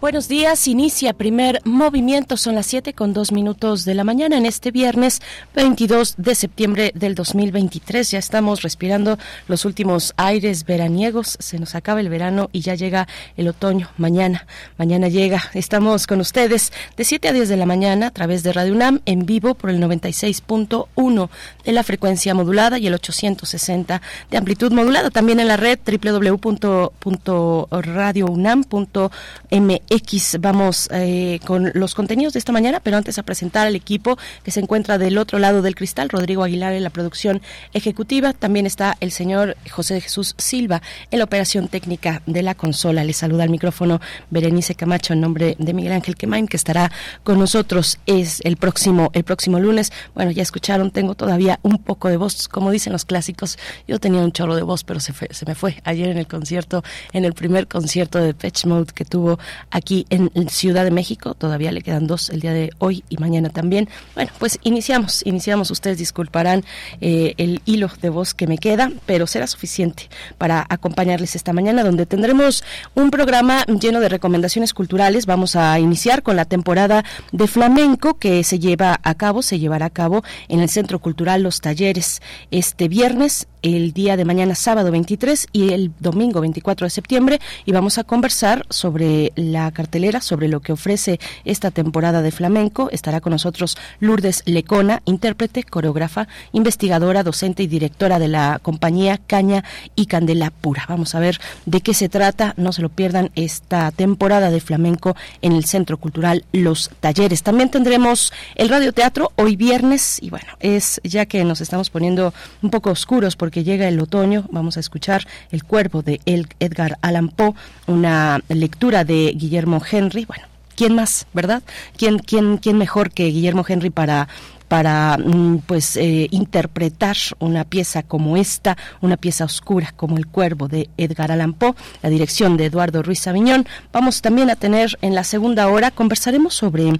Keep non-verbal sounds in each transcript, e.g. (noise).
Buenos días, inicia primer movimiento, son las 7 con 2 minutos de la mañana en este viernes 22 de septiembre del 2023. Ya estamos respirando los últimos aires veraniegos, se nos acaba el verano y ya llega el otoño. Mañana, mañana llega. Estamos con ustedes de 7 a 10 de la mañana a través de Radio UNAM en vivo por el 96.1 de la frecuencia modulada y el 860 de amplitud modulada. También en la red www.radiounam.mx X. Vamos eh, con los contenidos de esta mañana, pero antes a presentar al equipo que se encuentra del otro lado del cristal, Rodrigo Aguilar en la producción ejecutiva. También está el señor José Jesús Silva en la operación técnica de la consola. Le saluda al micrófono Berenice Camacho en nombre de Miguel Ángel Quemain, que estará con nosotros es el próximo, el próximo lunes. Bueno, ya escucharon, tengo todavía un poco de voz, como dicen los clásicos. Yo tenía un chorro de voz, pero se, se me fue ayer en el concierto, en el primer concierto de Patch Mode que tuvo aquí en Ciudad de México. Todavía le quedan dos el día de hoy y mañana también. Bueno, pues iniciamos, iniciamos. Ustedes disculparán eh, el hilo de voz que me queda, pero será suficiente para acompañarles esta mañana, donde tendremos un programa lleno de recomendaciones culturales. Vamos a iniciar con la temporada de flamenco que se lleva a cabo, se llevará a cabo en el Centro Cultural Los Talleres este viernes el día de mañana sábado 23 y el domingo 24 de septiembre y vamos a conversar sobre la cartelera, sobre lo que ofrece esta temporada de flamenco. Estará con nosotros Lourdes Lecona, intérprete, coreógrafa, investigadora, docente y directora de la compañía Caña y Candela Pura. Vamos a ver de qué se trata, no se lo pierdan esta temporada de flamenco en el Centro Cultural Los Talleres. También tendremos el radioteatro hoy viernes y bueno, es ya que nos estamos poniendo un poco oscuros por porque llega el otoño, vamos a escuchar El cuerpo de Edgar Allan Poe, una lectura de Guillermo Henry. Bueno, ¿quién más, verdad? ¿Quién, quién, quién mejor que Guillermo Henry para para mm, pues eh, interpretar una pieza como esta, una pieza oscura como El Cuervo de Edgar Allan Poe, la dirección de Eduardo Ruiz Aviñón. Vamos también a tener en la segunda hora conversaremos sobre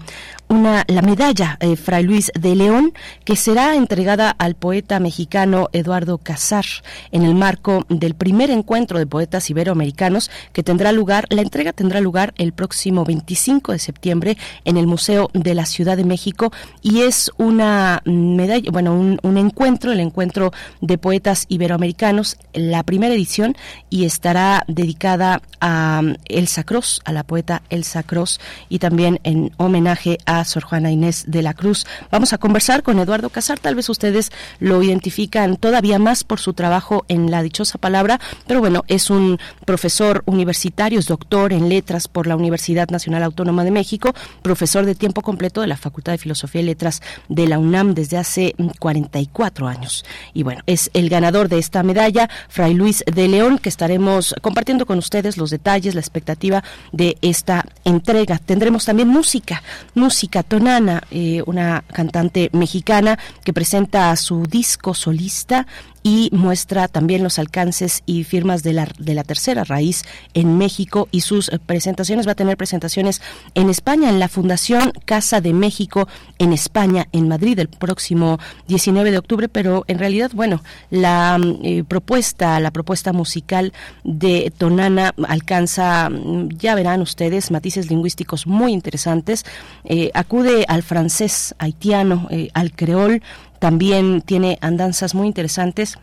una, la medalla eh, Fray Luis de León, que será entregada al poeta mexicano Eduardo Casar en el marco del primer encuentro de poetas iberoamericanos que tendrá lugar, la entrega tendrá lugar el próximo 25 de septiembre en el Museo de la Ciudad de México y es una medalla, bueno, un, un encuentro, el encuentro de poetas iberoamericanos, la primera edición y estará dedicada a Elsa Cross, a la poeta Elsa Cross y también en homenaje a Sor Juana Inés de la Cruz. Vamos a conversar con Eduardo Casar. Tal vez ustedes lo identifican todavía más por su trabajo en la dichosa palabra, pero bueno, es un profesor universitario, es doctor en letras por la Universidad Nacional Autónoma de México, profesor de tiempo completo de la Facultad de Filosofía y Letras de la UNAM desde hace 44 años. Y bueno, es el ganador de esta medalla, Fray Luis de León, que estaremos compartiendo con ustedes los detalles, la expectativa de esta entrega. Tendremos también música, música Tonana, eh, una cantante mexicana que presenta su disco solista y muestra también los alcances y firmas de la, de la tercera raíz en México y sus presentaciones. Va a tener presentaciones en España, en la Fundación Casa de México en España, en Madrid, el próximo 19 de octubre, pero en realidad, bueno, la eh, propuesta, la propuesta musical de Tonana alcanza, mm, ya verán ustedes, matices lingüísticos muy interesantes. Eh, acude al francés haitiano, eh, al creol, también tiene andanzas muy interesantes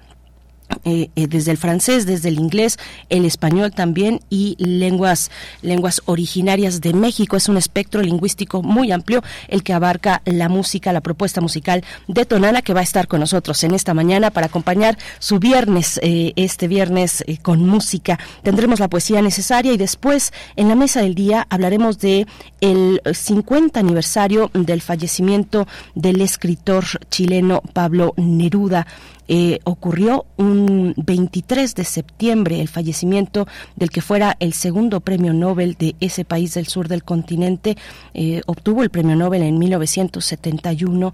eh, eh, desde el francés, desde el inglés, el español también y lenguas, lenguas originarias de México. Es un espectro lingüístico muy amplio el que abarca la música, la propuesta musical de Tonana que va a estar con nosotros en esta mañana para acompañar su viernes, eh, este viernes con música. Tendremos la poesía necesaria y después en la mesa del día hablaremos de el 50 aniversario del fallecimiento del escritor chileno Pablo Neruda eh, ocurrió un 23 de septiembre, el fallecimiento del que fuera el segundo premio Nobel de ese país del sur del continente. Eh, obtuvo el premio Nobel en 1971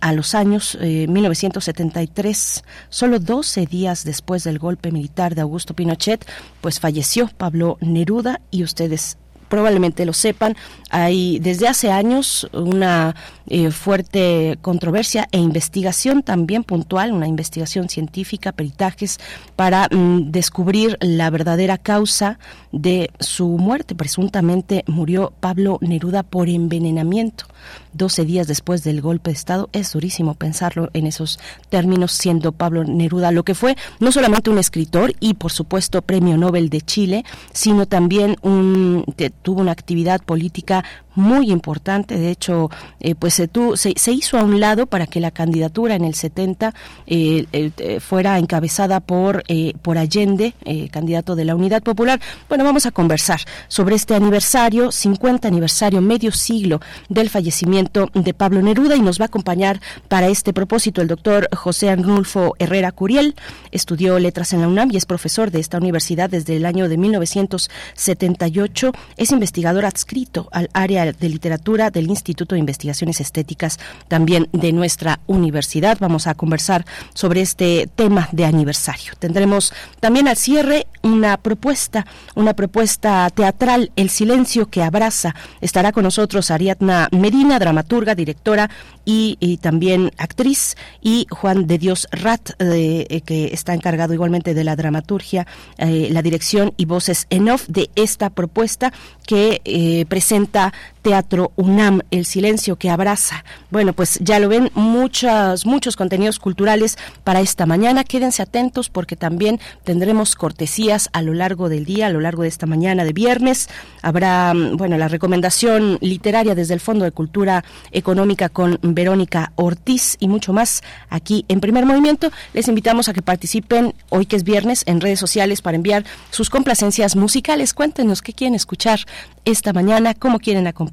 a los años 1973, eh, solo 12 días después del golpe militar de Augusto Pinochet, pues falleció Pablo Neruda y ustedes probablemente lo sepan, hay desde hace años una eh, fuerte controversia e investigación también puntual, una investigación científica, peritajes, para mm, descubrir la verdadera causa de su muerte. Presuntamente murió Pablo Neruda por envenenamiento. 12 días después del golpe de Estado. Es durísimo pensarlo en esos términos, siendo Pablo Neruda lo que fue, no solamente un escritor y, por supuesto, premio Nobel de Chile, sino también un, tuvo una actividad política muy importante. De hecho, eh, pues se, se, hizo a un lado para que la candidatura en el 70 eh, eh, fuera encabezada por, por Allende, candidato de la Unidad Popular. Bueno, vamos a conversar sobre este aniversario, 50 aniversario, medio siglo del fallecimiento de Pablo Neruda y nos va a acompañar para este propósito el doctor José Arnulfo Herrera Curiel. Estudió letras en la UNAM y es profesor de esta universidad desde el año de 1978. Es investigador adscrito al área de Literatura del Instituto de Investigaciones Estéticas también de nuestra universidad. Vamos a conversar sobre este tema de aniversario. Tendremos también al cierre una propuesta, una propuesta teatral, El silencio que abraza. Estará con nosotros Ariadna Medina, dramaturga, directora y, también actriz, y Juan de Dios Rat, eh, que está encargado igualmente de la dramaturgia, eh, la dirección y voces en off de esta propuesta que eh, presenta Teatro UNAM, El silencio que abraza. Bueno, pues ya lo ven, muchos, muchos contenidos culturales para esta mañana. Quédense atentos porque también tendremos cortesías a lo largo del día, a lo largo de esta mañana de viernes. Habrá, bueno, la recomendación literaria desde el Fondo de Cultura Económica con Verónica Ortiz y mucho más aquí en Primer Movimiento. Les invitamos a que participen hoy que es viernes en redes sociales para enviar sus complacencias musicales. Cuéntenos qué quieren escuchar esta mañana, cómo quieren acompañar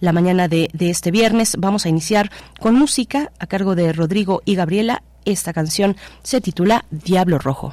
la mañana de, de este viernes. Vamos a iniciar con música a cargo de Rodrigo y Gabriela. Esta canción se titula Diablo Rojo.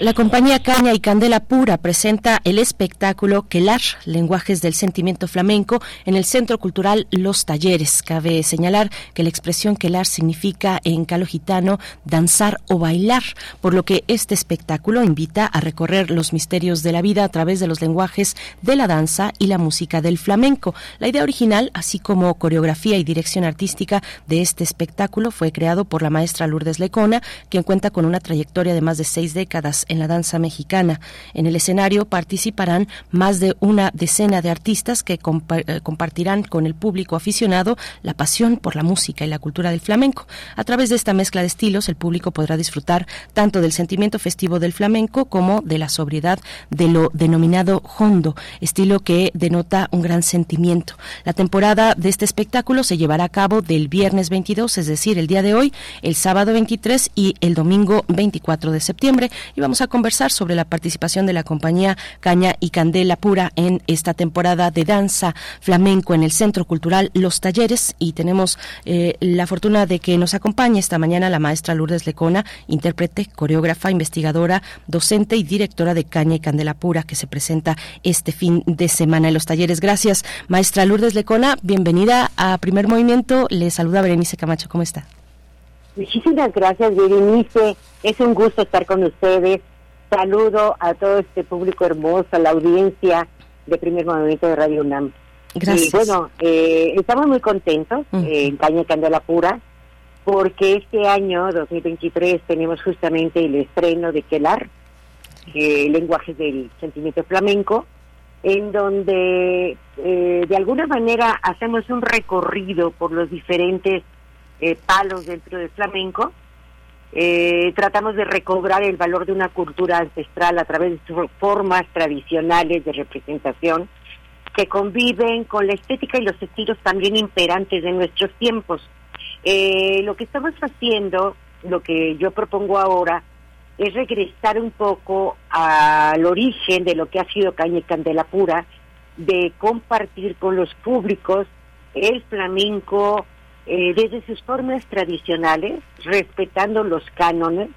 La compañía Caña y Candela Pura presenta el espectáculo Quelar, lenguajes del sentimiento flamenco, en el Centro Cultural Los Talleres. Cabe señalar que la expresión Quelar significa en calo gitano danzar o bailar, por lo que este espectáculo invita a recorrer los misterios de la vida a través de los lenguajes de la danza y la música del flamenco. La idea original, así como coreografía y dirección artística de este espectáculo, fue creado por la maestra Lourdes Lecona, quien cuenta con una trayectoria de más de seis décadas en la danza mexicana. En el escenario participarán más de una decena de artistas que eh, compartirán con el público aficionado la pasión por la música y la cultura del flamenco. A través de esta mezcla de estilos, el público podrá disfrutar tanto del sentimiento festivo del flamenco como de la sobriedad de lo denominado hondo, estilo que denota un gran sentimiento. La temporada de este espectáculo se llevará a cabo del viernes 22, es decir, el día de hoy, el sábado 23 y el domingo 24 de septiembre. Y vamos a conversar sobre la participación de la compañía Caña y Candela Pura en esta temporada de danza flamenco en el Centro Cultural Los Talleres y tenemos eh, la fortuna de que nos acompañe esta mañana la maestra Lourdes Lecona, intérprete, coreógrafa, investigadora, docente y directora de Caña y Candela Pura que se presenta este fin de semana en los talleres. Gracias, maestra Lourdes Lecona. Bienvenida a Primer Movimiento. Le saluda Berenice Camacho. ¿Cómo está? Muchísimas gracias, Berenice. Es un gusto estar con ustedes. Saludo a todo este público hermoso, a la audiencia de Primer Movimiento de Radio UNAM. Gracias. Y bueno, eh, estamos muy contentos en Caña Candela Pura porque este año, 2023, tenemos justamente el estreno de Quelar, eh, Lenguajes del Sentimiento Flamenco, en donde eh, de alguna manera hacemos un recorrido por los diferentes eh, palos dentro del flamenco. Eh, tratamos de recobrar el valor de una cultura ancestral a través de sus formas tradicionales de representación que conviven con la estética y los estilos también imperantes de nuestros tiempos. Eh, lo que estamos haciendo, lo que yo propongo ahora, es regresar un poco al origen de lo que ha sido Caña y Candela Pura, de compartir con los públicos el flamenco eh, desde sus formas tradicionales, respetando los cánones,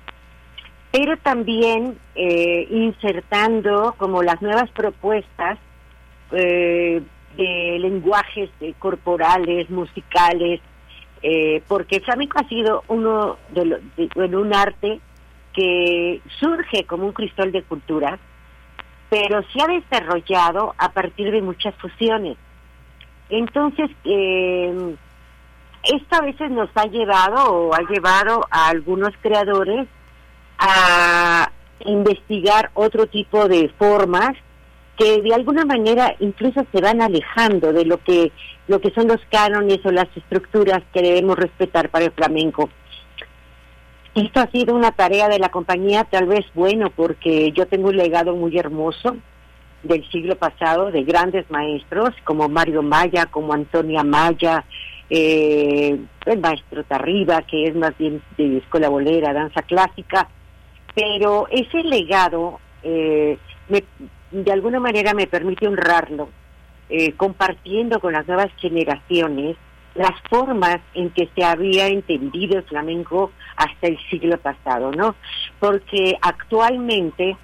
pero también eh, insertando como las nuevas propuestas eh, de lenguajes corporales, musicales, porque el flamenco ha sido uno de, los un arte que surge como un cristal de cultura, pero se ha desarrollado a partir de muchas fusiones. Entonces, eh, esto a veces nos ha llevado o ha llevado a algunos creadores a investigar otro tipo de formas que de alguna manera incluso se van alejando de lo que lo que son los cánones o las estructuras que debemos respetar para el flamenco. Esto ha sido una tarea de la compañía, tal vez bueno, porque yo tengo un legado muy hermoso del siglo pasado de grandes maestros como Mario Maya, como Antonia Maya, eh, el maestro Tarriba, que es más bien de escuela bolera, danza clásica, pero ese legado eh, de alguna manera me permite honrarlo, eh, compartiendo con las nuevas generaciones las formas en que se había entendido el flamenco hasta el siglo pasado, ¿no? Porque actualmente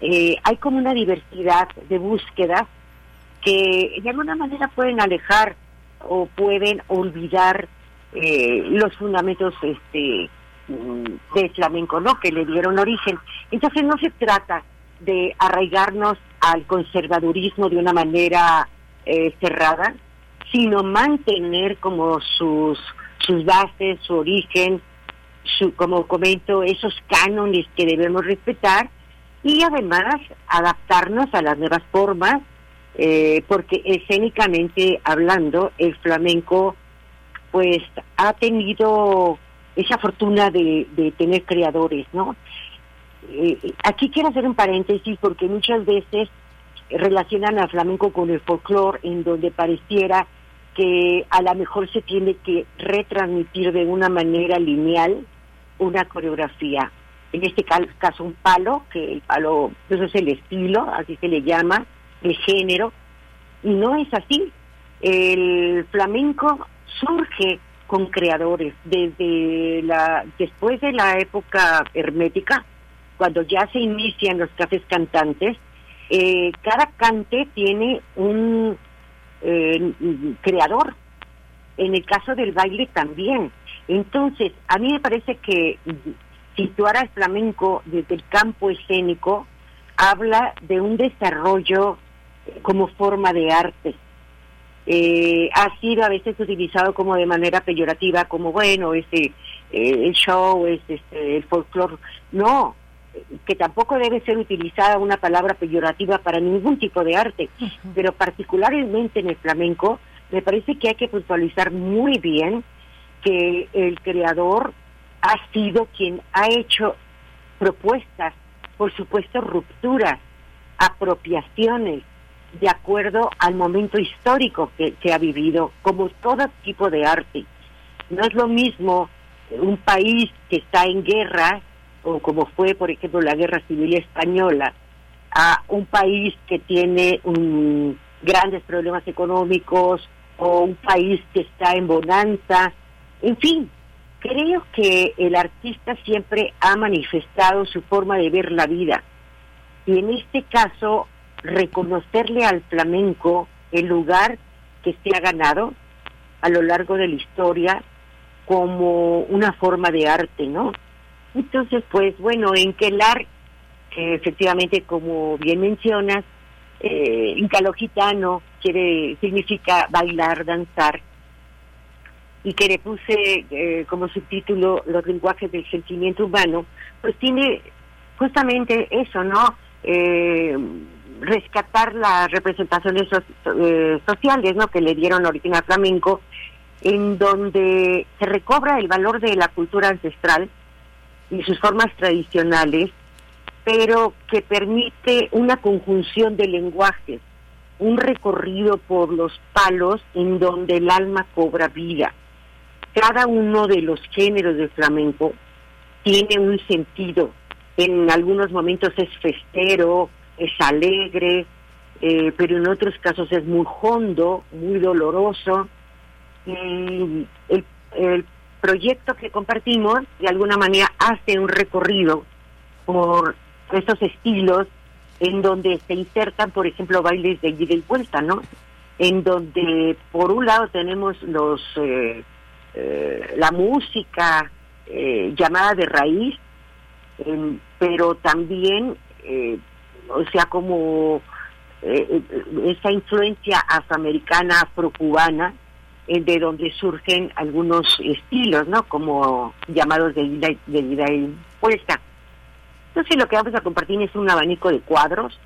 eh, hay como una diversidad de búsquedas que de alguna manera pueden alejar o pueden olvidar eh, los fundamentos este mm, de flamenco, ¿no? Que le dieron origen. Entonces no se trata de arraigarnos al conservadurismo de una manera eh, cerrada, sino mantener como sus sus bases, su origen, su, como comento, esos cánones que debemos respetar y además adaptarnos a las nuevas formas eh, porque escénicamente hablando, el flamenco pues ha tenido esa fortuna de, de tener creadores, ¿no? Eh, aquí quiero hacer un paréntesis porque muchas veces relacionan al flamenco con el folclore, en donde pareciera que a lo mejor se tiene que retransmitir de una manera lineal una coreografía. En este caso un palo, que el palo, eso es el estilo, así se le llama, el género, y no es así. El flamenco surge con creadores desde la después de la época hermética, cuando ya se inician los cafés cantantes, eh, cada cante tiene un eh, creador. En el caso del baile también. Entonces, a mí me parece que situar al flamenco desde el campo escénico habla de un desarrollo como forma de arte. Eh, ha sido a veces utilizado como de manera peyorativa, como bueno, este, eh, el show, es este, el folclore. No, que tampoco debe ser utilizada una palabra peyorativa para ningún tipo de arte, pero particularmente en el flamenco, me parece que hay que puntualizar muy bien que el creador ha sido quien ha hecho propuestas, por supuesto rupturas, apropiaciones, de acuerdo al momento histórico que, se ha vivido, como todo tipo de arte. No es lo mismo un país que está en guerra, o como fue, por ejemplo, la Guerra Civil Española, a un país que tiene grandes problemas económicos, o un país que está en bonanza. En fin, creo que el artista siempre ha manifestado su forma de ver la vida. Y en este caso, reconocerle al flamenco el lugar que se ha ganado a lo largo de la historia como una forma de arte, ¿no? Entonces, pues bueno, en Quelar, que efectivamente, como bien mencionas, eh, gitano quiere, significa bailar, danzar, y que le puse eh, como subtítulo los lenguajes del sentimiento humano, pues tiene justamente eso, ¿no? Eh, rescatar las representaciones eh, sociales ¿no? que le dieron origen al flamenco, en donde se recobra el valor de la cultura ancestral y sus formas tradicionales, pero que permite una conjunción de lenguajes, un recorrido por los palos en donde el alma cobra vida. Cada uno de los géneros del flamenco tiene un sentido. En algunos momentos es festero, es alegre, eh, pero en otros casos es muy hondo, muy doloroso. Y el, proyecto que compartimos de alguna manera hace un recorrido por estos estilos en donde se insertan, por ejemplo, bailes de ida y vuelta, ¿no? En donde, por un lado, tenemos los eh, eh, la música llamada de raíz, pero también o sea, como eh, eh, esa influencia afroamericana, afrocubana, eh, de donde surgen algunos estilos, ¿no? Como llamados de vida, de vida impuesta. Entonces lo que vamos a compartir es un abanico de cuadros,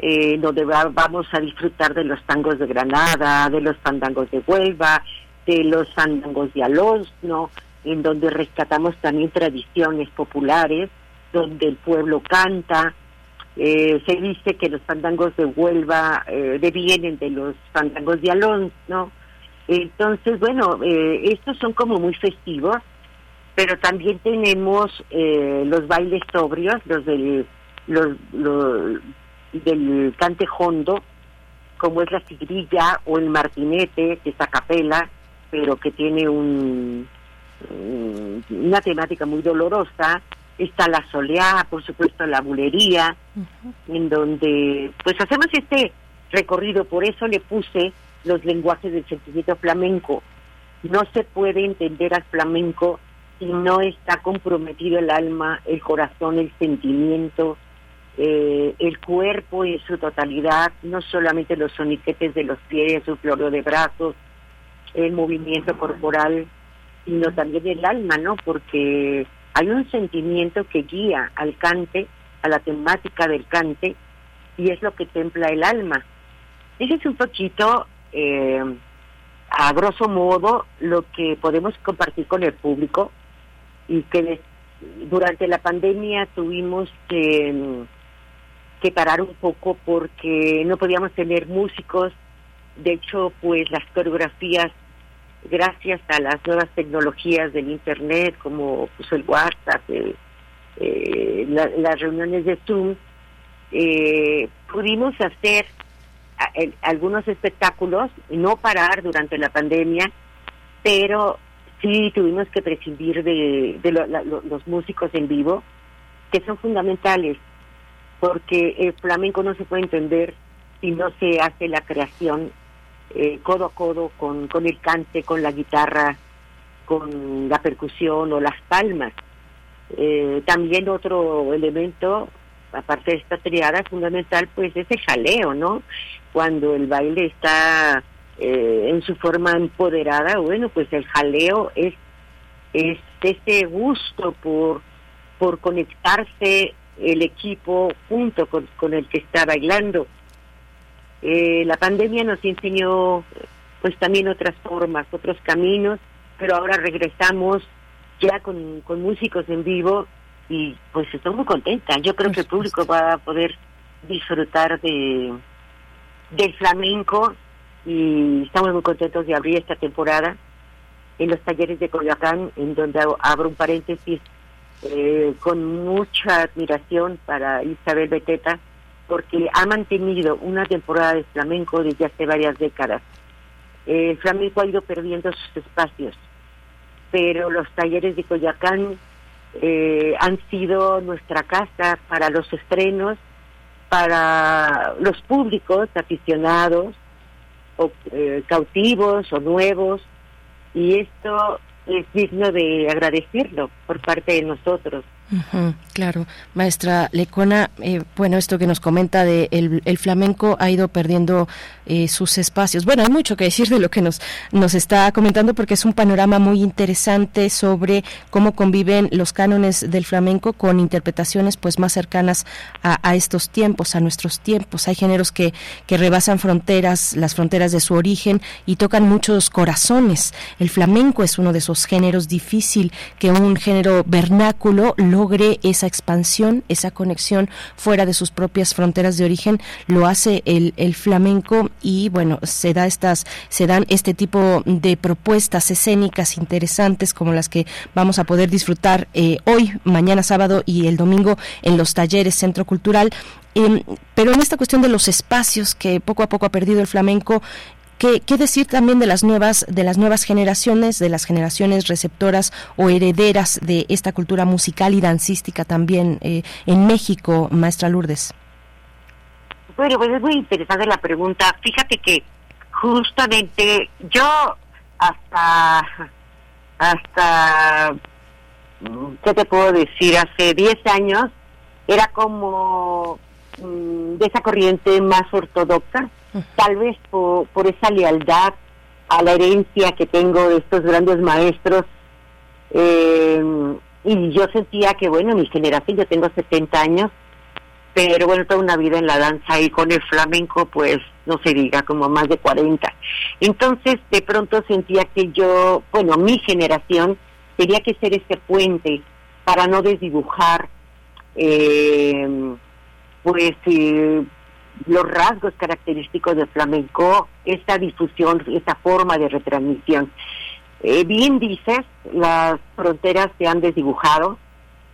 eh, donde vamos a disfrutar de los tangos de Granada, de los fandangos de Huelva, de los fandangos de Alonso, en donde rescatamos también tradiciones populares, donde el pueblo canta, eh, se dice que los fandangos de Huelva eh, devienen de los fandangos de Alonso, ¿no? Entonces, bueno, eh, estos son como muy festivos, pero también tenemos eh, los bailes sobrios, los del, los, del cante hondo, como es la sigrilla o el martinete, que es a capela, pero que tiene un, una temática muy dolorosa, está la soleá, por supuesto la bulería, en donde pues hacemos este recorrido, por eso le puse los lenguajes del sentimiento flamenco. No se puede entender al flamenco si no está comprometido el alma, el corazón, el sentimiento, eh, el cuerpo en su totalidad, no solamente los soniquetes de los pies, su floreo de brazos, el movimiento corporal, sino también el alma, ¿no? Porque hay un sentimiento que guía al cante, a la temática del cante, y es lo que templa el alma. Ese es un poquito, eh, a grosso modo, lo que podemos compartir con el público y que durante la pandemia tuvimos que, que parar un poco porque no podíamos tener músicos De hecho, pues las coreografías, gracias a las nuevas tecnologías del Internet, como pues, el WhatsApp, eh, las reuniones de Zoom, eh, pudimos hacer algunos espectáculos, no parar durante la pandemia, pero sí tuvimos que prescindir de, los músicos en vivo, que son fundamentales, porque el flamenco no se puede entender si no se hace la creación eh, codo a codo con, con el cante, con la guitarra, con la percusión o las palmas. Eh, también otro elemento, aparte de esta triada fundamental, pues es el jaleo, ¿no? Cuando el baile está eh, en su forma empoderada, bueno, pues el jaleo es, es ese gusto por, por conectarse el equipo junto con, con el que está bailando. Eh, la pandemia nos enseñó pues también otras formas, otros caminos, pero ahora regresamos ya con, con músicos en vivo y pues estoy muy contenta. Yo creo que el público va a poder disfrutar de del flamenco y estamos muy contentos de abrir esta temporada en los talleres de Coyoacán, en donde abro un paréntesis eh, con mucha admiración para Isabel Beteta, porque ha mantenido una temporada de flamenco desde hace varias décadas. el flamenco ha ido perdiendo sus espacios, pero los talleres de Coyoacán eh, han sido nuestra casa para los estrenos, para los públicos aficionados, o, eh, cautivos o nuevos, y esto es digno de agradecerlo por parte de nosotros claro, maestra Lecona, eh, bueno, esto que nos comenta de el, flamenco ha ido perdiendo eh, sus espacios. Bueno, hay mucho que decir de lo que nos, nos está comentando porque es un panorama muy interesante sobre cómo conviven los cánones del flamenco con interpretaciones pues más cercanas a, estos tiempos, a nuestros tiempos. Hay géneros que, que rebasan fronteras, las fronteras de su origen y tocan muchos corazones. El flamenco es uno de esos géneros difícil que un género vernáculo lo logre esa expansión, esa conexión fuera de sus propias fronteras de origen, lo hace el, el flamenco y bueno, se da estas, se dan este tipo de propuestas escénicas interesantes como las que vamos a poder disfrutar eh, hoy, mañana sábado y el domingo en los talleres Centro Cultural. Em, pero en esta cuestión de los espacios que poco a poco ha perdido el flamenco, ¿Qué, decir también de las nuevas de las nuevas generaciones, de las generaciones receptoras o herederas de esta cultura musical y dancística también eh, en México, maestra Lourdes? Bueno, pues es muy interesante la pregunta. Fíjate que justamente yo hasta hasta ¿qué te puedo decir? Hace 10 años era como mm, de esa corriente más ortodoxa tal vez por, por esa lealtad a la herencia que tengo de estos grandes maestros. Eh, y yo sentía que, bueno, mi generación, yo tengo 70 años, pero bueno, toda una vida en la danza y con el flamenco, pues no se diga, como más de 40. Entonces, de pronto sentía que yo, bueno, mi generación tenía que ser ese puente para no desdibujar, eh, pues, eh, los rasgos característicos del flamenco, esta difusión, esta forma de retransmisión. Eh, bien dices, las fronteras se han desdibujado.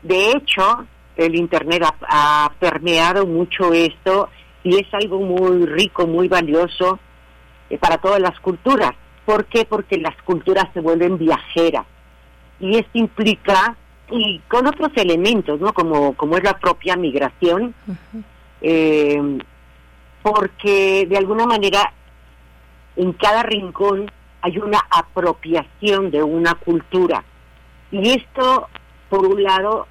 De hecho, el Internet ha, permeado mucho esto y es algo muy rico, muy valioso eh, para todas las culturas. ¿Por qué? Porque las culturas se vuelven viajeras y esto implica y con otros elementos, ¿no? Como como es la propia migración porque de alguna manera en cada rincón hay una apropiación de una cultura. Y esto, por un lado,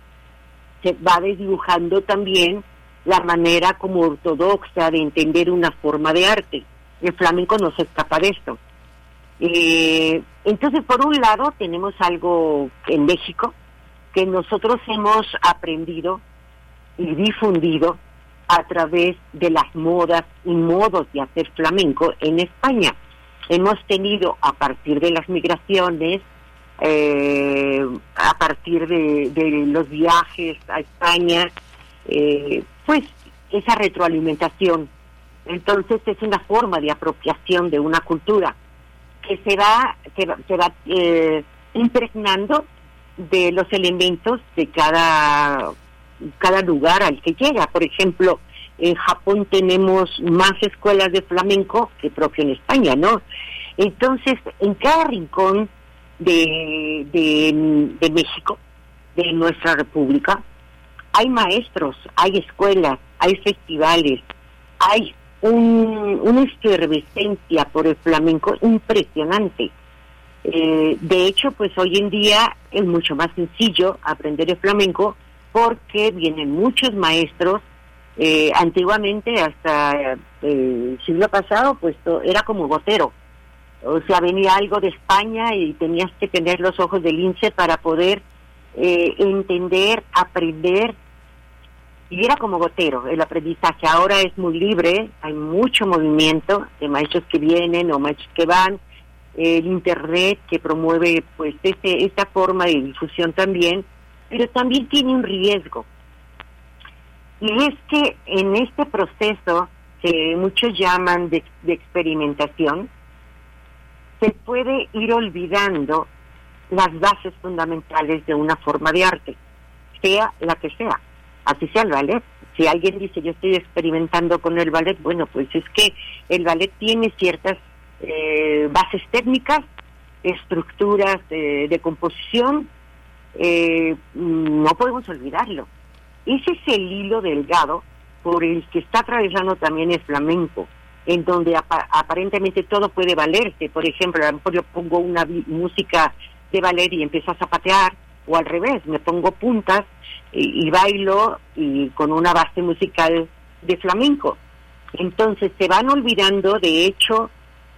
se va desdibujando también la manera como ortodoxa de entender una forma de arte. El flamenco no se escapa de esto. Eh, entonces, por un lado, tenemos algo en México que nosotros hemos aprendido y difundido a través de las modas y modos de hacer flamenco en España. Hemos tenido a partir de las migraciones, eh, a partir de, los viajes a España, eh, pues esa retroalimentación Entonces es una forma de apropiación de una cultura que se va, se va, se va eh, impregnando de los elementos de cada, cada lugar al que llega. Por ejemplo, en Japón tenemos más escuelas de flamenco que propio en España, ¿no? Entonces, en cada rincón de, de, México, de nuestra república, hay maestros, hay escuelas, hay festivales, hay un, una efervescencia por el flamenco impresionante. Eh, de hecho, pues hoy en día es mucho más sencillo aprender el flamenco porque vienen muchos maestros. Eh, antiguamente, hasta eh, el siglo pasado, pues era como gotero. O sea, venía algo de España y tenías que tener los ojos del lince para poder entender, aprender y era como gotero el aprendizaje. Ahora es muy libre, hay mucho movimiento de maestros que vienen o maestros que van, el internet que promueve pues este, esta forma de difusión también, pero también tiene un riesgo. Y es que en este proceso que muchos llaman de, de experimentación, se puede ir olvidando las bases fundamentales de una forma de arte, sea la que sea así sea el ballet. Si alguien dice yo estoy experimentando con el ballet, bueno, pues es que el ballet tiene ciertas eh, bases técnicas, estructuras de composición, eh, no podemos olvidarlo. Ese es el hilo delgado por el que está atravesando también el flamenco, en donde aparentemente todo puede valerse. Por ejemplo, a lo mejor yo pongo una música de ballet y empiezo a zapatear, o al revés, me pongo puntas y, bailo y con una base musical de flamenco. Entonces se van olvidando, de hecho,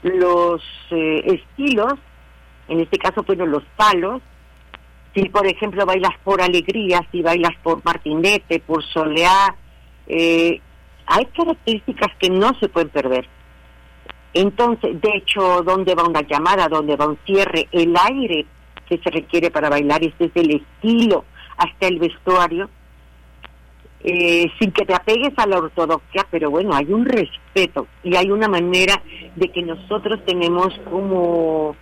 los eh, estilos, en este caso, bueno, los palos. Si, por ejemplo, bailas por alegría, si bailas por martinete, por soleá, eh, hay características que no se pueden perder. Entonces, de hecho, ¿dónde va una llamada? ¿Dónde va un cierre? El aire que se requiere para bailar, es el estilo, hasta el vestuario, eh, sin que te apegues a la ortodoxia, pero bueno, hay un respeto y hay una manera de que nosotros tenemos como,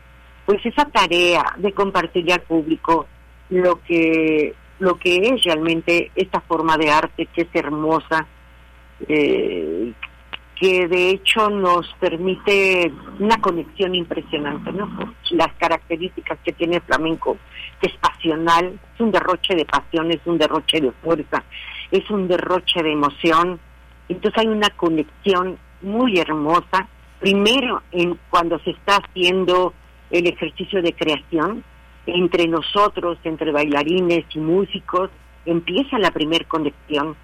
pues esa tarea de compartirle al público lo que lo que es realmente esta forma de arte que es hermosa, eh, que de hecho nos permite una conexión impresionante, ¿no? Las características que tiene el flamenco, que es pasional, es un derroche de pasión, es un derroche de fuerza, es un derroche de emoción. Entonces hay una conexión muy hermosa, primero en cuando se está haciendo el ejercicio de creación, entre nosotros, entre bailarines y músicos, empieza la primer conexión,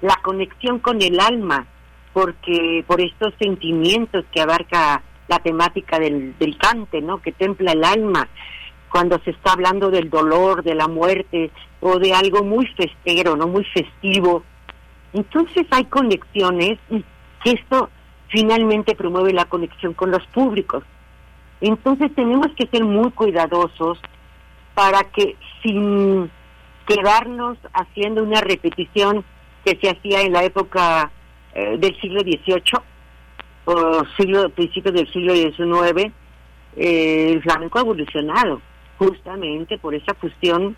la conexión con el alma, porque por estos sentimientos que abarca la temática del, del cante, ¿no? Que templa el alma cuando se está hablando del dolor, de la muerte o de algo muy festero, ¿no? Muy festivo. Entonces hay conexiones y esto finalmente promueve la conexión con los públicos. Entonces tenemos que ser muy cuidadosos para que sin quedarnos haciendo una repetición que se hacía en la época eh, del siglo XVIII o siglo, principios del siglo XIX, eh, el flamenco ha evolucionado justamente por esa fusión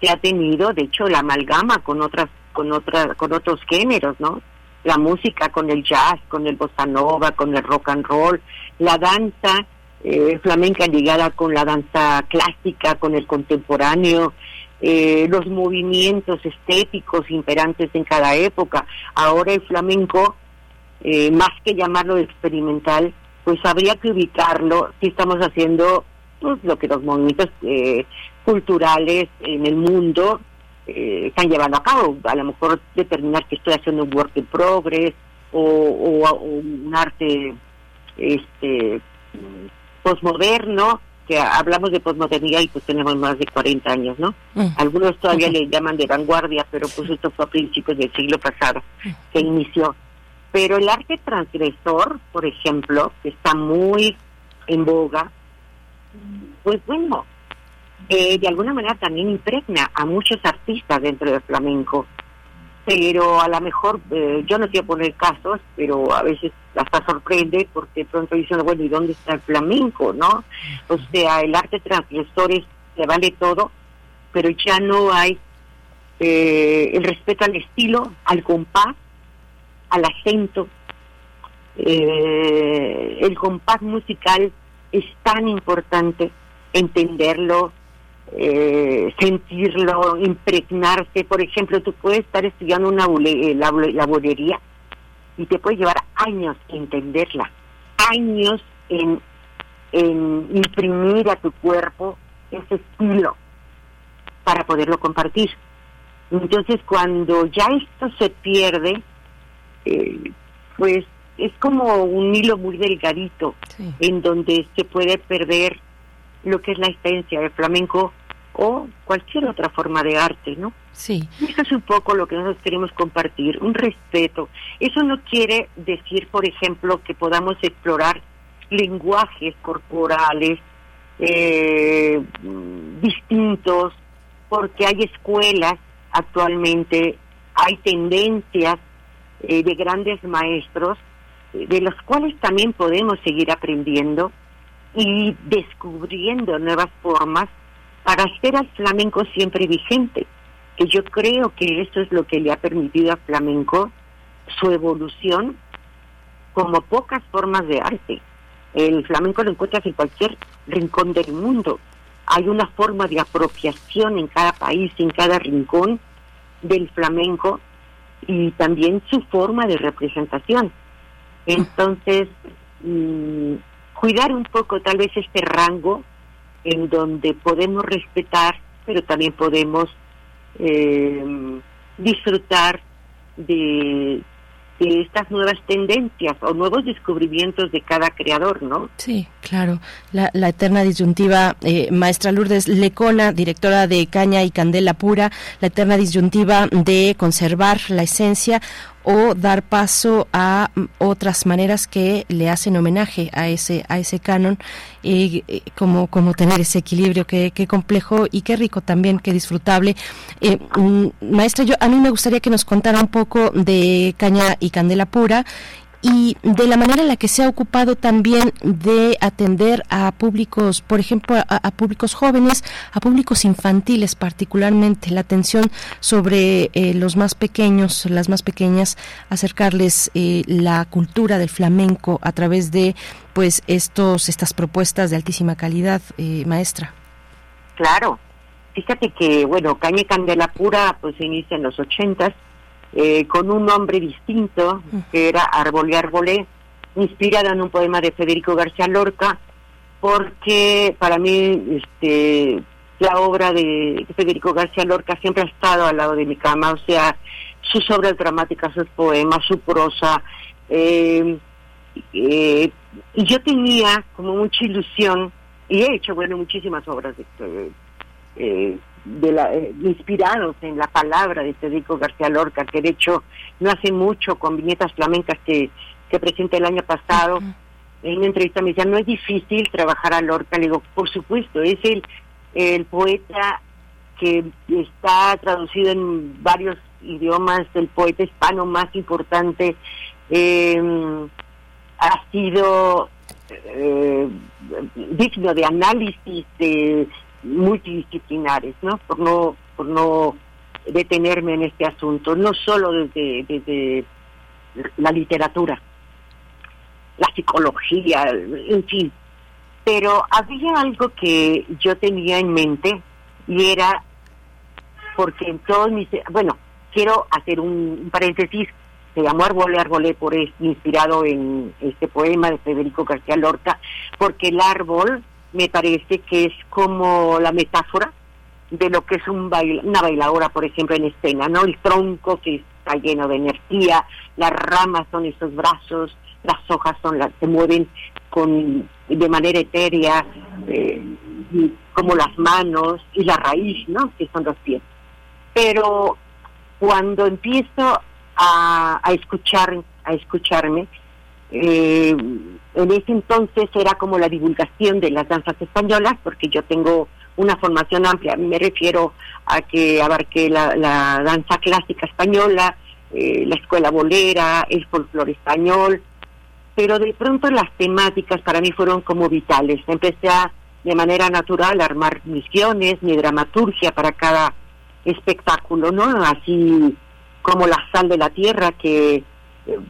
que ha tenido, de hecho, la amalgama con otras, con otras, con otros géneros, ¿no? La música con el jazz, con el bossa nova, con el rock and roll, la danza eh, flamenca ligada con la danza clásica, con el contemporáneo, eh, los movimientos estéticos imperantes en cada época. Ahora el flamenco, eh, más que llamarlo experimental, pues habría que ubicarlo si estamos haciendo pues, lo que los movimientos eh, culturales en el mundo están llevando a cabo. A lo mejor determinar que estoy haciendo un work in progress o, o un arte este postmoderno que hablamos de posmodernidad y pues tenemos más de 40 años, ¿no? Mm. Algunos todavía le llaman de vanguardia, pero pues esto fue a principios del siglo pasado que inició. Pero el arte transgresor, por ejemplo, que está muy en boga, pues bueno, eh, de alguna manera también impregna a muchos artistas dentro del flamenco. Pero a lo mejor, eh, yo no quiero poner casos, pero a veces hasta sorprende porque pronto dicen, bueno, ¿y dónde está el flamenco, no? O sea, el arte transgresor se vale todo, pero ya no hay eh, el respeto al estilo, al compás, al acento. Eh, el compás musical es tan importante entenderlo, eh, sentirlo, impregnarse. Por ejemplo, tú puedes estar estudiando una la, la bolería y te puede llevar años entenderla, años en, en imprimir a tu cuerpo ese estilo para poderlo compartir. Entonces, cuando ya esto se pierde, eh, pues es como un hilo muy delgadito en donde se puede perder lo que es la esencia del flamenco o cualquier otra forma de arte, ¿no? Sí. Eso es un poco lo que nosotros queremos compartir, un respeto. Eso no quiere decir, por ejemplo, que podamos explorar lenguajes corporales eh, distintos, porque hay escuelas actualmente, hay tendencias eh, de grandes maestros, de los cuales también podemos seguir aprendiendo y descubriendo nuevas formas para hacer al flamenco siempre vigente, que yo creo que eso es lo que le ha permitido al flamenco su evolución como pocas formas de arte. El flamenco lo encuentras en cualquier rincón del mundo. Hay una forma de apropiación en cada país, en cada rincón del flamenco y también su forma de representación. Entonces, mm, cuidar un poco tal vez este rango en donde podemos respetar, pero también podemos eh, disfrutar de, de estas nuevas tendencias o nuevos descubrimientos de cada creador, ¿no? Sí, claro. La, la eterna disyuntiva, eh, maestra Lourdes Lecona, directora de Caña y Candela Pura, la eterna disyuntiva de conservar la esencia o dar paso a mm, otras maneras que le hacen homenaje a ese a ese canon y como como tener ese equilibrio. Que, complejo y qué rico también qué disfrutable. Eh, mm, maestra yo a mí me gustaría que nos contara un poco de caña y candela pura y de la manera en la que se ha ocupado también de atender a públicos, por ejemplo, a, públicos jóvenes, a públicos infantiles particularmente, la atención sobre eh, los más pequeños, las más pequeñas, acercarles eh, la cultura del flamenco a través de pues estos estas propuestas de altísima calidad, eh, maestra. Claro, fíjate que bueno, Caña Candela Pura pues inicia en los ochentas eh, con un nombre distinto, que era Árbol y Arbolé, inspirado en un poema de Federico García Lorca, porque para mí este, la obra de Federico García Lorca siempre ha estado al lado de mi cama, o sea, sus obras dramáticas, sus poemas, su prosa. Eh, eh, y yo tenía como mucha ilusión, y he hecho, bueno, muchísimas obras de, eh, de la, eh, inspirados en la palabra de Federico García Lorca, que de hecho no hace mucho con viñetas flamencas que, que presenté el año pasado, en una entrevista me decía, no es difícil trabajar a Lorca, le digo, por supuesto, es el, el poeta que está traducido en varios idiomas, el poeta hispano más importante, eh, ha sido eh, digno de análisis, de multidisciplinares, ¿no? Por no, por no detenerme en este asunto, no solo desde, desde la literatura, la psicología, en fin. Pero había algo que yo tenía en mente y era porque en todos mis... Bueno, quiero hacer un, paréntesis, se llamó Arbolé Arbolé por inspirado en este poema de Federico García Lorca, porque el árbol me parece que es como la metáfora de lo que es un una bailadora, por ejemplo, en escena, ¿no? El tronco que está lleno de energía, las ramas son esos brazos, las hojas son las se mueven con de manera etérea, eh, como las manos y la raíz, ¿no? Que son los pies. Pero cuando empiezo a escuchar, a escucharme, eh, en ese entonces era como la divulgación de las danzas españolas, porque yo tengo una formación amplia, me refiero a que abarqué la, danza clásica española, eh, la escuela bolera, el folclore español, pero de pronto las temáticas para mí fueron como vitales. Empecé a, de manera natural a armar misiones, mi dramaturgia para cada espectáculo, ¿no? Así como la sal de la tierra, que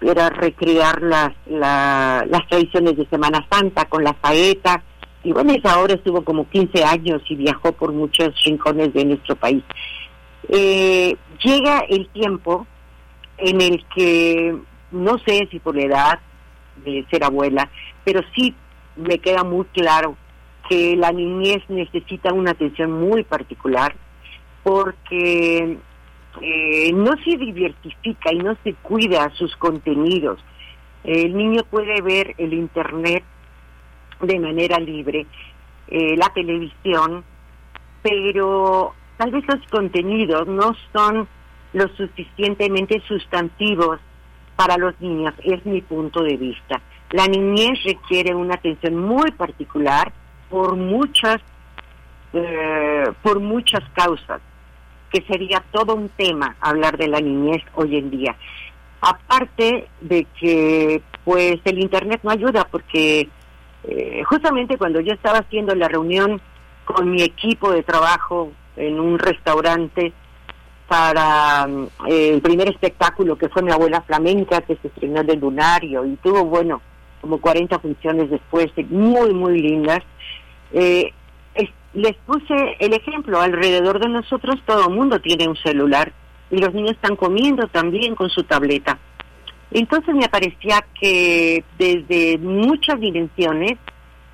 era recrear las, las tradiciones de Semana Santa con la saeta. Y bueno, esa obra estuvo como 15 años y viajó por muchos rincones de nuestro país. Eh, llega el tiempo en el que, no sé si por la edad de ser abuela, pero sí me queda muy claro que la niñez necesita una atención muy particular porque eh, no se diversifica y no se cuida sus contenidos. El niño puede ver el Internet de manera libre, eh, la televisión, pero tal vez los contenidos no son lo suficientemente sustantivos para los niños, es mi punto de vista. La niñez requiere una atención muy particular por muchas, eh, por muchas causas que sería todo un tema hablar de la niñez hoy en día. Aparte de que pues el internet no ayuda porque eh, justamente cuando yo estaba haciendo la reunión con mi equipo de trabajo en un restaurante para eh, el primer espectáculo que fue mi abuela flamenca que se estrenó del lunario y tuvo bueno como 40 funciones después muy muy lindas eh, les puse el ejemplo, alrededor de nosotros todo el mundo tiene un celular y los niños están comiendo también con su tableta. Entonces me parecía que desde muchas dimensiones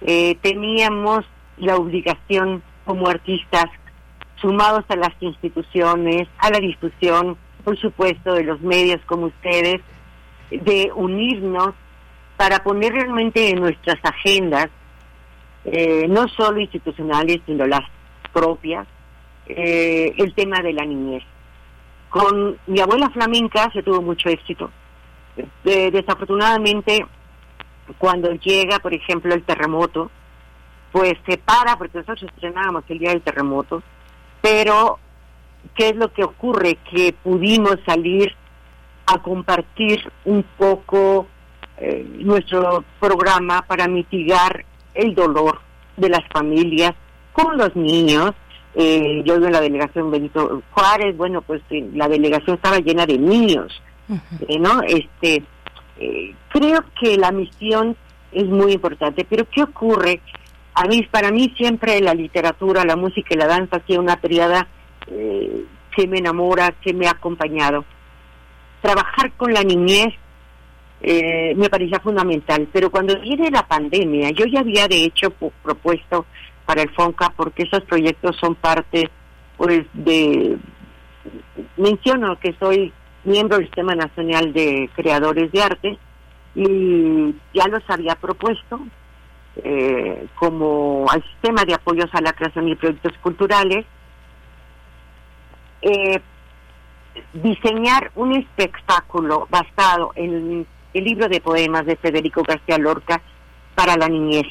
eh, teníamos la obligación como artistas, sumados a las instituciones, a la difusión, por supuesto, de los medios como ustedes, de unirnos para poner realmente en nuestras agendas eh, no solo institucionales, sino las propias, eh, el tema de la niñez. Con mi abuela flamenca se tuvo mucho éxito. Eh, desafortunadamente, cuando llega, por ejemplo, el terremoto, pues se para, porque nosotros estrenábamos el día del terremoto, pero ¿qué es lo que ocurre? Que pudimos salir a compartir un poco nuestro programa para mitigar el dolor de las familias con los niños. Eh, yo en la delegación Benito Juárez, bueno, pues eh, la delegación estaba llena de niños, eh, ¿no? Este, creo que la misión es muy importante, pero ¿qué ocurre? A mí, para mí siempre la literatura, la música y la danza ha sido una triada que me enamora, que me ha acompañado. Trabajar con la niñez eh, me parecía fundamental. Pero cuando viene la pandemia, yo ya había de hecho propuesto para el FONCA, porque esos proyectos son parte, pues, de. Menciono que soy miembro del Sistema Nacional de Creadores de Arte y ya los había propuesto eh, como al sistema de apoyos a la creación y proyectos culturales. Eh, diseñar un espectáculo basado en el libro de poemas de Federico García Lorca para la niñez.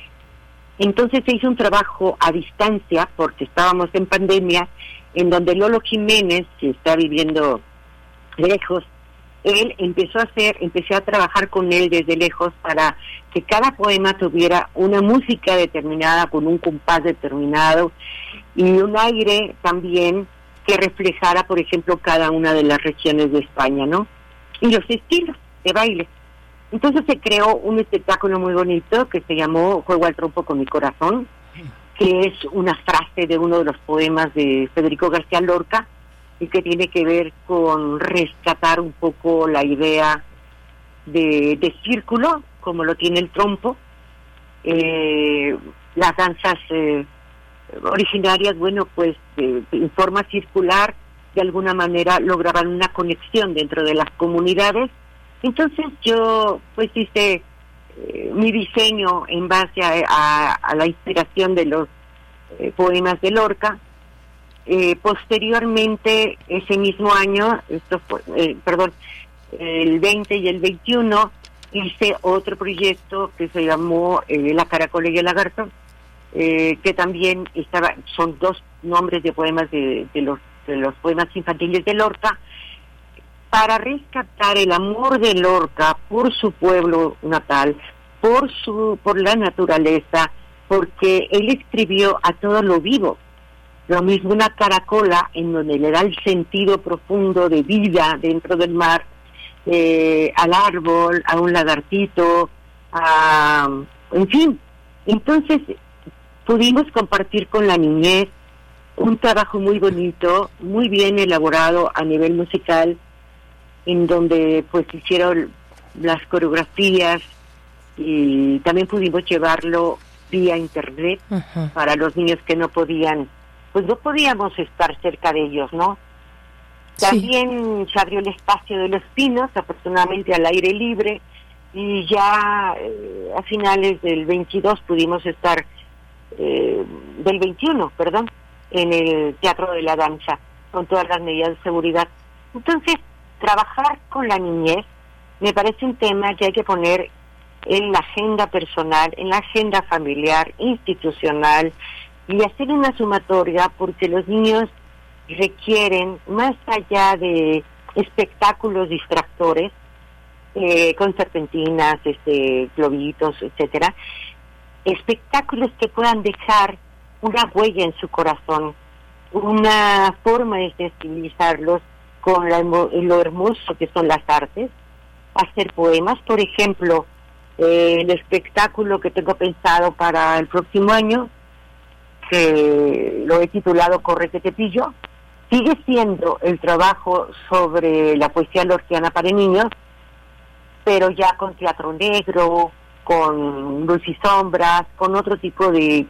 Entonces se hizo un trabajo a distancia, porque estábamos en pandemia, en donde Lolo Jiménez, que está viviendo lejos, él empezó a hacer, empecé a trabajar con él desde lejos para que cada poema tuviera una música determinada, con un compás determinado y un aire también que reflejara, por ejemplo, cada una de las regiones de España, ¿no? Y los estilos de baile. Entonces se creó un espectáculo muy bonito que se llamó Juego al trompo con mi corazón, que es una frase de uno de los poemas de Federico García Lorca y que tiene que ver con rescatar un poco la idea de, círculo, como lo tiene el trompo. Eh, las danzas eh, originarias, bueno, pues en forma circular, de alguna manera lograban una conexión dentro de las comunidades entonces yo pues hice eh, mi diseño en base a, la inspiración de los eh, poemas de Lorca. Eh, posteriormente, ese mismo año, esto perdón, el 20 y el 21, hice otro proyecto que se llamó La Caracola y el Lagarto, que también estaba, son dos nombres de poemas de los poemas infantiles de Lorca, para rescatar el amor de Lorca por su pueblo natal, por su por la naturaleza, porque él escribió a todo lo vivo. Lo mismo una caracola en donde le da el sentido profundo de vida dentro del mar, eh, al árbol, a un lagartito, a, en fin. Entonces pudimos compartir con la niñez un trabajo muy bonito, muy bien elaborado a nivel musical, en donde pues hicieron las coreografías y también pudimos llevarlo vía internet para los niños que no podían, pues no podíamos estar cerca de ellos, ¿no? También se abrió el espacio de los pinos, afortunadamente al aire libre, y ya eh, a finales del 22 pudimos estar, eh, del 21, perdón, en el Teatro de la Danza, con todas las medidas de seguridad. Entonces, trabajar con la niñez me parece un tema que hay que poner en la agenda personal, en la agenda familiar, institucional, y hacer una sumatoria porque los niños requieren, más allá de espectáculos distractores, eh, con serpentinas, este, globitos, etcétera, espectáculos que puedan dejar una huella en su corazón, una forma de sensibilizarlos con lo hermoso que son las artes, hacer poemas, por ejemplo, eh, el espectáculo que tengo pensado para el próximo año, que lo he titulado Corre que pillo, sigue siendo el trabajo sobre la poesía lorquiana para niños, pero ya con teatro negro, con luz y sombras, con otro tipo de,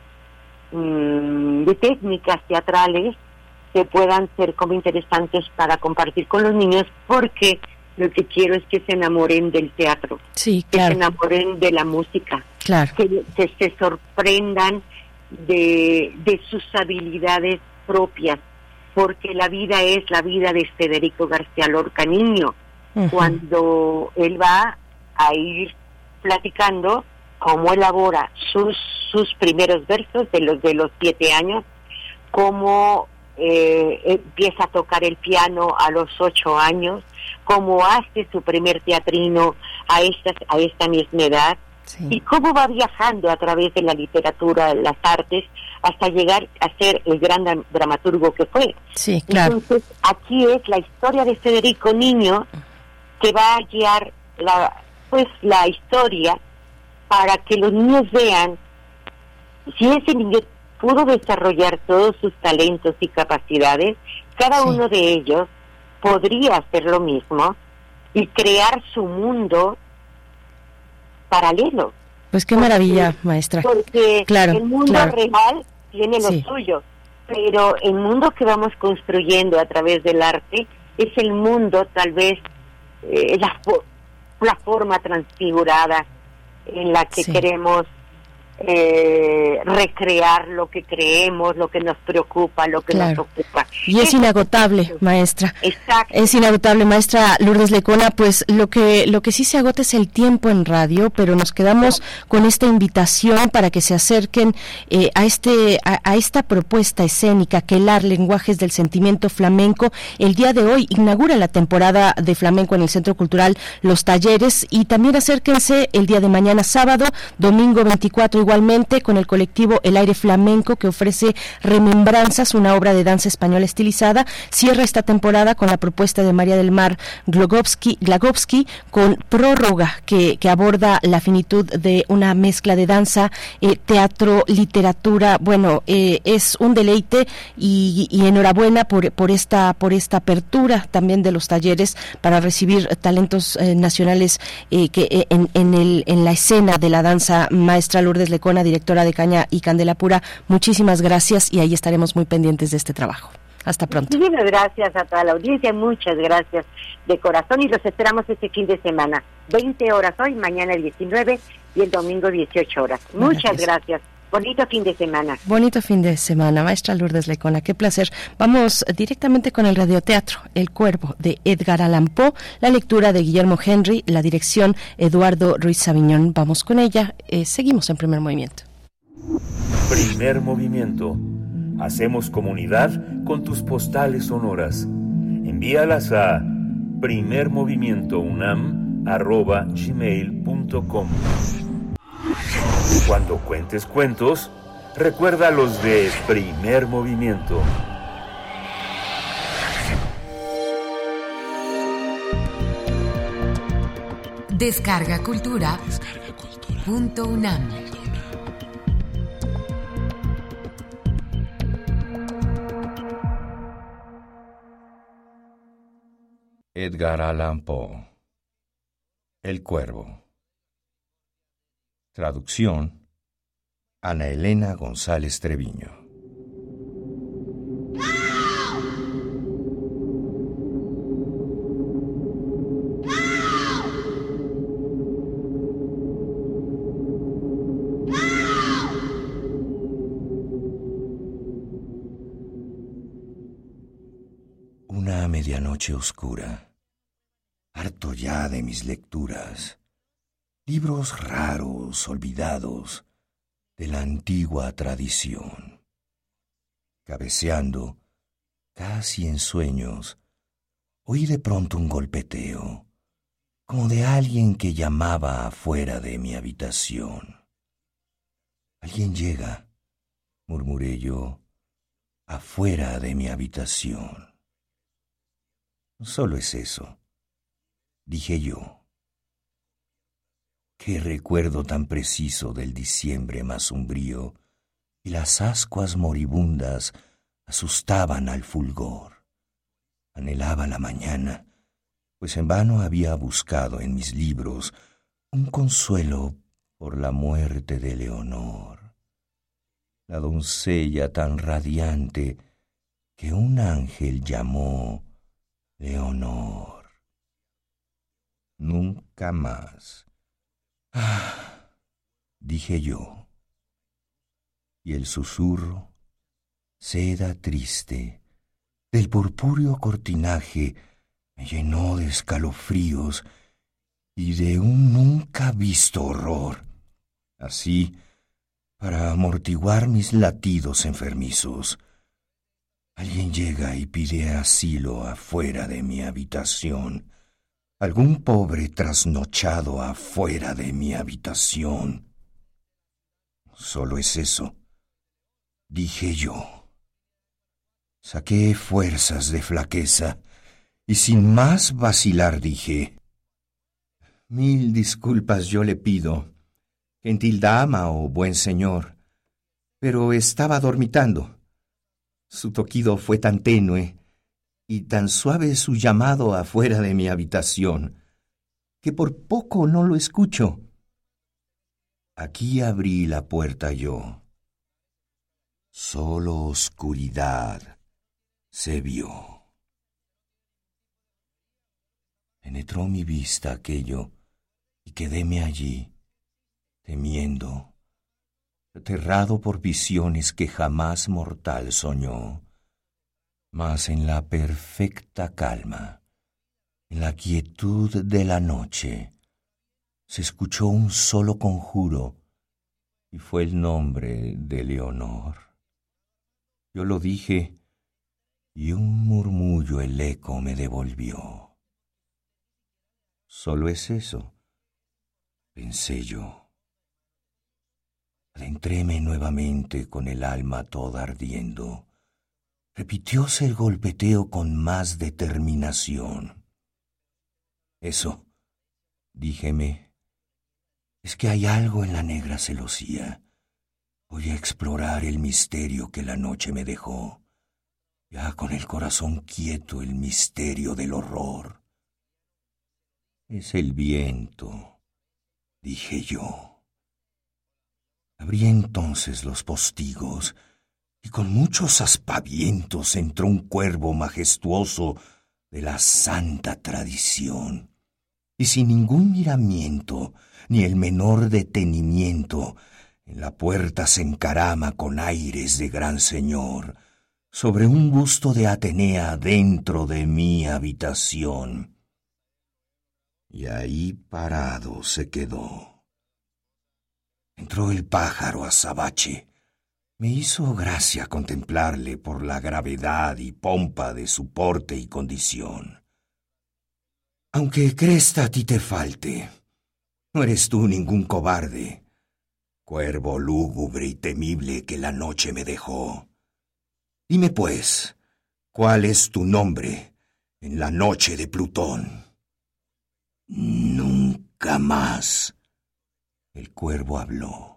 mm, de técnicas teatrales que puedan ser como interesantes para compartir con los niños, porque lo que quiero es que se enamoren del teatro, sí, que se enamoren de la música, que, se sorprendan de, de sus habilidades propias, porque la vida es la vida de Federico García Lorca niño, cuando él va a ir platicando cómo elabora sus, sus primeros versos de los de los siete años, cómo eh, empieza a tocar el piano a los ocho años, cómo hace su primer teatrino a esta, a esta misma edad y cómo va viajando a través de la literatura, las artes, hasta llegar a ser el gran dramaturgo que fue. Sí, claro. Entonces, aquí es la historia de Federico Niño que va a guiar la, pues, la historia para que los niños vean si ese niño pudo desarrollar todos sus talentos y capacidades, cada uno de ellos podría hacer lo mismo y crear su mundo paralelo. Pues qué maravilla, maestra. Porque el mundo real tiene lo suyo, pero el mundo que vamos construyendo a través del arte es el mundo tal vez eh, la, la forma transfigurada en la que queremos eh, recrear lo que creemos, lo que nos preocupa, lo que nos ocupa. Y es inagotable, maestra. Exacto. Es inagotable, maestra Lourdes Lecona, pues lo que lo que sí se agota es el tiempo en radio, pero nos quedamos con esta invitación para que se acerquen eh, a este a, esta propuesta escénica que el lenguajes del sentimiento flamenco. El día de hoy inaugura la temporada de flamenco en el Centro Cultural Los Talleres y también acérquense el día de mañana sábado, domingo 24 igualmente con el colectivo El Aire Flamenco que ofrece Remembranzas, una obra de danza española estilizada. Cierra esta temporada con la propuesta de María del Mar Glogowski, con Prórroga que, que, aborda la finitud de una mezcla de danza, eh, teatro, literatura. Bueno, eh, es un deleite y, enhorabuena por, por, esta, por esta apertura también de los talleres para recibir talentos eh, nacionales en, en la escena de la danza maestra Lourdes Lecona, directora de Caña y Candela Pura, muchísimas gracias y ahí estaremos muy pendientes de este trabajo. Hasta pronto. Muchísimas gracias a toda la audiencia, muchas gracias de corazón y los esperamos este fin de semana. 20 horas hoy, mañana el 19 y el domingo 18 horas. Muchas gracias. Bonito fin de semana. Bonito fin de semana, maestra Lourdes Lecona, qué placer. Vamos directamente con el radioteatro El Cuervo de Edgar Allan Poe, la lectura de Guillermo Henry, la dirección Eduardo Ruiz Sabiñón. Vamos con ella, eh, seguimos en primer movimiento. Primer movimiento. Hacemos comunidad con tus postales sonoras. Envíalas a primermovimientounam.gmail.com Cuando cuentes cuentos, recuerda los de primer movimiento. Descarga Cultura. Descarga cultura. Punto UNAM. Edgar Allan Poe El Cuervo Traducción Ana Elena González Treviño. Una medianoche oscura, harto ya de mis lecturas, libros raros, olvidados, de la antigua tradición. Cabeceando, casi en sueños, oí de pronto un golpeteo, como de alguien que llamaba afuera de mi habitación. Alguien llega, murmuré yo, afuera de mi habitación. Solo es eso, dije yo. Qué recuerdo tan preciso del diciembre más umbrío, y las ascuas moribundas asustaban al fulgor. Anhelaba la mañana, pues en vano había buscado en mis libros un consuelo por la muerte de Leonor, la doncella tan radiante que un ángel llamó Leonor. Nunca más. (sighs) Dije yo. Y el susurro, seda triste, del purpúreo cortinaje, me llenó de escalofríos y de un nunca visto horror. Así, para amortiguar mis latidos enfermizos, Alguien llega y pide asilo afuera de mi habitación. Algún pobre trasnochado afuera de mi habitación. Solo es eso, dije yo. Saqué fuerzas de flaqueza y sin más vacilar dije, Mil disculpas yo le pido, gentil dama o buen señor, pero estaba dormitando. Su toquido fue tan tenue y tan suave su llamado afuera de mi habitación, que por poco no lo escucho. Aquí abrí la puerta yo. Solo oscuridad se vio. Penetró mi vista aquello y quedéme allí, temiendo aterrado por visiones que jamás mortal soñó, mas en la perfecta calma, en la quietud de la noche, se escuchó un solo conjuro y fue el nombre de Leonor. Yo lo dije y un murmullo el eco me devolvió. Solo es eso, pensé yo. Adentréme nuevamente con el alma toda ardiendo. Repitióse el golpeteo con más determinación. Eso, díjeme, es que hay algo en la negra celosía. Voy a explorar el misterio que la noche me dejó, ya con el corazón quieto el misterio del horror. Es el viento, dije yo. Abrí entonces los postigos, y con muchos aspavientos entró un cuervo majestuoso de la santa tradición, y sin ningún miramiento, ni el menor detenimiento, en la puerta se encarama con aires de gran señor, sobre un busto de Atenea dentro de mi habitación. Y ahí parado se quedó. Entró el pájaro azabache. Me hizo gracia contemplarle por la gravedad y pompa de su porte y condición. Aunque cresta a ti te falte, no eres tú ningún cobarde, Cuervo lúgubre y temible que la noche me dejó. Dime pues, ¿cuál es tu nombre en la noche de Plutón? Nunca más. El cuervo habló.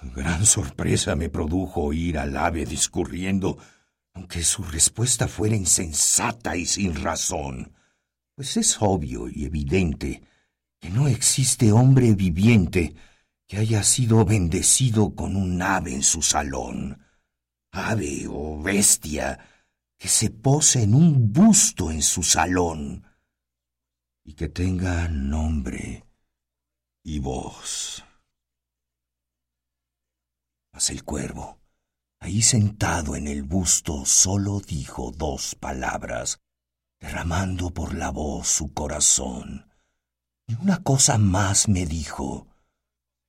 Gran sorpresa me produjo oír al ave discurriendo, aunque su respuesta fuera insensata y sin razón, pues es obvio y evidente que no existe hombre viviente que haya sido bendecido con un ave en su salón, ave o bestia que se pose en un busto en su salón y que tenga nombre y voz. El cuervo, ahí sentado en el busto, solo dijo dos palabras, derramando por la voz su corazón. Y una cosa más me dijo.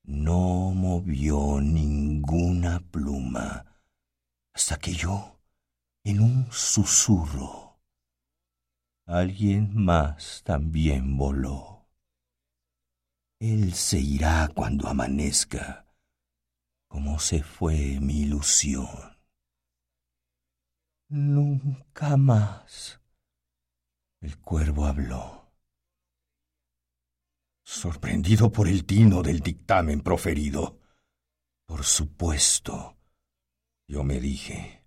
No movió ninguna pluma hasta que yo, en un susurro, alguien más también voló. Él se irá cuando amanezca, como se fue mi ilusión. Nunca más. El cuervo habló sorprendido por el tino del dictamen proferido. Por supuesto, yo me dije,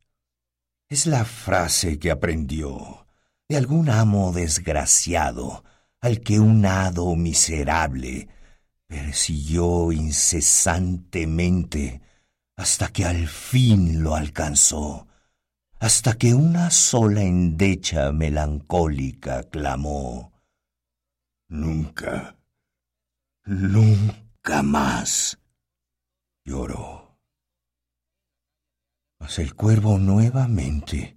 es la frase que aprendió de algún amo desgraciado al que un hado miserable persiguió incesantemente hasta que al fin lo alcanzó, hasta que una sola endecha melancólica clamó Nunca Nunca más. Lloró. Mas el cuervo nuevamente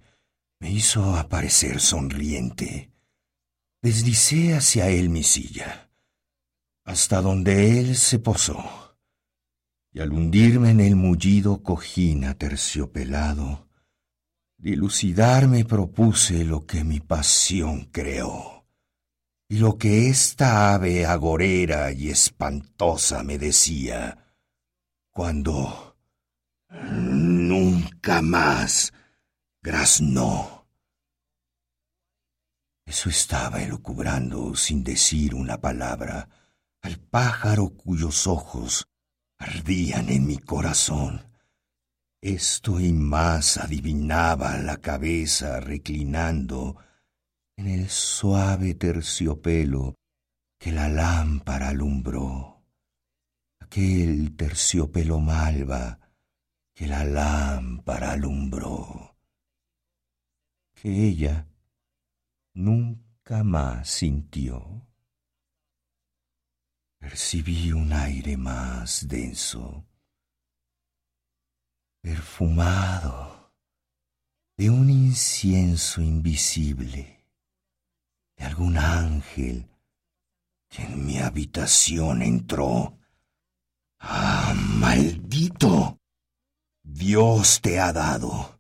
me hizo aparecer sonriente. Deslicé hacia él mi silla, hasta donde él se posó, y al hundirme en el mullido cojín aterciopelado, dilucidarme propuse lo que mi pasión creó. Y lo que esta ave agorera y espantosa me decía, cuando nunca más graznó. Eso estaba elucubrando sin decir una palabra al pájaro cuyos ojos ardían en mi corazón. Esto y más adivinaba la cabeza reclinando en el suave terciopelo que la lámpara alumbró, aquel terciopelo malva que la lámpara alumbró, que ella nunca más sintió. Percibí un aire más denso, perfumado de un incienso invisible de algún ángel que en mi habitación entró. ¡Ah, maldito! Dios te ha dado,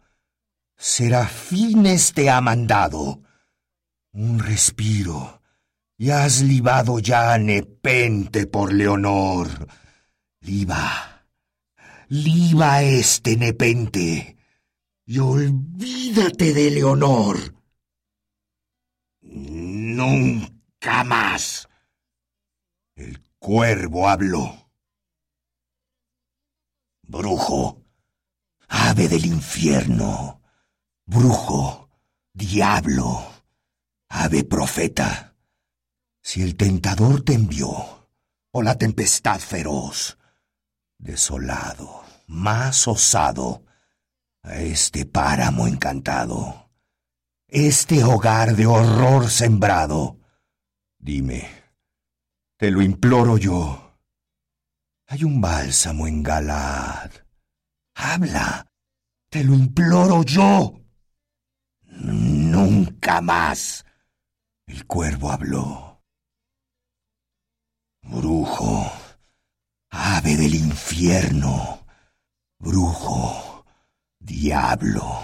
serafines te ha mandado, un respiro, y has libado ya nepente por Leonor. Liba, liba este nepente, y olvídate de Leonor. Nunca más. El cuervo habló. Brujo, ave del infierno, brujo, diablo, ave profeta, si el tentador te envió, o la tempestad feroz, desolado, más osado, a este páramo encantado, este hogar de horror sembrado. Dime, te lo imploro yo. Hay un bálsamo en Galad. Habla, te lo imploro yo. Nunca más. El cuervo habló. Brujo, ave del infierno, brujo, diablo,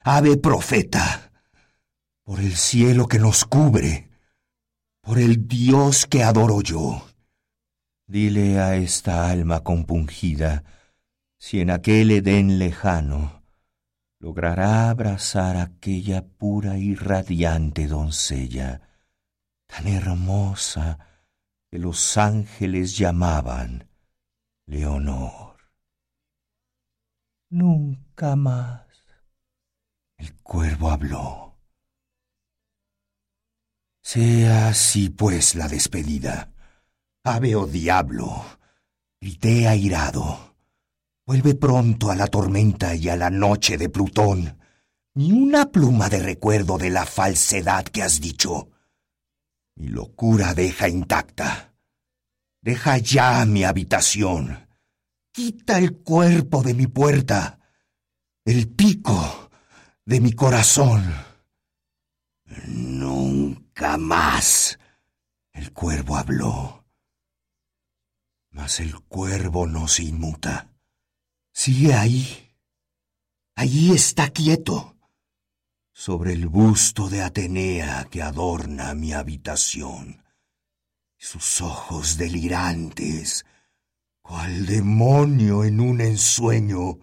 ave profeta. Por el cielo que nos cubre, por el Dios que adoro yo. Dile a esta alma compungida si en aquel Edén lejano logrará abrazar aquella pura y radiante doncella, tan hermosa que los ángeles llamaban Leonor. Nunca más. El cuervo habló. Sea así pues la despedida. Ave o diablo, grité airado. Vuelve pronto a la tormenta y a la noche de Plutón. Ni una pluma de recuerdo de la falsedad que has dicho. Mi locura deja intacta. Deja ya mi habitación. Quita el cuerpo de mi puerta. El pico de mi corazón. Nunca más. El cuervo habló. Mas el cuervo no se inmuta. Sigue ahí. Allí está quieto, sobre el busto de Atenea que adorna mi habitación. Sus ojos delirantes, cual demonio en un ensueño,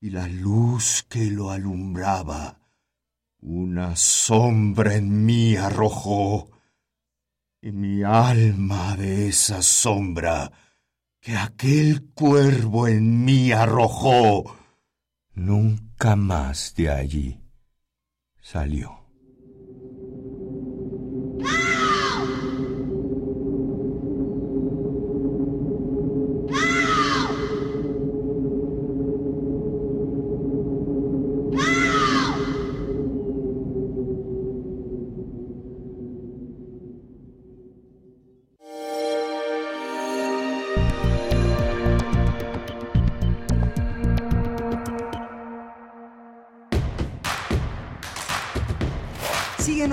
y la luz que lo alumbraba, una sombra en mí arrojó y mi alma de esa sombra que aquel cuervo en mí arrojó, nunca más de allí salió.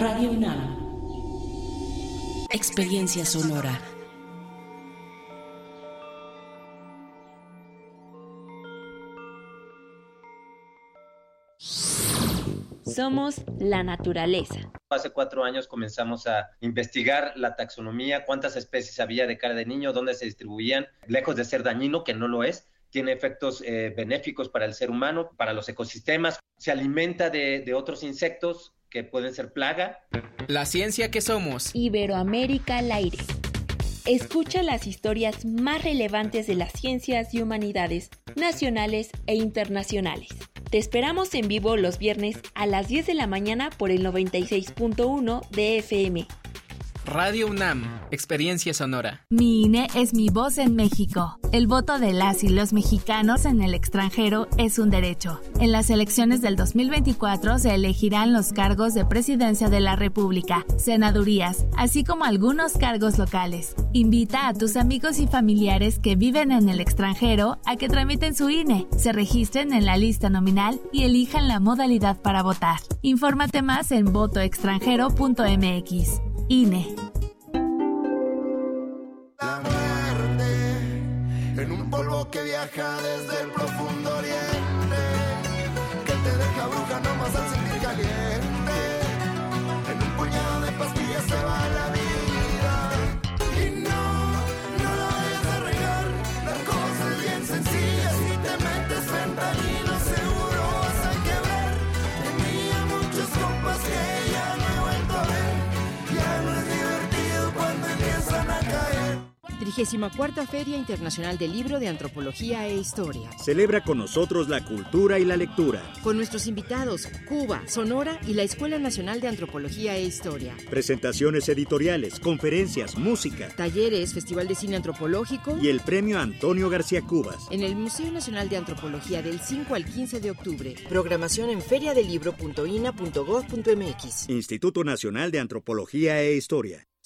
Radio UNAM. Experiencia sonora. Somos la naturaleza. Hace cuatro años comenzamos a investigar la taxonomía, cuántas especies había de cara de niño, dónde se distribuían, lejos de ser dañino, que no lo es, tiene efectos eh, benéficos para el ser humano, para los ecosistemas, se alimenta de, de otros insectos, que pueden ser plaga. La ciencia que somos. Iberoamérica al aire. Escucha las historias más relevantes de las ciencias y humanidades, nacionales e internacionales. Te esperamos en vivo los viernes a las 10 de la mañana por el 96.1 de FM. Radio UNAM, Experiencia Sonora. Mi INE es mi voz en México. El voto de las y los mexicanos en el extranjero es un derecho. En las elecciones del 2024 se elegirán los cargos de presidencia de la República, senadurías, así como algunos cargos locales. Invita a tus amigos y familiares que viven en el extranjero a que tramiten su INE, se registren en la lista nominal y elijan la modalidad para votar. Infórmate más en votoextranjero.mx. INE. La muerte en un polvo que viaja desde el profundo 34 Feria Internacional del Libro de Antropología e Historia. Celebra con nosotros la cultura y la lectura. Con nuestros invitados, Cuba, Sonora y la Escuela Nacional de Antropología e Historia. Presentaciones editoriales, conferencias, música. Talleres, Festival de Cine Antropológico. Y el Premio Antonio García Cubas. En el Museo Nacional de Antropología del 5 al 15 de octubre. Programación en feriadelibro.ina.gov.mx. Instituto Nacional de Antropología e Historia.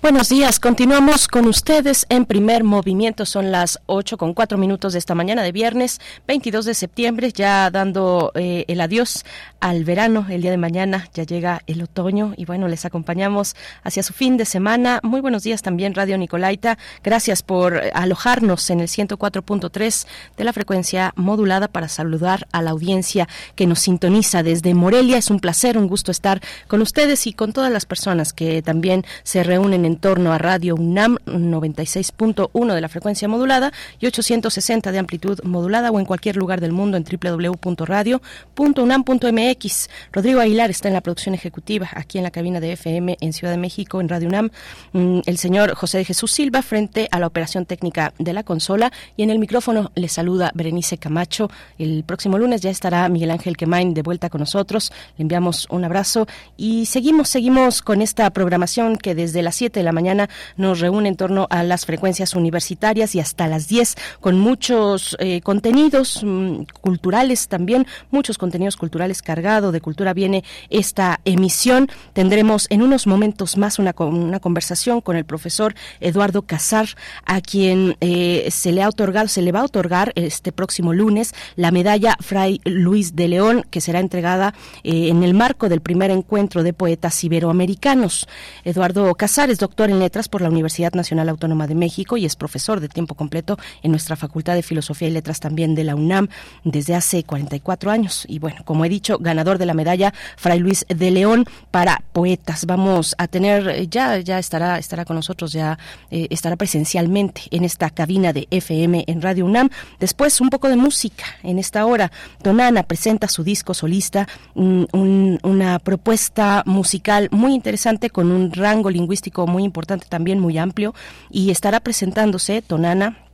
Buenos días, continuamos con ustedes en primer movimiento. Son las 8 con 4 minutos de esta mañana de viernes 22 de septiembre, ya dando eh, el adiós al verano. El día de mañana ya llega el otoño y bueno, les acompañamos hacia su fin de semana. Muy buenos días también, Radio Nicolaita. Gracias por alojarnos en el 104.3 de la frecuencia modulada para saludar a la audiencia que nos sintoniza desde Morelia. Es un placer, un gusto estar con ustedes y con todas las personas que también se reúnen en torno a Radio UNAM 96.1 de la frecuencia modulada y 860 de amplitud modulada o en cualquier lugar del mundo en www.radio.unam.mx. Rodrigo Aguilar está en la producción ejecutiva aquí en la cabina de FM en Ciudad de México en Radio UNAM. Mm, el señor José de Jesús Silva frente a la operación técnica de la consola y en el micrófono le saluda Berenice Camacho. El próximo lunes ya estará Miguel Ángel Quemain de vuelta con nosotros. Le enviamos un abrazo y seguimos, seguimos con esta programación que desde las 7 de la mañana nos reúne en torno a las frecuencias universitarias y hasta las 10 con muchos eh, contenidos mm, culturales también, muchos contenidos culturales cargado de cultura viene esta emisión. Tendremos en unos momentos más una, una conversación con el profesor Eduardo Casar, a quien eh, se le ha otorgado, se le va a otorgar este próximo lunes la medalla Fray Luis de León, que será entregada eh, en el marco del primer encuentro de poetas iberoamericanos. Eduardo Casar es doctor en letras por la Universidad Nacional Autónoma de México y es profesor de tiempo completo en nuestra Facultad de Filosofía y Letras también de la UNAM desde hace 44 años. Y bueno, como he dicho, ganador de la medalla Fray Luis de León para poetas. Vamos a tener, eh, ya, ya estará, estará con nosotros, ya eh, estará presencialmente en esta cabina de FM en Radio UNAM. Después, un poco de música en esta hora. Donana presenta su disco solista, mm, un, una propuesta musical muy interesante con un rango lingüístico muy importante, también muy amplio, y estará presentándose Tonana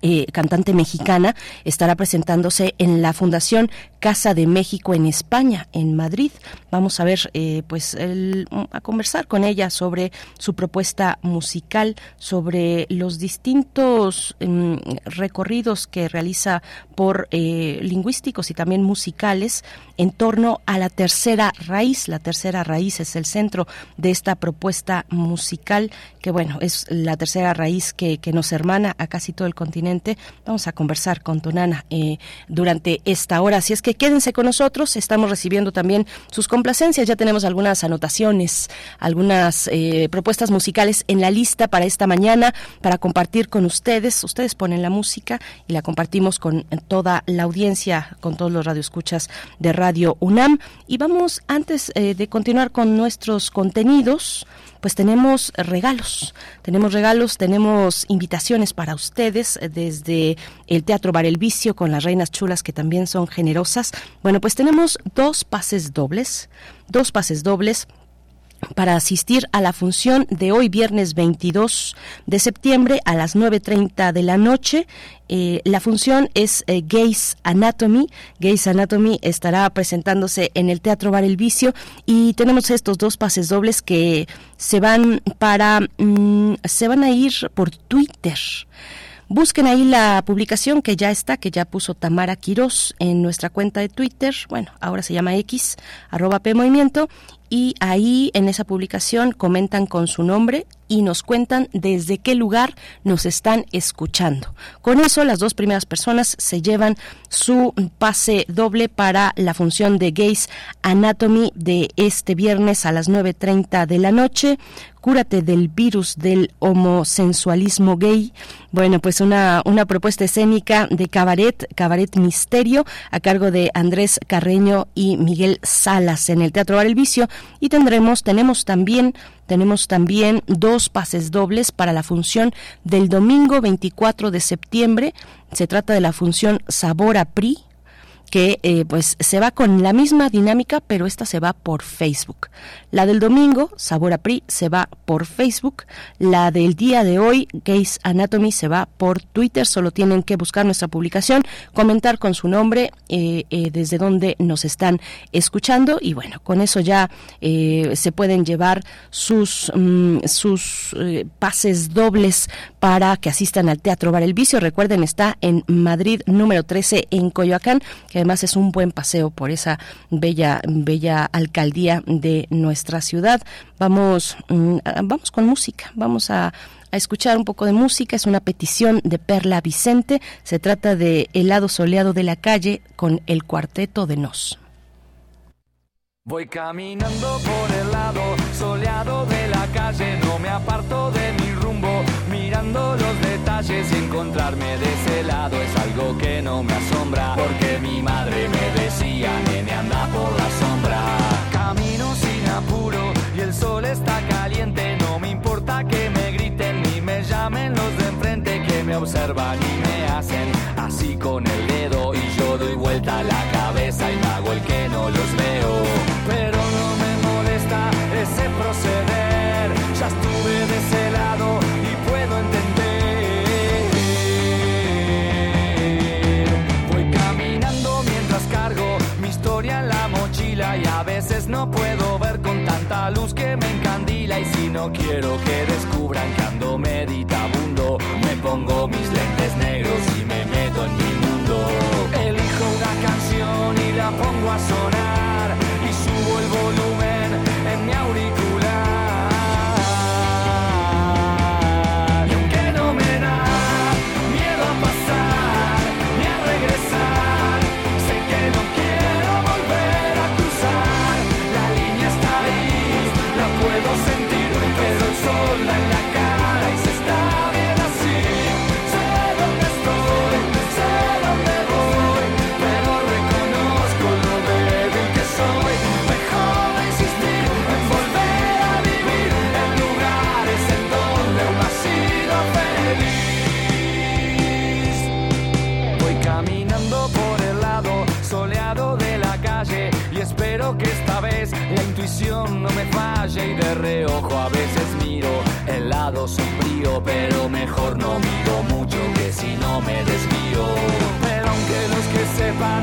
eh, cantante mexicana, estará presentándose en la Fundación Casa de México en España, en Madrid. Vamos a ver, eh, pues, a conversar con ella sobre su propuesta musical, sobre los distintos mm, recorridos que realiza por eh, lingüísticos y también musicales en torno a la tercera raíz. La tercera raíz es el centro de esta propuesta musical, que bueno, es la tercera raíz que, que nos hermana a casi todo el continente Vamos a conversar con Tonana eh, durante esta hora. Así es que quédense con nosotros. Estamos recibiendo también sus Ya tenemos algunas anotaciones, algunas eh, propuestas musicales en la lista para esta mañana para compartir con ustedes. Ustedes ponen la música y la compartimos con toda la audiencia, con todos los radioescuchas de Radio UNAM. Y vamos, antes eh, de continuar con nuestros contenidos, pues tenemos regalos, tenemos regalos, tenemos invitaciones para ustedes desde el Teatro Bar El Vicio con las Reinas Chulas que también son generosas. Bueno, pues tenemos dos pases dobles, dos pases dobles para asistir a la función de hoy viernes 22 de septiembre a las 9.30 de la noche. Eh, la función es eh, Gays Anatomy. Gays Anatomy estará presentándose en el Teatro Bar El Vicio y tenemos estos dos pases dobles que se van para mm, se van a ir por Twitter. Busquen ahí la publicación que ya está, que ya puso Tamara Quirós en nuestra cuenta de Twitter. Bueno, ahora se llama X, arroba Movimiento y ahí en esa publicación comentan con su nombre y nos cuentan desde qué lugar nos están escuchando. Con eso, las dos primeras personas se llevan su pase doble para la función de Gays Anatomy de este viernes a las 9.30 de la noche. Cúrate del virus del homosensualismo gay. Bueno, pues una, una propuesta escénica de cabaret, cabaret misterio, a cargo de Andrés Carreño y Miguel Salas en el Teatro Bar El Vicio. Y tendremos, tenemos también tenemos también dos pases dobles para la función del domingo 24 de septiembre. Se trata de la función Sabor a PRI, que eh, pues se va con la misma dinámica, pero esta se va por Facebook. La del domingo, Sabor a se va por Facebook. La del día de hoy, Gays Anatomy, se va por Twitter. Solo tienen que buscar nuestra publicación, comentar con su nombre, eh, eh, desde donde nos están escuchando. Y bueno, con eso ya se pueden llevar sus, mm, sus pases dobles para que asistan al Teatro Bar El Vicio. Recuerden, está en Madrid número 13 en Coyoacán, que además es un buen paseo por esa bella, bella alcaldía de nuestra ciudad. Vamos, mm, vamos con música, vamos a, a escuchar un poco de música. Es una petición de Perla Vicente. Se trata de El lado soleado de la calle con el cuarteto de Nos. Voy caminando por el lado soleado de la calle, no me aparto de mi los detalles y encontrarme de ese lado es algo que no me asombra, porque mi madre me decía, nene anda por la sombra. Camino sin apuro y el sol está caliente, no me importa que me griten ni me llamen los de enfrente que me observan y me hacen así con el dedo y yo doy vuelta la cabeza y me el que no los veo veces no puedo ver con tanta luz que me encandila y si no quiero que descubran que ando meditabundo, me pongo mis lentes negros y me meto en mi mundo. Elijo una canción y la pongo a sonar y de reojo a veces miro el lado sombrío, pero mejor no miro mucho que si no me desvío. Pero aunque los que sepan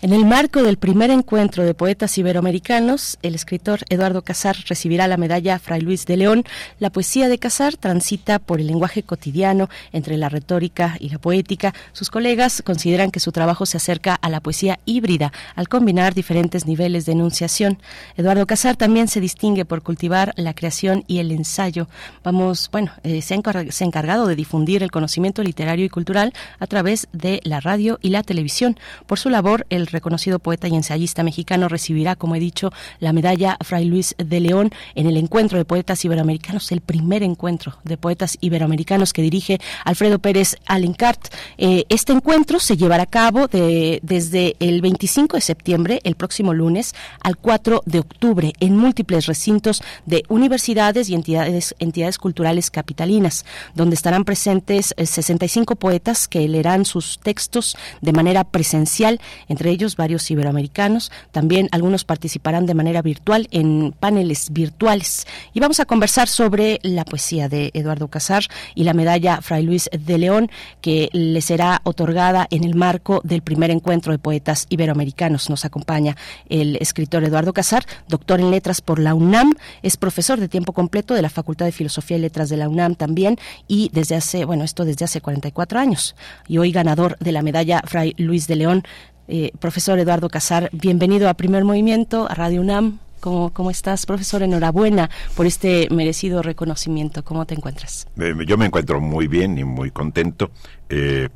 En el marco del primer encuentro de poetas iberoamericanos, el escritor Eduardo Casar recibirá la medalla Fray Luis de León. La poesía de Casar transita por el lenguaje cotidiano entre la retórica y la poética. Sus colegas consideran que su trabajo se acerca a la poesía híbrida al combinar diferentes niveles de enunciación. Eduardo Casar también se distingue por cultivar la creación y el ensayo. Vamos, bueno, eh, se, ha encargado de difundir el conocimiento literario y cultural a través de la radio y la televisión. Por su labor, el reconocido poeta y ensayista mexicano, recibirá, como he dicho, la medalla Fray Luis de León en el encuentro de poetas iberoamericanos, el primer encuentro de poetas iberoamericanos que dirige Alfredo Pérez Alencart. Eh, este encuentro se llevará a cabo de, desde el 25 de septiembre, el próximo lunes, al 4 de octubre, en múltiples recintos de universidades y entidades, entidades culturales capitalinas, donde estarán presentes 65 eh, poetas que leerán sus textos de manera presencial, entre ellos varios iberoamericanos. También algunos participarán de manera virtual en paneles virtuales. Y vamos a conversar sobre la poesía de Eduardo Casar y la medalla Fray Luis de León, que le será otorgada en el marco del primer encuentro de poetas iberoamericanos. Nos acompaña el escritor Eduardo Casar, doctor en letras por la UNAM, es profesor de tiempo completo de la Facultad de Filosofía y Letras de la UNAM también y desde hace, bueno, esto desde hace 44 años y hoy ganador de la medalla Fray Luis de León. Eh, profesor Eduardo Casar, bienvenido a Primer Movimiento, a Radio UNAM. ¿Cómo, ¿Cómo, estás, profesor? Enhorabuena por este merecido reconocimiento. ¿Cómo te encuentras? yo me encuentro muy bien y muy contento. Eh,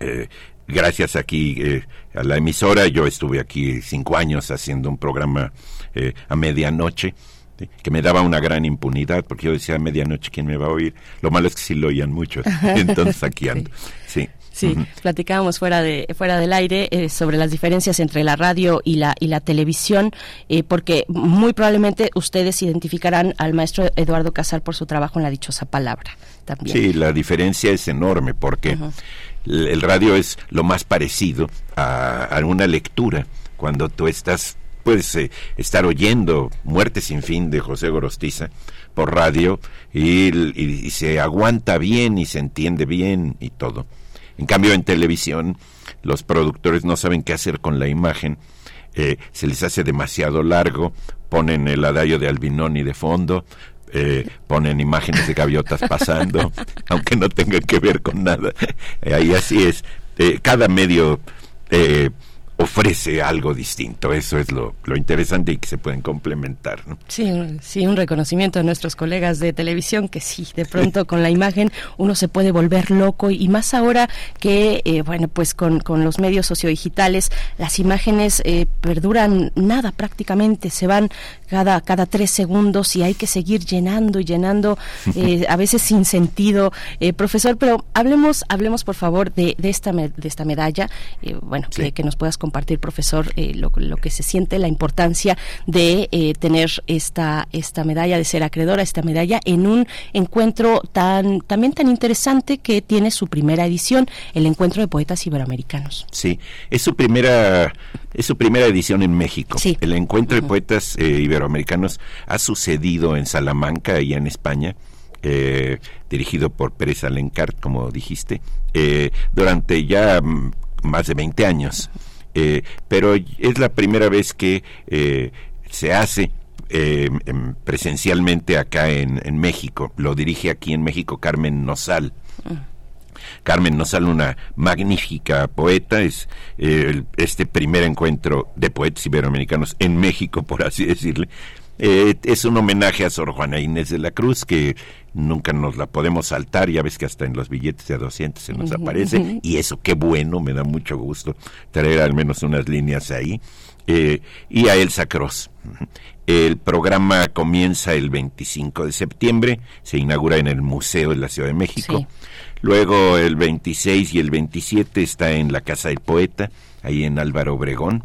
eh, gracias aquí eh, a la emisora. Yo estuve aquí cinco años haciendo un programa eh, a medianoche que me daba una gran impunidad porque yo decía a medianoche quién me va a oír. Lo malo es que sí lo oían muchos. (laughs) Entonces aquí ando. Sí. Sí, platicábamos fuera de fuera del aire eh, sobre las diferencias entre la radio y la y la televisión, porque muy probablemente ustedes identificarán al maestro Eduardo Casar por su trabajo en la dichosa palabra. También. Sí, la diferencia es enorme porque el radio es lo más parecido a, una lectura cuando tú estás puedes eh, estar oyendo Muerte sin fin de José Gorostiza por radio y, se aguanta bien y se entiende bien y todo. En cambio en televisión los productores no saben qué hacer con la imagen, eh, se les hace demasiado largo, ponen el adagio de Albinoni de fondo, eh, ponen imágenes de gaviotas pasando, (laughs) aunque no tengan que ver con nada. Eh, ahí así es. Eh, cada medio ofrece algo distinto. Eso es lo, lo, interesante y que se pueden complementar. ¿no? Sí, sí, un reconocimiento a nuestros colegas de televisión que sí, de pronto con la imagen uno se puede volver loco y más ahora que, eh, bueno, pues con, con, los medios sociodigitales las imágenes eh, perduran nada prácticamente, se van cada, cada tres segundos y hay que seguir llenando y llenando, (laughs) eh, a veces sin sentido. profesor, pero hablemos, hablemos por favor de, de, esta, de esta medalla, bueno, que, que nos puedas compartir, profesor, eh, lo, que se siente, la importancia de eh, tener esta, esta medalla, de ser acreedora a esta medalla en un encuentro tan también tan interesante que tiene su primera edición, el Encuentro de Poetas Iberoamericanos. Sí, es su primera es su primera edición en México. Sí. El Encuentro de Poetas eh, Iberoamericanos ha sucedido en Salamanca, y en España. dirigido por Pérez Alencart, como dijiste, durante ya mm, más de 20 años. Eh, pero es la primera vez que eh, se hace eh, presencialmente acá en, México. Lo dirige aquí en México Carmen Nosal. Carmen Nosal, una magnífica poeta, es este primer encuentro de poetas iberoamericanos en México, por así decirle. Es un homenaje a Sor Juana Inés de la Cruz, que nunca nos la podemos saltar, ya ves que hasta en los billetes de 200 se nos aparece, y eso qué bueno, me da mucho gusto traer al menos unas líneas ahí, eh, y a Elsa Cross. El programa comienza el 25 de septiembre, se inaugura en el Museo de la Ciudad de México, luego el 26 y el 27 está en la Casa del Poeta, ahí en Álvaro Obregón,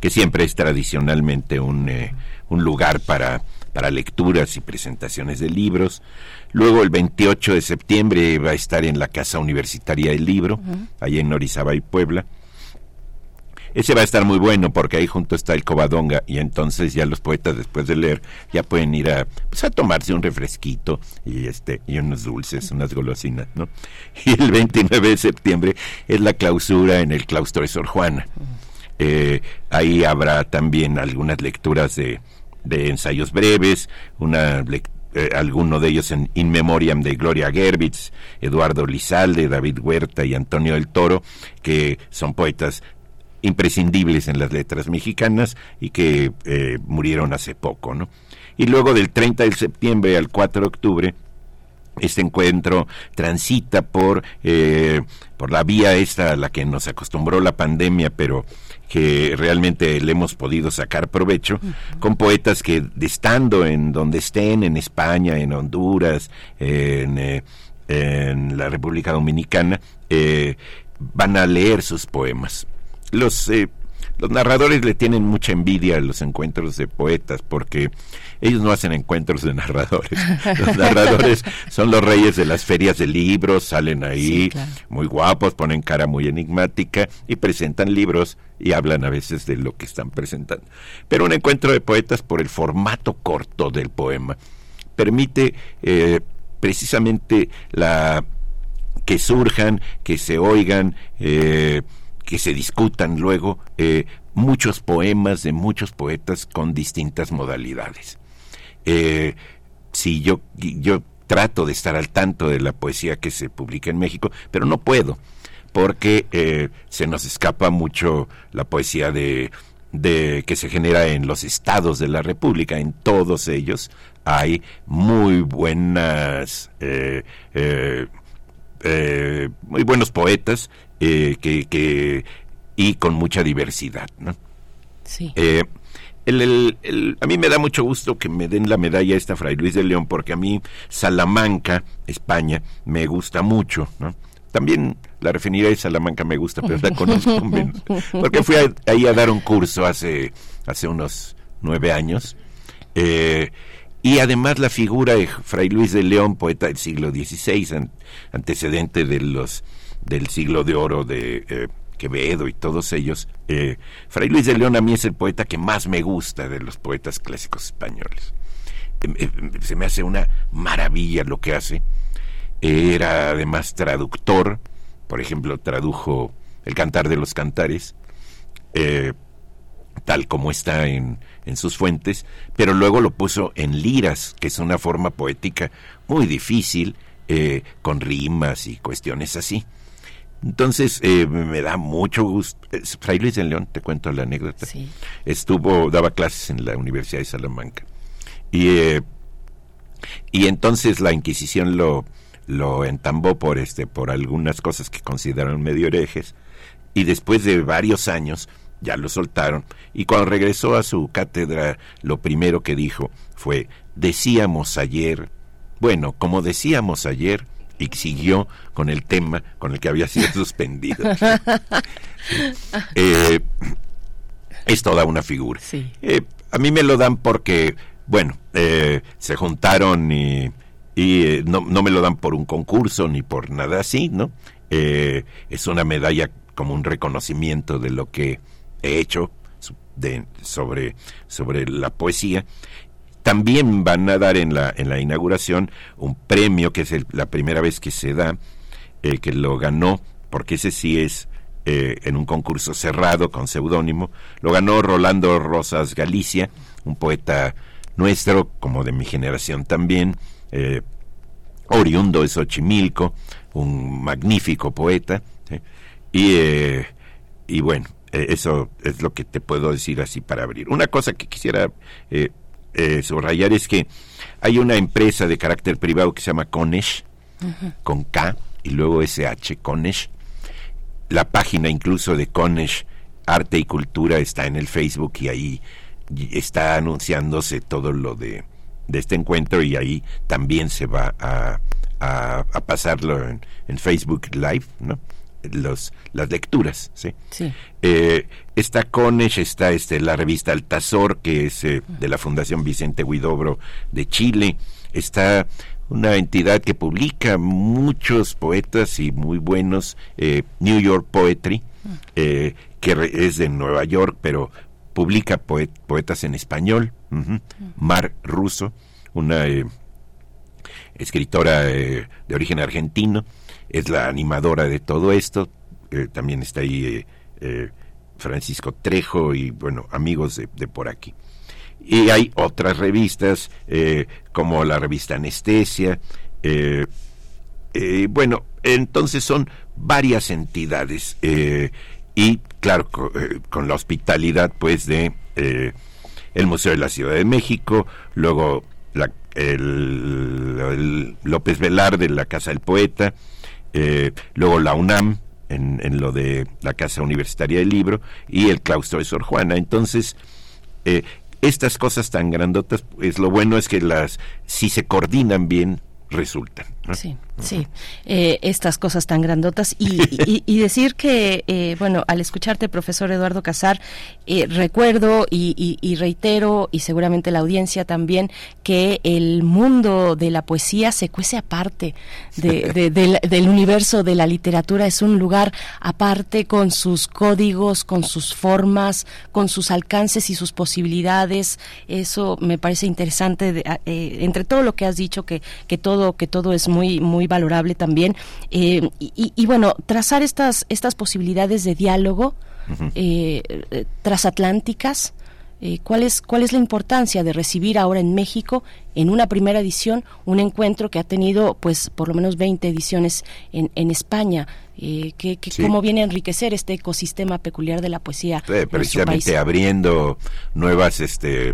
que siempre es tradicionalmente un, eh, un lugar para para lecturas y presentaciones de libros. Luego el 28 de septiembre va a estar en la Casa Universitaria del Libro, ahí en Orizaba y Puebla. Ese va a estar muy bueno porque ahí junto está el Covadonga y entonces ya los poetas después de leer ya pueden ir a, pues, a tomarse un refresquito y este y unos dulces, unas golosinas, ¿no? (laughs) Y el 29 de septiembre es la clausura en el claustro de Sor Juana. Eh, ahí habrá también algunas lecturas de, de ensayos breves, una eh, alguno de ellos en In Memoriam de Gloria Gerbitz, Eduardo Lizalde, David Huerta y Antonio del Toro, que son poetas imprescindibles en las letras mexicanas y que eh, murieron hace poco, ¿no? Y luego del 30 de septiembre al 4 de octubre este encuentro transita por eh, por la vía esta a la que nos acostumbró la pandemia pero que realmente le hemos podido sacar provecho con poetas que estando en donde estén en España en Honduras en, eh, en la República Dominicana eh, van a leer sus poemas. Los eh, los narradores le tienen mucha envidia a los encuentros de poetas porque ellos no hacen encuentros de narradores. (laughs) Los narradores son los reyes de las ferias de libros, salen ahí muy guapos, ponen cara muy enigmática y presentan libros y hablan a veces de lo que están presentando. Pero un encuentro de poetas por el formato corto del poema permite eh, precisamente la que surjan, que se oigan, eh, que se discutan luego eh, muchos poemas de muchos poetas con distintas modalidades. Eh, si yo, yo trato de estar al tanto de la poesía que se publica en México, pero no puedo, porque eh, se nos escapa mucho la poesía de, de que se genera en los estados de la República, en todos ellos hay muy buenas muy buenos poetas que, que, y con mucha diversidad. ¿no? Sí. El, a mí me da mucho gusto que me den la medalla esta Fray Luis de León, porque a mí Salamanca, España, me gusta mucho, ¿no? También la refinería de Salamanca me gusta, pero la (laughs) conozco menos. Porque fui ahí a dar un curso hace, hace unos nueve años. Eh, y además la figura de Fray Luis de León, poeta del siglo XVI, antecedente de los, del siglo de oro de eh, Quevedo y todos ellos, eh, Fray Luis de León a mí es el poeta que más me gusta de los poetas clásicos españoles. Em, em, se me hace una maravilla lo que hace. Era además traductor, por ejemplo, tradujo El Cantar de los Cantares, eh, tal como está en, sus fuentes, pero luego lo puso en liras, que es una forma poética muy difícil, con rimas y cuestiones así. Entonces, eh, me da mucho gusto. Fray Luis de León, te cuento la anécdota. Estuvo, daba clases en la Universidad de Salamanca. Y, eh, y entonces la Inquisición lo, lo entambó por, este, por algunas cosas que consideraron medio herejes. Y después de varios años, ya lo soltaron. Y cuando regresó a su cátedra, lo primero que dijo fue, decíamos ayer, bueno, como decíamos ayer, y siguió con el tema con el que había sido (laughs) suspendido. Eh, es toda una figura. Eh, a mí me lo dan porque, bueno, eh, se juntaron y, no, no, me lo dan por un concurso ni por nada así, ¿no? es una medalla como un reconocimiento de lo que he hecho de, sobre, sobre la poesía también van a dar en la, en la inauguración un premio que es la primera vez que se da, eh, que lo ganó, porque ese sí es eh, en un concurso cerrado con seudónimo, lo ganó Rolando Rosas Galicia, un poeta nuestro, como de mi generación también, eh, oriundo de Xochimilco, un magnífico poeta, y, y bueno, eso es lo que te puedo decir así para abrir. Una cosa que quisiera eh, subrayar es que hay una empresa de carácter privado que se llama Conesh, con K y luego SH, Conesh. La página incluso de Conesh Arte y Cultura está en el Facebook y ahí está anunciándose todo lo de, de este encuentro y ahí también se va a, a, pasarlo en, en, Facebook Live, ¿no? Los, las lecturas, ¿sí? sí. Eh, está Conesh, está este, la revista Altazor, que es eh, de la Fundación Vicente Huidobro de Chile, está una entidad que publica muchos poetas y muy buenos, eh, New York Poetry, que es de Nueva York, pero publica poetas en español, Mar Russo, una escritora de origen argentino, es la animadora de todo esto, también está ahí Francisco Trejo y, bueno, amigos de, por aquí. Y hay otras revistas, eh, como la revista Anestesia. Eh, eh, bueno, entonces son varias entidades. y, claro, con, la hospitalidad, pues, de el Museo de la Ciudad de México, luego la, el López Velarde, la Casa del Poeta, eh, luego la UNAM, en, en, lo de la Casa Universitaria del Libro, y el claustro de Sor Juana. Entonces, eh, estas cosas tan grandotas, pues lo bueno es que las, si se coordinan bien, resultan. Sí, sí, eh, estas cosas tan grandotas y, decir que, eh, bueno, al escucharte, profesor Eduardo Casar, eh, recuerdo y, reitero, y seguramente la audiencia también, que el mundo de la poesía se cuece aparte del, universo de la literatura, es un lugar aparte con sus códigos, con sus formas, con sus alcances y sus posibilidades. Eso me parece interesante, entre todo lo que has dicho, que, que, todo, que todo es muy, muy valorable también. Eh, y, bueno, trazar estas, estas posibilidades de diálogo eh, eh, transatlánticas. ¿cuál, es, ¿Cuál es la importancia de recibir ahora en México, en una primera edición, un encuentro que ha tenido, pues, por lo menos 20 ediciones en, en España? que, ¿Cómo viene a enriquecer este ecosistema peculiar de la poesía? precisamente abriendo nuevas este,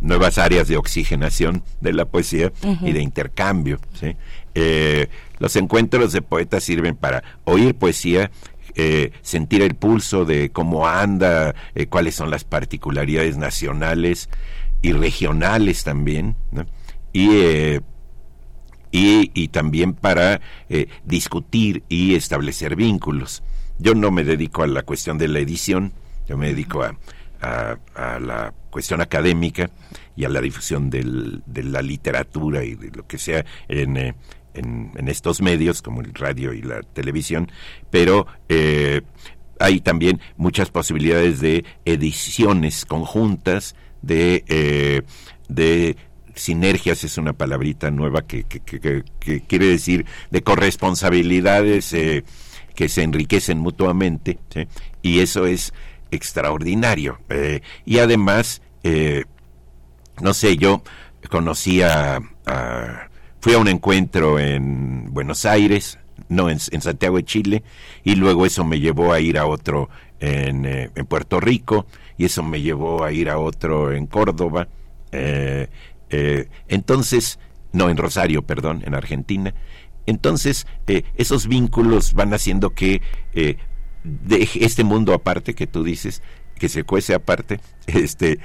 nuevas áreas de oxigenación de la poesía y de intercambio. ¿sí? Eh, los encuentros de poetas sirven para oír poesía, eh, sentir el pulso de cómo anda, eh, cuáles son las particularidades nacionales y regionales también, y, y, y, también para discutir y establecer vínculos. Yo no me dedico a la cuestión de la edición, yo me dedico a, a la cuestión académica y a la difusión del, de la literatura y de lo que sea en, eh, en, estos medios como el radio y la televisión, pero eh, hay también muchas posibilidades de ediciones conjuntas, de, eh, de sinergias es una palabrita nueva que, que, que, quiere decir de corresponsabilidades que se enriquecen mutuamente y eso es extraordinario. Eh, y además, eh, no sé, yo conocí a, Fui a un encuentro en Buenos Aires, no, en, Santiago de Chile, y luego eso me llevó a ir a otro en, eh, en Puerto Rico, y eso me llevó a ir a otro en Córdoba. entonces, no, en Rosario, perdón, en Argentina. Entonces, esos vínculos van haciendo que de este mundo aparte que tú dices, que se cuece aparte, (laughs) este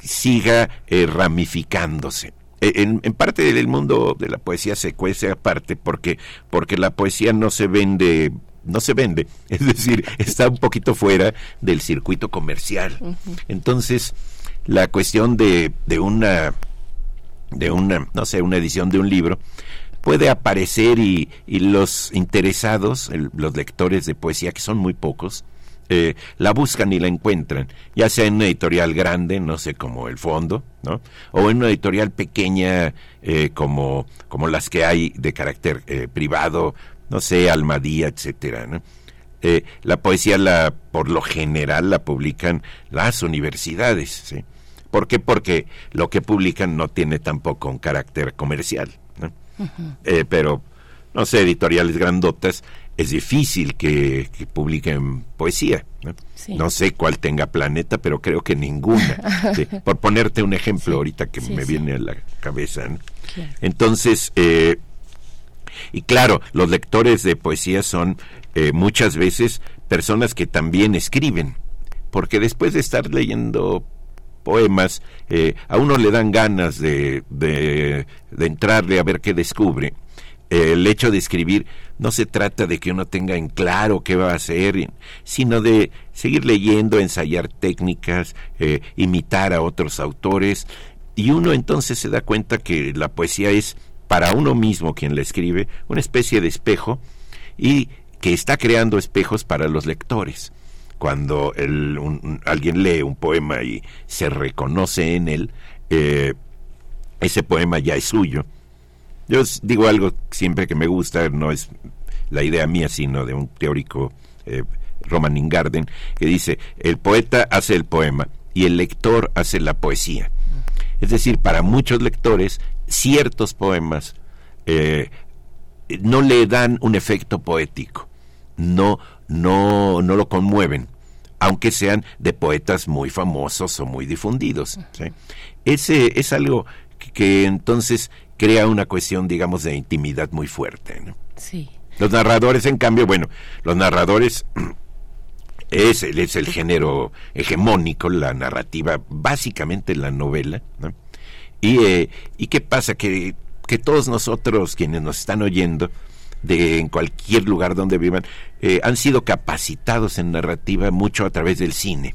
siga eh, ramificándose. E, en, parte del mundo de la poesía se cuece aparte porque porque la poesía no se vende no se vende, (laughs) es decir, está un poquito fuera del circuito comercial. Entonces, la cuestión de, de una de una, no sé, una edición de un libro, puede aparecer y, los interesados, los lectores de poesía, que son muy pocos, eh, la buscan y la encuentran, ya sea en una editorial grande, no sé, como El Fondo, ¿no? O en una editorial pequeña, eh, como, como las que hay de carácter eh, privado, no sé, Almadía, etcétera, la poesía, la, por lo general, la publican las universidades, ¿sí? ¿Por qué? Porque lo que publican no tiene tampoco un carácter comercial. Eh, pero, no sé, editoriales grandotas, es difícil que, publiquen poesía. ¿no? sé cuál tenga planeta, pero creo que ninguna. (laughs) Por ponerte un ejemplo ahorita que me viene a la cabeza. Entonces, eh, y claro, los lectores de poesía son eh, muchas veces personas que también escriben, porque después de estar leyendo poemas, eh, a uno le dan ganas de, de, entrarle a ver qué descubre. el hecho de escribir no se trata de que uno tenga en claro qué va a hacer, sino de seguir leyendo, ensayar técnicas, eh, imitar a otros autores, y uno entonces se da cuenta que la poesía es para uno mismo quien la escribe una especie de espejo y que está creando espejos para los lectores cuando alguien lee un poema y se reconoce en él, eh, ese poema ya es suyo. Yo digo algo siempre que me gusta, no es la idea mía, sino de un teórico, eh, Roman Ingarden, que dice, el poeta hace el poema y el lector hace la poesía. Es decir, para muchos lectores, ciertos poemas eh, no le dan un efecto poético, no no, no lo conmueven, aunque sean de poetas muy famosos o muy difundidos. Ese es algo que, que entonces crea una cuestión, digamos, de intimidad muy fuerte. ¿no? Sí. Los narradores, en cambio, bueno, los narradores (clears throat) es, el- es el género hegemónico, la narrativa, básicamente la novela. ¿no? Y, eh, ¿Y qué pasa? Que, que todos nosotros, quienes nos están oyendo, de en cualquier lugar donde vivan, eh, han sido capacitados en narrativa mucho a través del cine.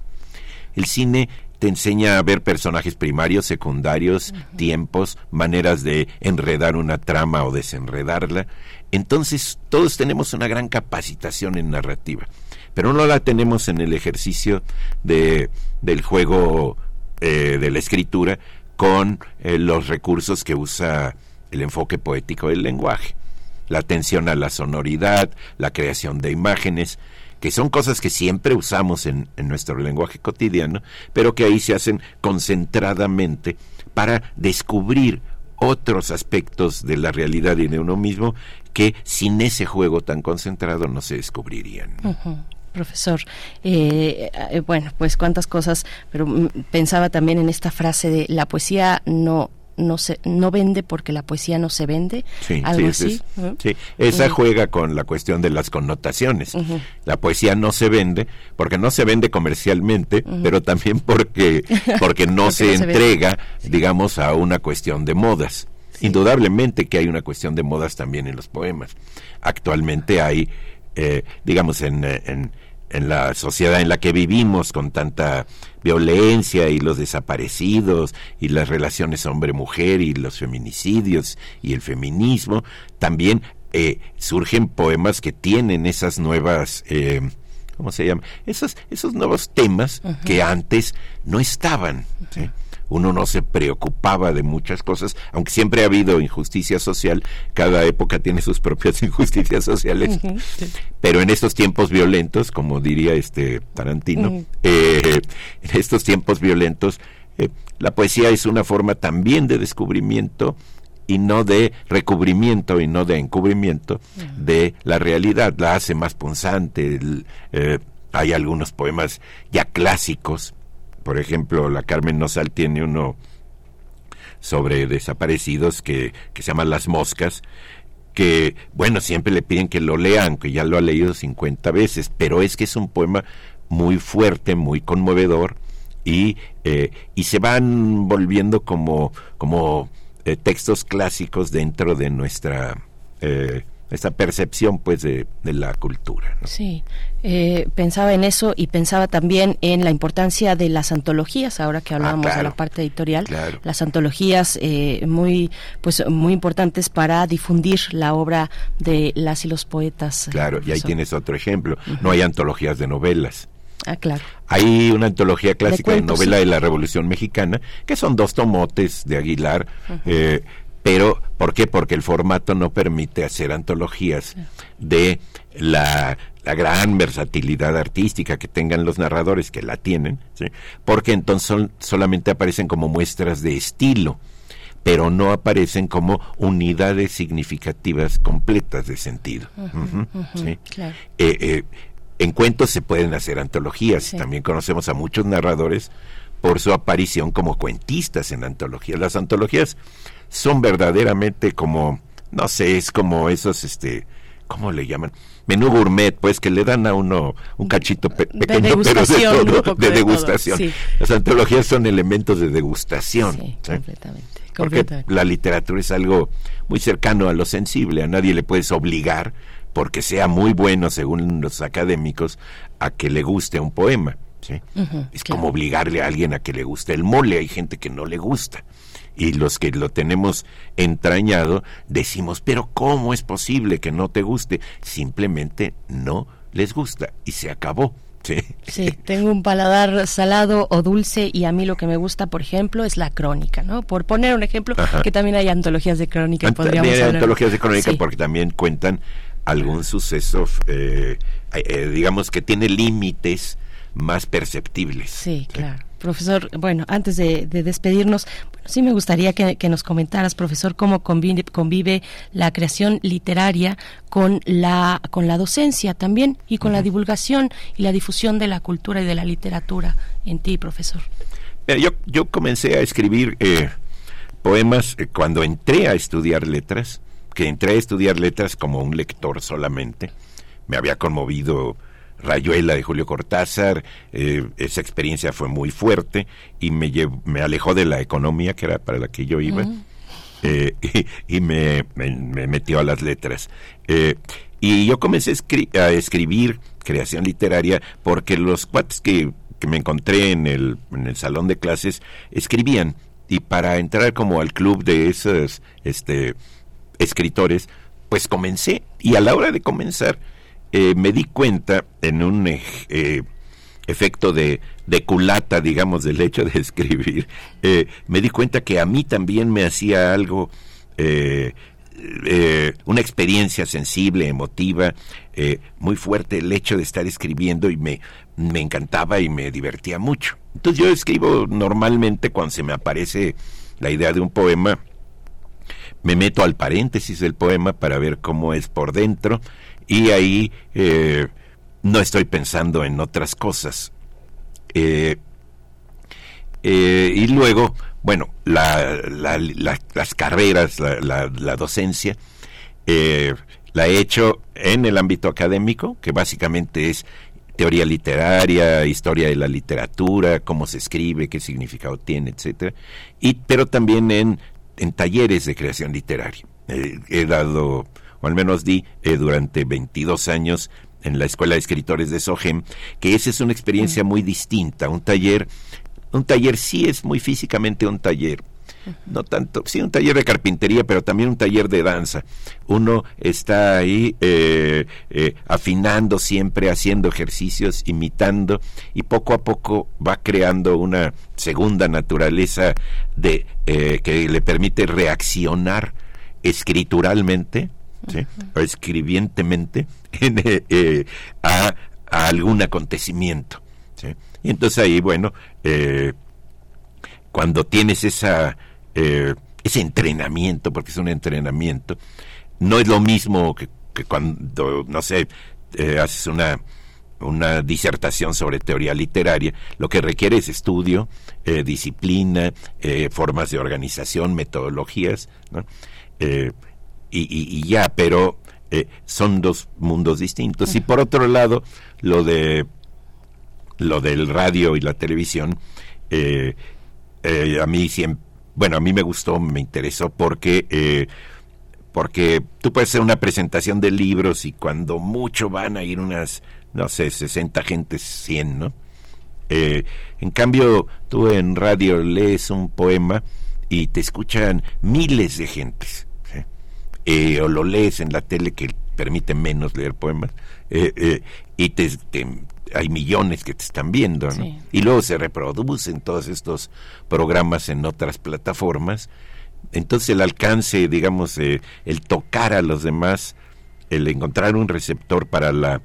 El cine te enseña a ver personajes primarios, secundarios, tiempos, maneras de enredar una trama o desenredarla. Entonces, todos tenemos una gran capacitación en narrativa, pero no la tenemos en el ejercicio de, del juego eh, de la escritura con eh, los recursos que usa el enfoque poético del lenguaje. La atención a la sonoridad, la creación de imágenes, que son cosas que siempre usamos en, nuestro lenguaje cotidiano, pero que ahí se hacen concentradamente para descubrir otros aspectos de la realidad y de uno mismo que sin ese juego tan concentrado no se descubrirían. Profesor, eh, eh, bueno, pues cuántas cosas, pero mm, pensaba también en esta frase de la poesía no no se no vende porque la poesía no se vende, Sí, algo sí, así. es- sí, esa juega con la cuestión de las connotaciones. La poesía no se vende porque no se vende comercialmente, pero también porque (laughs) porque no Porque se no se vende. entrega, digamos, a una cuestión de modas. Indudablemente que hay una cuestión de modas también en los poemas. Actualmente hay, eh, digamos, en, eh, en, en la sociedad en la que vivimos con tanta violencia y los desaparecidos y las relaciones hombre-mujer y los feminicidios y el feminismo, también eh, surgen poemas que tienen esas nuevas... eh, ¿Cómo se llama? Esos, esos nuevos temas que antes no estaban. ¿sí? Uno no se preocupaba de muchas cosas, aunque siempre ha habido injusticia social, cada época tiene sus propias (laughs) injusticias sociales, sí. pero en estos tiempos violentos, como diría este Tarantino, eh, en estos tiempos violentos, eh, la poesía es una forma también de descubrimiento y no de recubrimiento y no de encubrimiento de la realidad, la hace más punzante. el, eh, hay algunos poemas ya clásicos, por ejemplo, la Carmen Nosal tiene uno sobre desaparecidos que, que se llama Las Moscas, que, bueno, siempre le piden que lo lean, que ya lo ha leído 50 veces, pero es que es un poema muy fuerte, muy conmovedor, y, eh, y se van volviendo como, como eh, textos clásicos dentro de nuestra, eh, esta percepción pues de, de la cultura. ¿no? Sí, eh, pensaba en eso y pensaba también en la importancia de las antologías, ahora que hablábamos de claro, la parte editorial, claro. las antologías eh, muy, pues, muy importantes para difundir la obra de las y los poetas. eh, Claro, y ahí tienes otro ejemplo. No hay antologías de novelas. Ah, claro. Hay una antología clásica de, cuentos, novela sí. de la Revolución Mexicana, que son dos tomotes de Aguilar, eh, pero ¿por qué? Porque el formato no permite hacer antologías de la, la gran versatilidad artística que tengan los narradores, que la tienen, ¿sí? porque entonces son- solamente aparecen como muestras de estilo pero no aparecen como unidades significativas completas de sentido. Eh, eh, en cuentos se pueden hacer antologías. Sí. También conocemos a muchos narradores por su aparición como cuentistas en antologías. Las antologías son verdaderamente como, no sé, es como esos, este, ¿cómo le llaman? Menú gourmet, pues que le dan a uno un cachito pe- pequeño, (laughs) pero de todo, poco de de degustación. todo, sí. Las antologías son elementos de degustación. Sí, ¿sí? completamente. Porque completamente. la literatura es algo muy cercano a lo sensible, a nadie le puedes obligar, porque sea muy bueno según los académicos, a que le guste un poema. ¿sí? Es claro. como obligarle a alguien a que le guste el mole, hay gente que no le gusta. Y los que lo tenemos entrañado decimos, pero ¿cómo es posible que no te guste? Simplemente no les gusta y se acabó. (laughs) ¿sí? Sí, tengo un paladar salado o dulce y a mí lo que me gusta, por ejemplo, es la crónica, ¿no? Por poner un ejemplo, Ajá. que también hay antologías de crónica, y podríamos hay hablar. antologías de crónica Sí. porque también cuentan algún suceso, eh, eh, digamos que tiene límites más perceptibles. Sí, claro. Profesor, bueno, antes de, de despedirnos, bueno, sí me gustaría que, que nos comentaras, profesor, cómo convive, convive la creación literaria con la, con la docencia también y con la divulgación y la difusión de la cultura y de la literatura en ti, profesor. Mira, yo, yo comencé a escribir eh, poemas, eh, cuando entré a estudiar letras, que entré a estudiar letras como un lector solamente, me había conmovido Rayuela de Julio Cortázar, eh, esa experiencia fue muy fuerte y me, me alejó de la economía, que era para la que yo iba, eh, (laughs) y, me, metió a las letras. Eh, y yo comencé a, escribir creación literaria porque los cuates que, que me encontré en el, en el salón de clases escribían y para entrar como al club de esos este, escritores, pues comencé y a la hora de comenzar eh, me di cuenta en un eh, efecto de, culata, digamos, del hecho de (laughs) escribir, eh, me di cuenta que a mí también me hacía algo, una experiencia sensible, emotiva, muy fuerte el hecho de estar escribiendo y me, me encantaba y me divertía mucho. Entonces yo escribo normalmente cuando se me aparece la idea de un poema, me meto al paréntesis del poema para ver cómo es por dentro y ahí eh, no estoy pensando en otras cosas. Eh, eh, y luego, bueno, las carreras, la, docencia, la he hecho en el ámbito académico, que básicamente es teoría literaria, historia de la literatura, cómo se escribe, qué significado tiene, etcétera, y pero también en, en talleres de creación literaria. he dado o al menos di eh, durante 22 años en la Escuela de Escritores de Sogem, que esa es una experiencia muy distinta. Un taller, un taller sí es muy físicamente un taller, no tanto, sí un taller de carpintería, pero también un taller de danza. Uno está ahí eh, eh, afinando siempre, haciendo ejercicios, imitando y poco a poco va creando una segunda naturaleza de que le permite reaccionar escrituralmente o escribientemente eh, eh, a, algún acontecimiento. Y entonces ahí, bueno, eh, cuando tienes esa, ese entrenamiento, porque es un entrenamiento, no es lo mismo que, cuando, no sé, haces una, una disertación sobre teoría literaria, lo que requiere es estudio, disciplina, formas de organización, metodologías, ¿no? Y, ya, pero eh, son dos mundos distintos. Y por otro lado, lo de lo del radio y la televisión, eh, eh, a mí siempre, bueno, a mí me gustó, me interesó porque porque tú puedes hacer una presentación de libros y cuando mucho van a ir unas, no sé, 60 gentes, 100, ¿no? en cambio, tú en radio lees un poema y te escuchan miles de gentes. Eh, o lo lees en la tele que permite menos leer poemas, eh, eh, y te, hay millones que te están viendo, Y luego se reproducen todos estos programas en otras plataformas. Entonces el alcance, digamos, el tocar a los demás, el encontrar un receptor para la,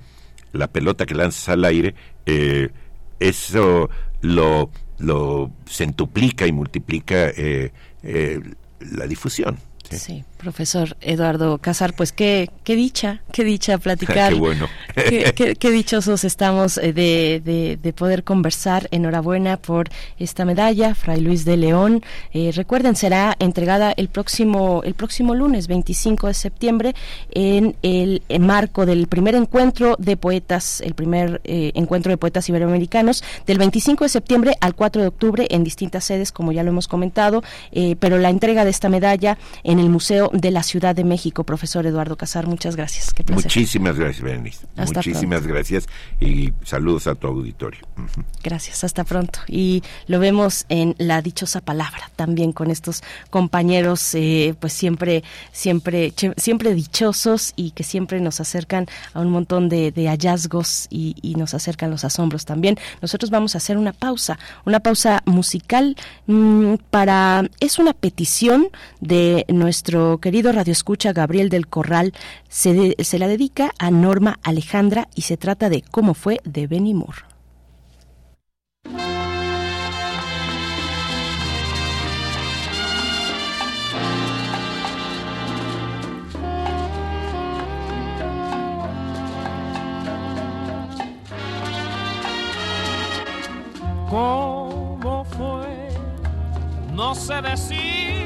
la pelota que lanzas al aire, eso lo, lo centuplica y multiplica la difusión. Sí. Profesor Eduardo Casar, pues qué, qué dicha, qué dicha platicar. (laughs) qué bueno. qué, dichosos estamos eh, de, de, poder conversar. Enhorabuena por esta medalla, Fray Luis de León. Eh, recuerden, será entregada el próximo, el próximo lunes, 25 de septiembre, en el marco del primer encuentro de poetas, el primer eh, encuentro de poetas iberoamericanos, del 25 de septiembre al 4 de octubre en distintas sedes, como ya lo hemos comentado, pero la entrega de esta medalla en el Museo de la Ciudad de México. Profesor Eduardo Casar, muchas gracias. Muchísimas gracias, Berenice. Muchísimas gracias y saludos a tu auditorio. Gracias, hasta pronto. Y lo vemos en la dichosa palabra también con estos compañeros, eh, pues siempre, siempre, siempre dichosos y que siempre nos acercan a un montón de, hallazgos y, nos acercan los asombros también. Nosotros vamos a hacer una pausa, una pausa musical mm, para, es una petición de nuestro querido radioescucha Gabriel del Corral se, se la dedica a Norma Alejandra y se trata de cómo fue de Benny Moore. ¿Cómo fue? No sé decir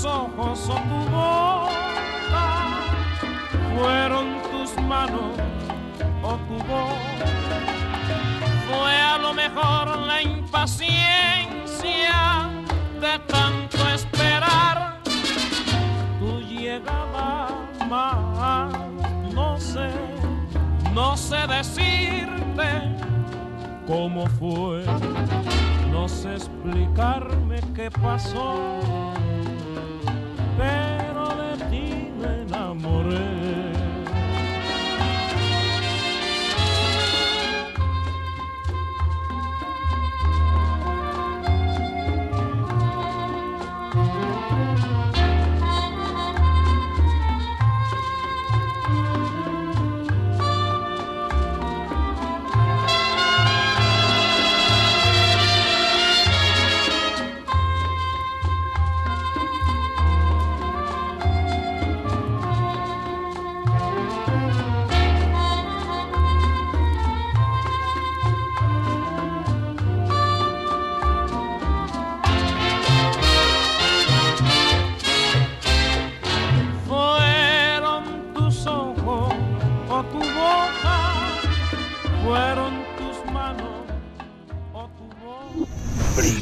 Tus ojos o tu boca, fueron tus manos o tu voz. Fue a lo mejor la impaciencia de tanto esperar. Tu llegada más, no sé no sé decirte cómo fue, no sé explicarme qué pasó, pero de ti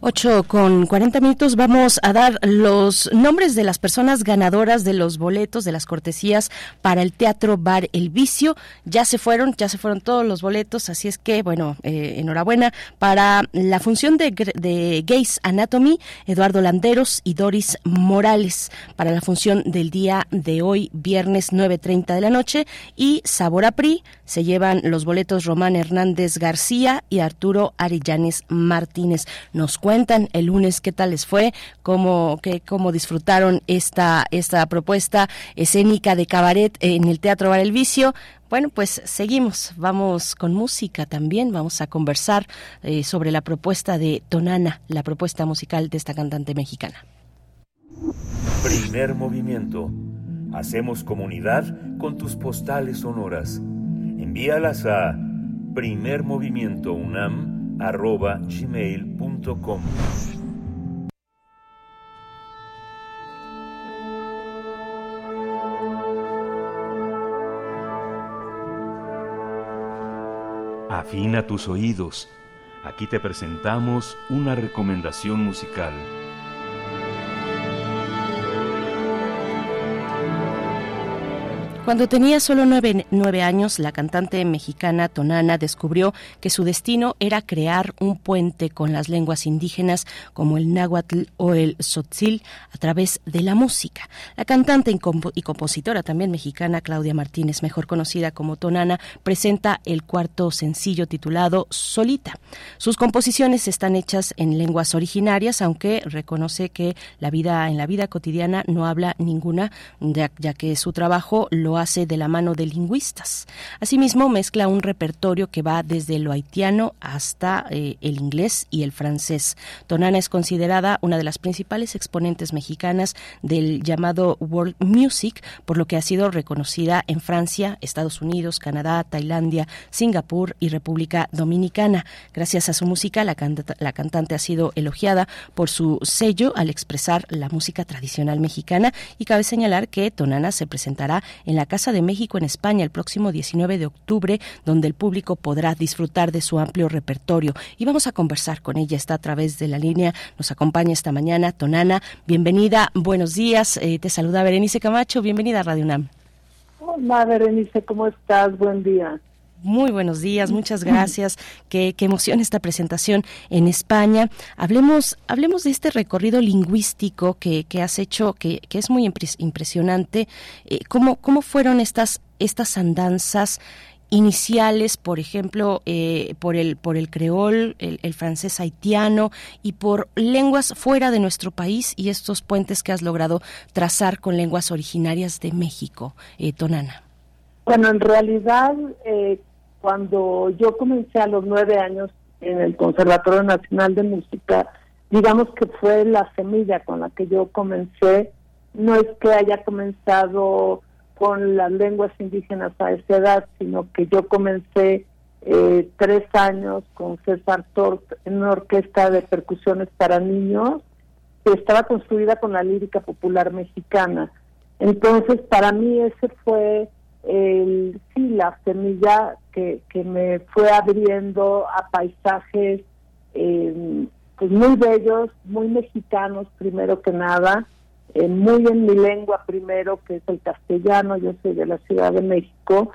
8 con 40 minutos vamos a dar los nombres de las personas ganadoras de los boletos de las cortesías para el Teatro Bar El Vicio. Ya se fueron, ya se fueron todos los boletos, así es que, bueno, eh, enhorabuena para la función de, de Gays Anatomy, Eduardo Landeros y Doris Morales, para la función del día de hoy, viernes 9.30 de la noche, y Sabor a Pri se llevan los boletos Román Hernández García y Arturo Arellanes Martínez. Nos cuentan el lunes qué tal les fue, cómo, cómo disfrutaron esta, esta propuesta escénica de cabaret en el Teatro Bar El Vicio. Bueno, pues seguimos, vamos con música también, vamos a conversar eh, sobre la propuesta de Tonana, la propuesta musical de esta cantante mexicana. Primer movimiento. Hacemos comunidad con tus postales sonoras. Envíalas a primermovimientounam.gmail.com Afina tus oídos. Aquí te presentamos una recomendación musical. Cuando tenía solo nueve, nueve años, la cantante mexicana Tonana descubrió que su destino era crear un puente con las lenguas indígenas como el náhuatl o el tzotzil a través de la música. La cantante y, compo- y compositora también mexicana Claudia Martínez, mejor conocida como Tonana, presenta el cuarto sencillo titulado Solita. Sus composiciones están hechas en lenguas originarias, aunque reconoce que la vida en la vida cotidiana no habla ninguna, ya, ya que su trabajo lo hace de la mano de lingüistas. Asimismo, mezcla un repertorio que va desde lo haitiano hasta eh, el inglés y el francés. Tonana es considerada una de las principales exponentes mexicanas del llamado World Music, por lo que ha sido reconocida en Francia, Estados Unidos, Canadá, Tailandia, Singapur y República Dominicana. Gracias a su música, la, la cantante ha sido elogiada por su sello al expresar la música tradicional mexicana y cabe señalar que Tonana se presentará en la Casa de México en España el próximo 19 de octubre, donde el público podrá disfrutar de su amplio repertorio. Y vamos a conversar con ella, está a través de la línea, nos acompaña esta mañana Tonana. Bienvenida, buenos días, eh, te saluda Berenice Camacho, bienvenida a Radio UNAM. Hola Berenice, ¿cómo estás? Buen día. Muy buenos días, muchas gracias. Qué, qué, emoción esta presentación en España. Hablemos, hablemos de este recorrido lingüístico que, que has hecho, que, que, es muy impresionante. Eh, ¿cómo, ¿Cómo fueron estas, estas andanzas? iniciales, por ejemplo, eh, por el por el creol, el, el, francés haitiano y por lenguas fuera de nuestro país y estos puentes que has logrado trazar con lenguas originarias de México, eh, Tonana. Bueno, en realidad, eh, cuando yo comencé a los nueve años en el Conservatorio Nacional de Música, digamos que fue la semilla con la que yo comencé. No es que haya comenzado con las lenguas indígenas a esa edad, sino que yo comencé eh, tres años con César Tort en una orquesta de percusiones para niños que estaba construida con la lírica popular mexicana. Entonces, para mí ese fue el, sí, la semilla que, que me fue abriendo a paisajes eh, pues muy bellos, muy mexicanos primero que nada, eh, muy en mi lengua primero, que es el castellano, yo soy de la Ciudad de México,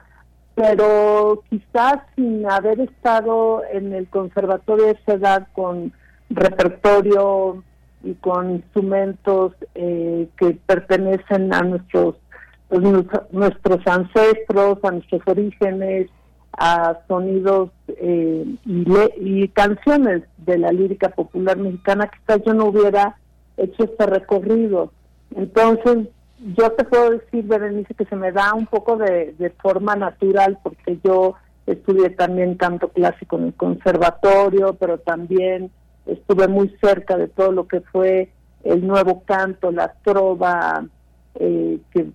pero quizás sin haber estado en el conservatorio de esa edad con repertorio y con instrumentos eh, que pertenecen a nuestros nuestros ancestros, a nuestros orígenes, a sonidos eh, y, canciones de la lírica popular mexicana, quizás yo no hubiera hecho este recorrido. Entonces, yo te puedo decir, Berenice, que se me da un poco de, forma natural porque yo estudié también canto clásico en el conservatorio, pero también estuve muy cerca de todo lo que fue el nuevo canto, la trova, eh, que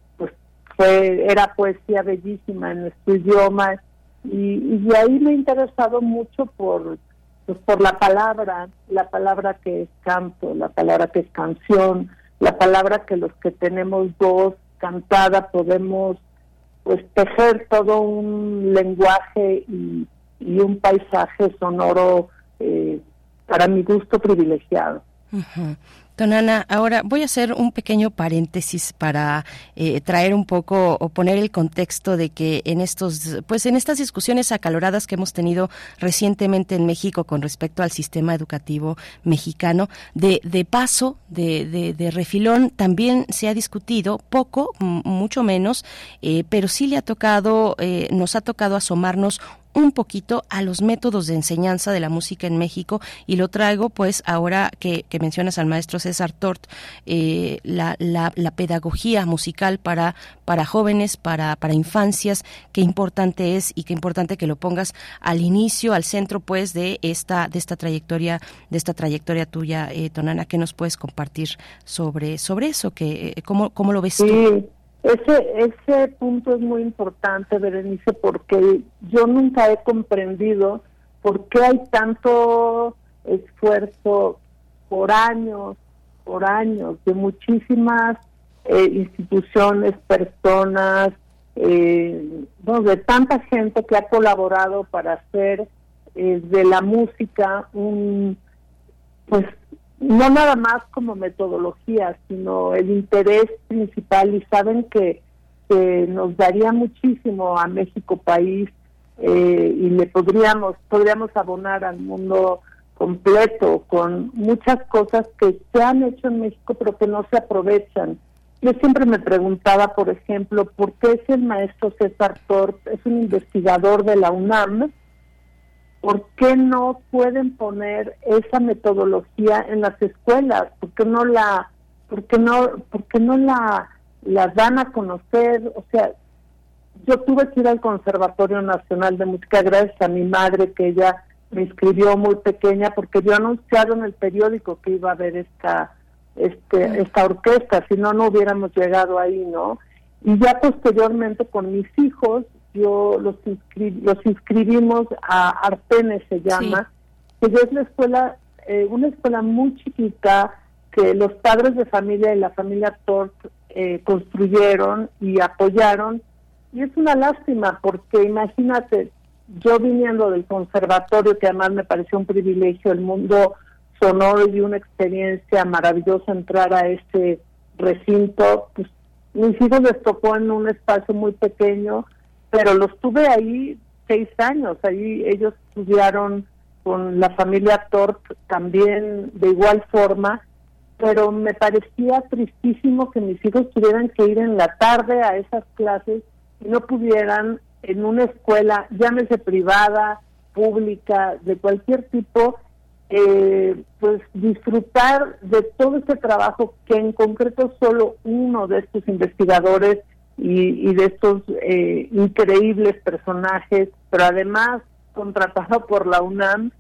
fue era poesía bellísima en nuestro idioma y, ahí me he interesado mucho por pues por la palabra, la palabra que es canto, la palabra que es canción, la palabra que los que tenemos voz cantada podemos pues tejer todo un lenguaje y, un paisaje sonoro eh, para mi gusto privilegiado. Tonana, ahora voy a hacer un pequeño paréntesis para eh, traer un poco o poner el contexto de que en estos, pues en estas discusiones acaloradas que hemos tenido recientemente en México con respecto al sistema educativo mexicano, de, de paso, de, de, de refilón, también se ha discutido poco, mucho menos, eh, pero sí le ha tocado, eh, nos ha tocado asomarnos un poquito a los métodos de enseñanza de la música en México y lo traigo pues ahora que, mencionas al maestro César Tort, eh, la, la, pedagogía musical para, para jóvenes, para, para infancias, qué importante es y qué importante que lo pongas al inicio, al centro pues de esta, de esta trayectoria, de esta trayectoria tuya, eh, Tonana, ¿qué nos puedes compartir sobre, sobre eso? Que, ¿cómo, ¿Cómo lo ves tú? Ese, ese punto es muy importante, Berenice, porque yo nunca he comprendido por qué hay tanto esfuerzo por años, por años, de muchísimas eh, instituciones, personas, eh, de tanta gente que ha colaborado para hacer eh, de la música un, pues no nada más como metodología, sino el interés principal y saben que, nos daría muchísimo a México país eh, y le podríamos podríamos abonar al mundo completo con muchas cosas que se han hecho en México pero que no se aprovechan. Yo siempre me preguntaba, por ejemplo, ¿por qué es el maestro César Tort, es un investigador de la UNAM, ¿por qué no pueden poner esa metodología en las escuelas? ¿Por qué no la, por qué no, por qué no la, la dan a conocer? O sea, yo tuve que ir al Conservatorio Nacional de Música gracias a mi madre que ella me inscribió muy pequeña porque yo anunciado en el periódico que iba a haber esta este esta orquesta, si no no hubiéramos llegado ahí, ¿no? Y ya posteriormente con mis hijos yo los, los inscribimos a Artene, se llama, que es la escuela, eh, una escuela muy chiquita que los padres de familia y la familia Tort eh, construyeron y apoyaron. Y es una lástima porque imagínate, yo viniendo del conservatorio, que además me pareció un privilegio, el mundo sonoro y una experiencia maravillosa entrar a este recinto, pues mis hijos les tocó en un espacio muy pequeño, pero los tuve ahí 16 años. Ahí ellos estudiaron con la familia Tort también de igual forma, pero me parecía tristísimo que mis hijos tuvieran que ir en la tarde a esas clases y no pudieran en una escuela, llámese privada, pública, de cualquier tipo, eh, pues disfrutar de todo este trabajo que en concreto solo uno de estos investigadores y, de estos eh, increíbles personajes, pero además contratado por la UNAM,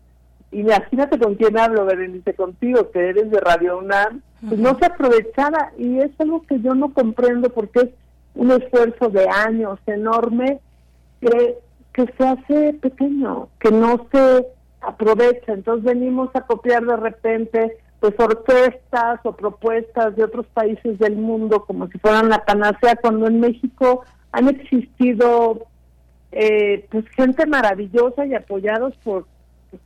imagínate con quién hablo, Berenice, contigo, que eres de Radio UNAM, pues no se aprovechara y es algo que yo no comprendo porque es un esfuerzo de años enorme que, que se hace pequeño, que no se aprovecha. Entonces venimos a copiar de repente pues orquestas o propuestas de otros países del mundo como si fueran la panacea, cuando en México han existido eh, pues gente maravillosa y apoyados por,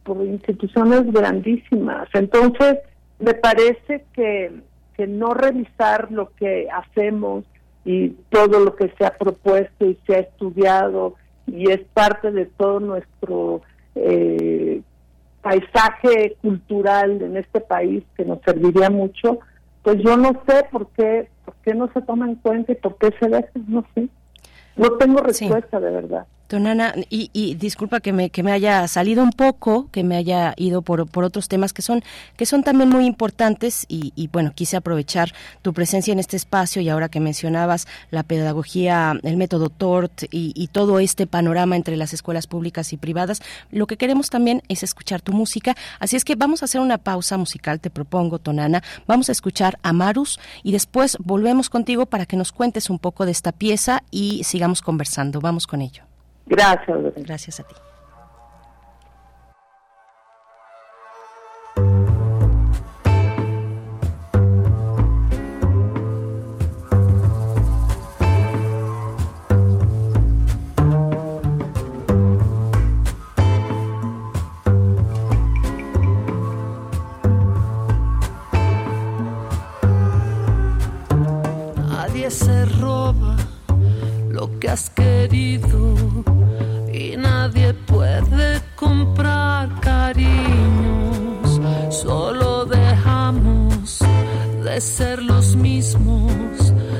por instituciones grandísimas. Entonces, me parece que, que no revisar lo que hacemos y todo lo que se ha propuesto y se ha estudiado y es parte de todo nuestro eh, paisaje cultural en este país que nos serviría mucho, pues yo no sé por qué, por qué no se toma en cuenta y por qué se deja, no sé. No tengo respuesta de verdad. Don y, y, disculpa que me, que me haya salido un poco, que me haya ido por, por otros temas que son, que son también muy importantes y, y, bueno, quise aprovechar tu presencia en este espacio y ahora que mencionabas la pedagogía, el método TORT y, y todo este panorama entre las escuelas públicas y privadas, lo que queremos también es escuchar tu música, así es que vamos a hacer una pausa musical, te propongo, Tonana, vamos a escuchar a Marus y después volvemos contigo para que nos cuentes un poco de esta pieza y sigamos conversando, vamos con ello. Gracias. Gracias a ti. Lo que has querido y nadie puede comprar cariños. Solo dejamos de ser los mismos,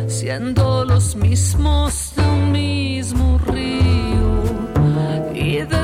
siendo los mismos de un mismo río y de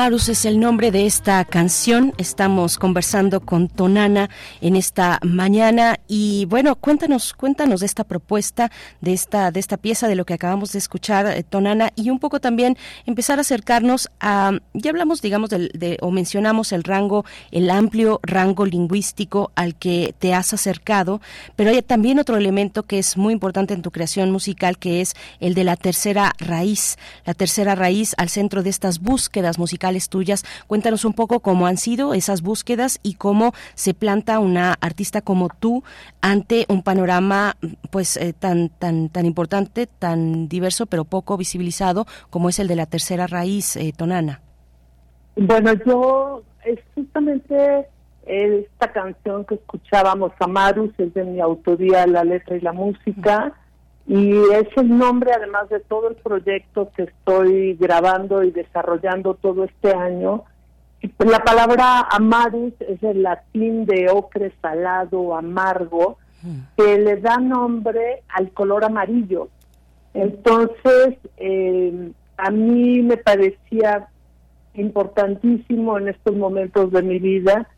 Amarus es el nombre de esta canción. Estamos conversando con Tonana en esta mañana y bueno, cuéntanos, cuéntanos de esta propuesta, de esta, de esta pieza, de lo que acabamos de escuchar, eh, Tonana, y un poco también empezar a acercarnos a, ya hablamos, digamos, del, de, o mencionamos el rango, el amplio rango lingüístico al que te has acercado, pero hay también otro elemento que es muy importante en tu creación musical, que es el de la tercera raíz, la tercera raíz al centro de estas búsquedas musicales tuyas. Cuéntanos un poco cómo han sido esas búsquedas y cómo se planta una artista como tú ante un panorama pues eh, tan tan tan importante, tan diverso pero poco visibilizado como es el de la tercera raíz eh, tonana. Bueno, yo justamente esta canción que escuchábamos, Amarus, es de mi autoría la letra y la música y es el nombre además de todo el proyecto que estoy grabando y desarrollando todo este año. La palabra amarus es el latín de ocre salado, amargo, que le da nombre al color amarillo. Entonces, eh, a mí me parecía importantísimo en estos momentos de mi vida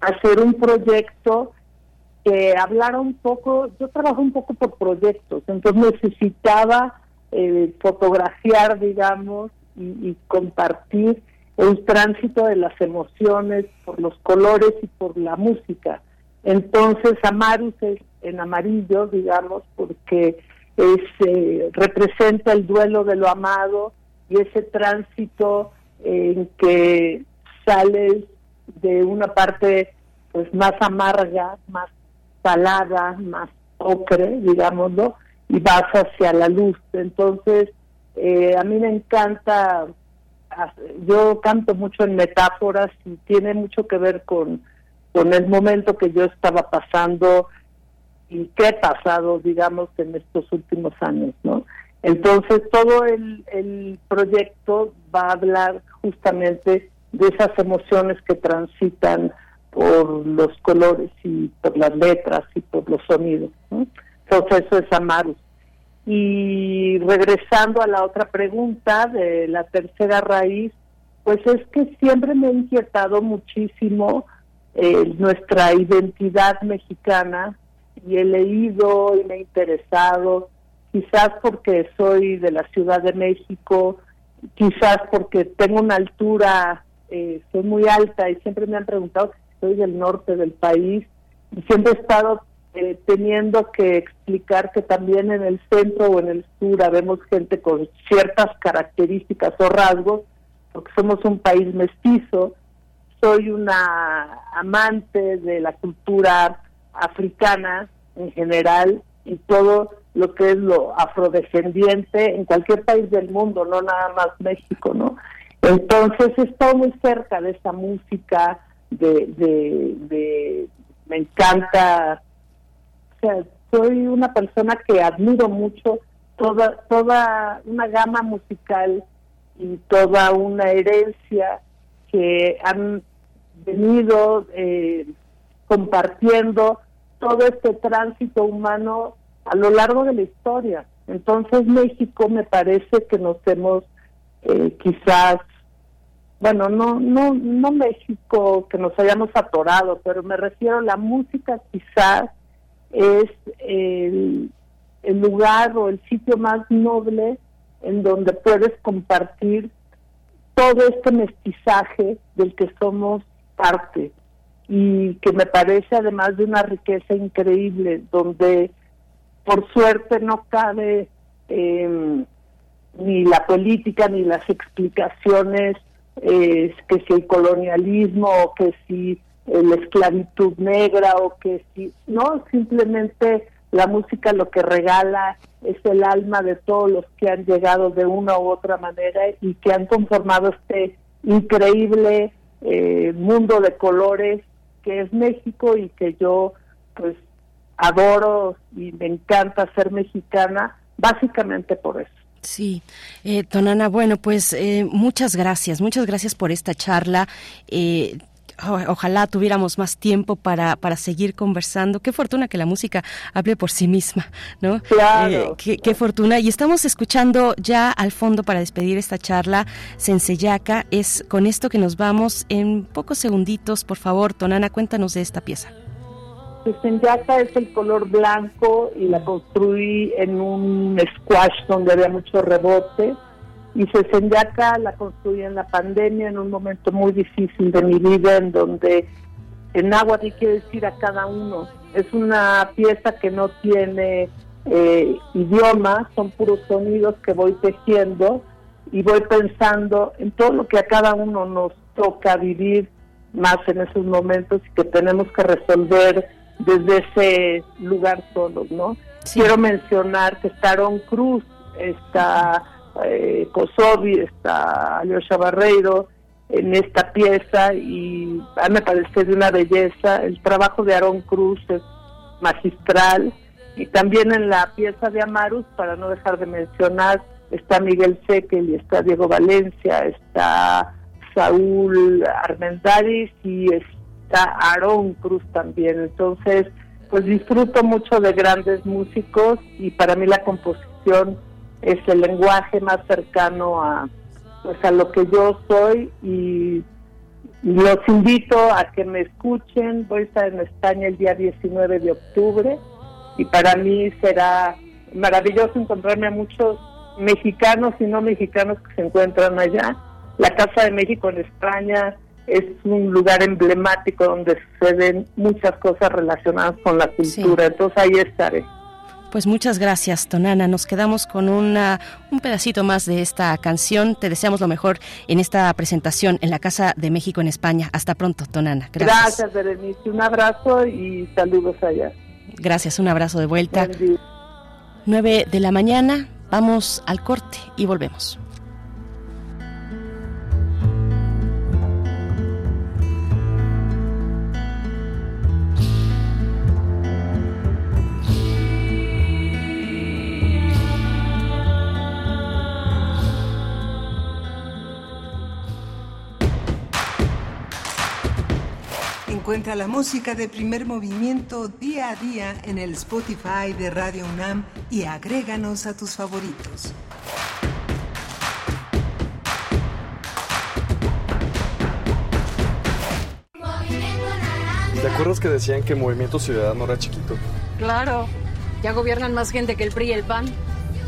hacer un proyecto que hablara un poco, yo trabajo un poco por proyectos, entonces necesitaba eh, fotografiar, digamos, y, compartir el tránsito de las emociones por los colores y por la música. Entonces Amarus es en amarillo, digamos, porque es, eh, representa el duelo de lo amado y ese tránsito en que sales de una parte pues más amarga, más salada, más ocre, digámoslo, y vas hacia la luz. Entonces, eh, a mí me encanta, yo canto mucho en metáforas y tiene mucho que ver con, con el momento que yo estaba pasando y qué he pasado, digamos, en estos últimos años, ¿no? Entonces, todo el, el proyecto va a hablar justamente de esas emociones que transitan por los colores y por las letras y por los sonidos. Entonces eso es Amarus. Y regresando a la otra pregunta de la tercera raíz, pues es que siempre me ha inquietado muchísimo eh, nuestra identidad mexicana y he leído y me he interesado, quizás porque soy de la Ciudad de México, quizás porque tengo una altura, eh, soy muy alta y siempre me han preguntado soy del norte del país y siempre he estado eh, teniendo que explicar que también en el centro o en el sur vemos gente con ciertas características o rasgos, porque somos un país mestizo. Soy una amante de la cultura africana en general y todo lo que es lo afrodescendiente en cualquier país del mundo, no nada más México, ¿no? Entonces he estado muy cerca de esa música, de, de, me encanta, o sea, soy una persona que admiro mucho toda, toda una gama musical y toda una herencia que han venido eh, compartiendo todo este tránsito humano a lo largo de la historia. Entonces México me parece que nos hemos eh, quizás bueno, no, no, no México que nos hayamos atorado, pero me refiero a la música quizás es el, lugar o el sitio más noble en donde puedes compartir todo este mestizaje del que somos parte y que me parece además de una riqueza increíble donde por suerte no cabe eh, ni la política ni las explicaciones es que si el colonialismo o que si la esclavitud negra o que si no simplemente la música lo que regala es el alma de todos los que han llegado de una u otra manera y que han conformado este increíble eh, mundo de colores que es México y que yo pues adoro y me encanta ser mexicana básicamente por eso. Sí, eh, Tonana, bueno, pues eh, muchas gracias, muchas gracias por esta charla. Eh, ojalá tuviéramos más tiempo para, para seguir conversando. Qué fortuna que la música hable por sí misma, ¿no? Claro. Eh, qué, fortuna. Y estamos escuchando ya al fondo para despedir esta charla, Senseyaca. Es con esto que nos vamos en pocos segunditos. Por favor, Tonana, cuéntanos de esta pieza. Senseyaca es el color blanco y la construí en un squash donde había mucho rebote y Sesenyaca la construí en la pandemia, en un momento muy difícil de mi vida, en donde en agua hay que decir a cada uno. Es una pieza que no tiene eh, idioma, son puros sonidos que voy tejiendo y voy pensando en todo lo que a cada uno nos toca vivir más en esos momentos y que tenemos que resolver desde ese lugar solos, ¿no? Quiero mencionar que está Cruz, está eh, Kosovi, está Alyosha Barreiro en esta pieza y a mí me parece de una belleza. El trabajo de Aarón Cruz es magistral y también en la pieza de Amarus, para no dejar de mencionar, está Miguel Sequel y está Diego Valencia, está Saúl Armendáriz y está Aarón Cruz también. Entonces, pues disfruto mucho de grandes músicos y para mí la composición es el lenguaje más cercano a pues a lo que yo soy y los invito a que me escuchen. Voy a estar en España el día 19 de octubre y para mí será maravilloso encontrarme a muchos mexicanos y no mexicanos que se encuentran allá. La Casa de México en España es un lugar emblemático donde suceden muchas cosas relacionadas con la cultura, entonces ahí estaré. Pues muchas gracias, Tonana. Nos quedamos con una, un pedacito más de esta canción. Te deseamos lo mejor en esta presentación en la Casa de México en España. Hasta pronto, Tonana. Gracias. Gracias, Berenice. Un abrazo y saludos allá. Gracias, un abrazo de vuelta. 9 de la mañana, vamos al corte y volvemos. Encuentra la música de primer movimiento día a día en el Spotify de Radio UNAM y agréganos a tus favoritos. ¿Te acuerdas que decían que Movimiento Ciudadano era chiquito? Claro, ya gobiernan más gente que el PRI y el PAN.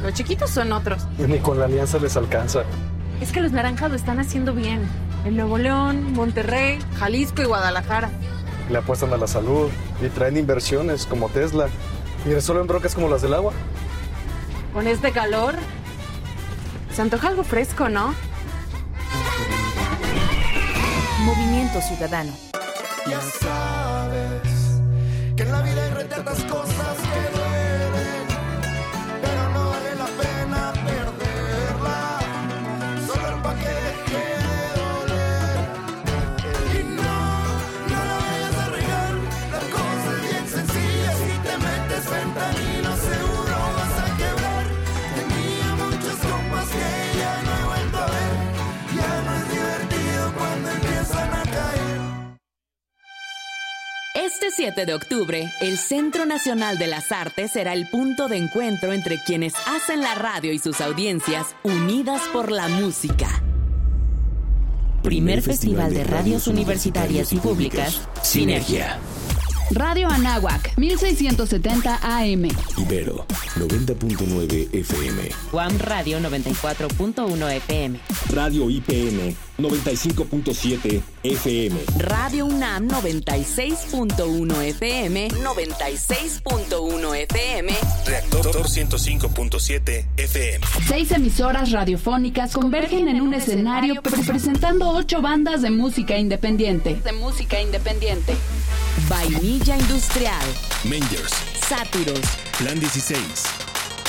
Los chiquitos son otros. Ni con la alianza les alcanza. Es que los naranjas lo están haciendo bien en Nuevo León, Monterrey, Jalisco y Guadalajara. Le apuestan a la salud y traen inversiones como Tesla y resuelven brocas como las del agua. Con este calor, se antoja algo fresco, ¿no? Movimiento Ciudadano. Ya sabes que en la vida hay cosas que Este 7 de octubre, el Centro Nacional de las Artes será el punto de encuentro entre quienes hacen la radio y sus audiencias unidas por la música. Primer Festival de Radios Universitarias y Públicas, Sinergia. Radio Anáhuac, 1670 AM. Ibero, 90.9 FM. Guam Radio 94.1 FM. Radio IPN, 95.7 FM. Radio UNAM 96.1 FM. 96.1 FM. Reactor 105.7 FM. Seis emisoras radiofónicas convergen en un escenario presentando ocho bandas de música independiente. De música independiente. Vainilla Industrial. Mangers. Sátiros. Plan 16.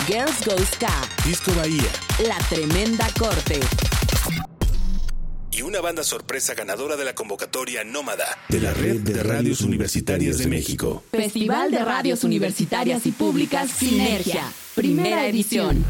Girls Go Ska. Disco Bahía. La Tremenda Corte. Y una banda sorpresa ganadora de la convocatoria Nómada de la Red de Radios Universitarias de México. Festival de Radios Universitarias y Públicas Sinergia. Primera edición.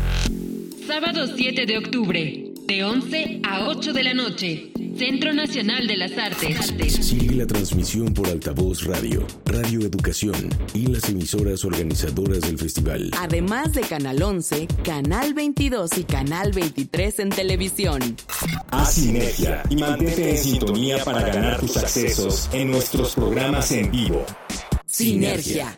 Sábado 7 de octubre. De 11 a 8 de la noche. Centro Nacional de las Artes. Sigue la transmisión por altavoz radio, Radio Educación y las emisoras organizadoras del festival. Además de Canal 11, Canal 22 y Canal 23 en televisión. Haz sinergia y mantente en sintonía para ganar tus accesos en nuestros programas en vivo. Sinergia.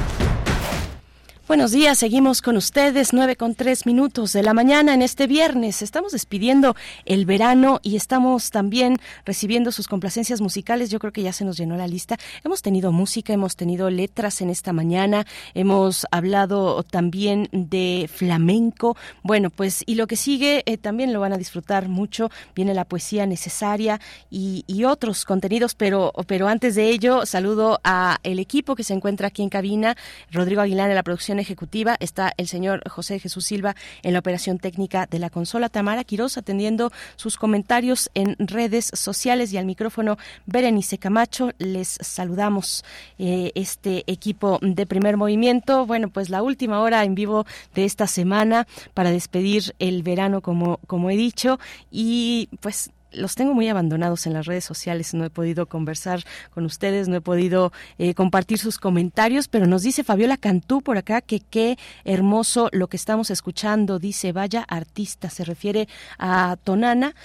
Buenos días, seguimos con ustedes, nueve con tres minutos de la mañana en este viernes. Estamos despidiendo el verano y estamos también recibiendo sus complacencias musicales. Yo creo que ya se nos llenó la lista. Hemos tenido música, hemos tenido letras en esta mañana, hemos hablado también de flamenco. Bueno, pues y lo que sigue eh, también lo van a disfrutar mucho. Viene la poesía necesaria y, y otros contenidos, pero, pero antes de ello saludo a el equipo que se encuentra aquí en cabina, Rodrigo Aguilar en la producción ejecutiva, está el señor José Jesús Silva en la operación técnica de la consola, Tamara Quiroz atendiendo sus comentarios en redes sociales y al micrófono Berenice Camacho. Les saludamos eh, este equipo de primer movimiento. Bueno, pues la última hora en vivo de esta semana para despedir el verano, como, como he dicho, y pues los tengo muy abandonados en las redes sociales, no he podido conversar con ustedes, no he podido eh, compartir sus comentarios, pero nos dice Fabiola Cantú por acá que qué hermoso lo que estamos escuchando, dice, vaya artista, se refiere a Tonana,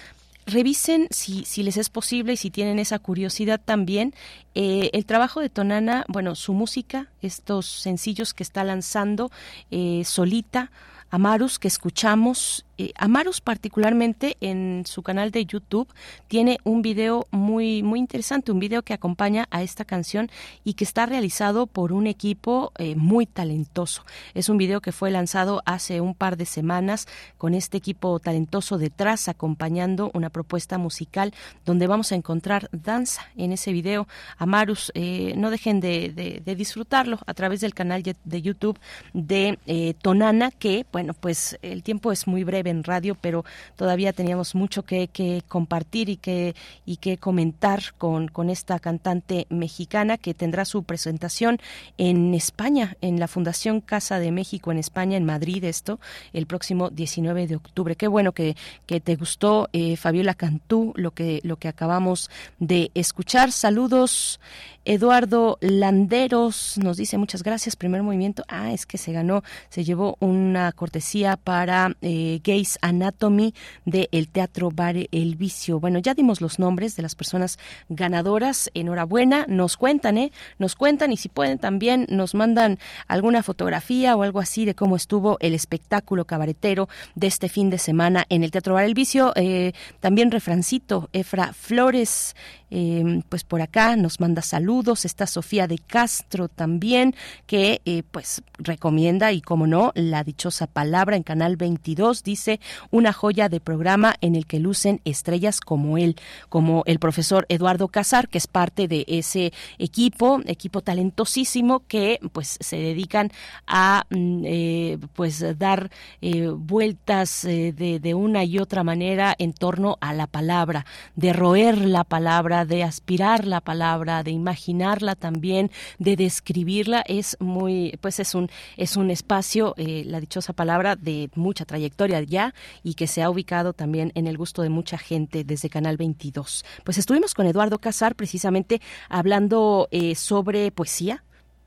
revisen si, si les es posible y si tienen esa curiosidad también. Eh, el trabajo de Tonana, bueno, su música, estos sencillos que está lanzando eh, solita, Amarus que escuchamos. Eh, Amarus particularmente en su canal de YouTube tiene un video muy muy interesante, un video que acompaña a esta canción y que está realizado por un equipo eh, muy talentoso. Es un video que fue lanzado hace un par de semanas con este equipo talentoso detrás acompañando una propuesta musical donde vamos a encontrar danza en ese video. Amarus, eh, no dejen de, de, de, disfrutarlo a través del canal de YouTube de Tonana que bueno, pues el tiempo es muy breve en radio, pero todavía teníamos mucho que, compartir y que, y que comentar con, con esta cantante mexicana que tendrá su presentación en España, en la Fundación Casa de México en España, en Madrid, esto, el próximo 19 de octubre. Qué bueno que, que te gustó, eh, Fabiola Cantú, lo que, lo que acabamos de escuchar. Saludos. Eduardo Landeros nos dice muchas gracias. Primer movimiento. Ah, es que se ganó, se llevó una cortesía para eh, Gays Anatomy del el Teatro Bar El Vicio. Bueno, ya dimos los nombres de las personas ganadoras. Enhorabuena. Nos cuentan, ¿eh? Nos cuentan y si pueden también nos mandan alguna fotografía o algo así de cómo estuvo el espectáculo cabaretero de este fin de semana en el Teatro Bar El Vicio. Eh, también refrancito, Efra Flores. Eh, pues por acá nos manda Está Sofía de Castro también, que eh, pues recomienda y como no, la dichosa palabra en Canal 22 dice una joya de programa en el que lucen estrellas como él, como el profesor Eduardo Casar, que es parte de ese equipo, equipo talentosísimo que pues se dedican a mm, eh, pues dar eh, vueltas de, de una y otra manera en torno a la palabra, de roer la palabra, de aspirar la palabra, de imaginarla también, de describirla, es muy, pues es un, es un espacio, eh, la dichosa palabra, de mucha trayectoria ya y que se ha ubicado también en el gusto de mucha gente desde Canal 22. Pues estuvimos con Eduardo Casar precisamente hablando eh, sobre poesía,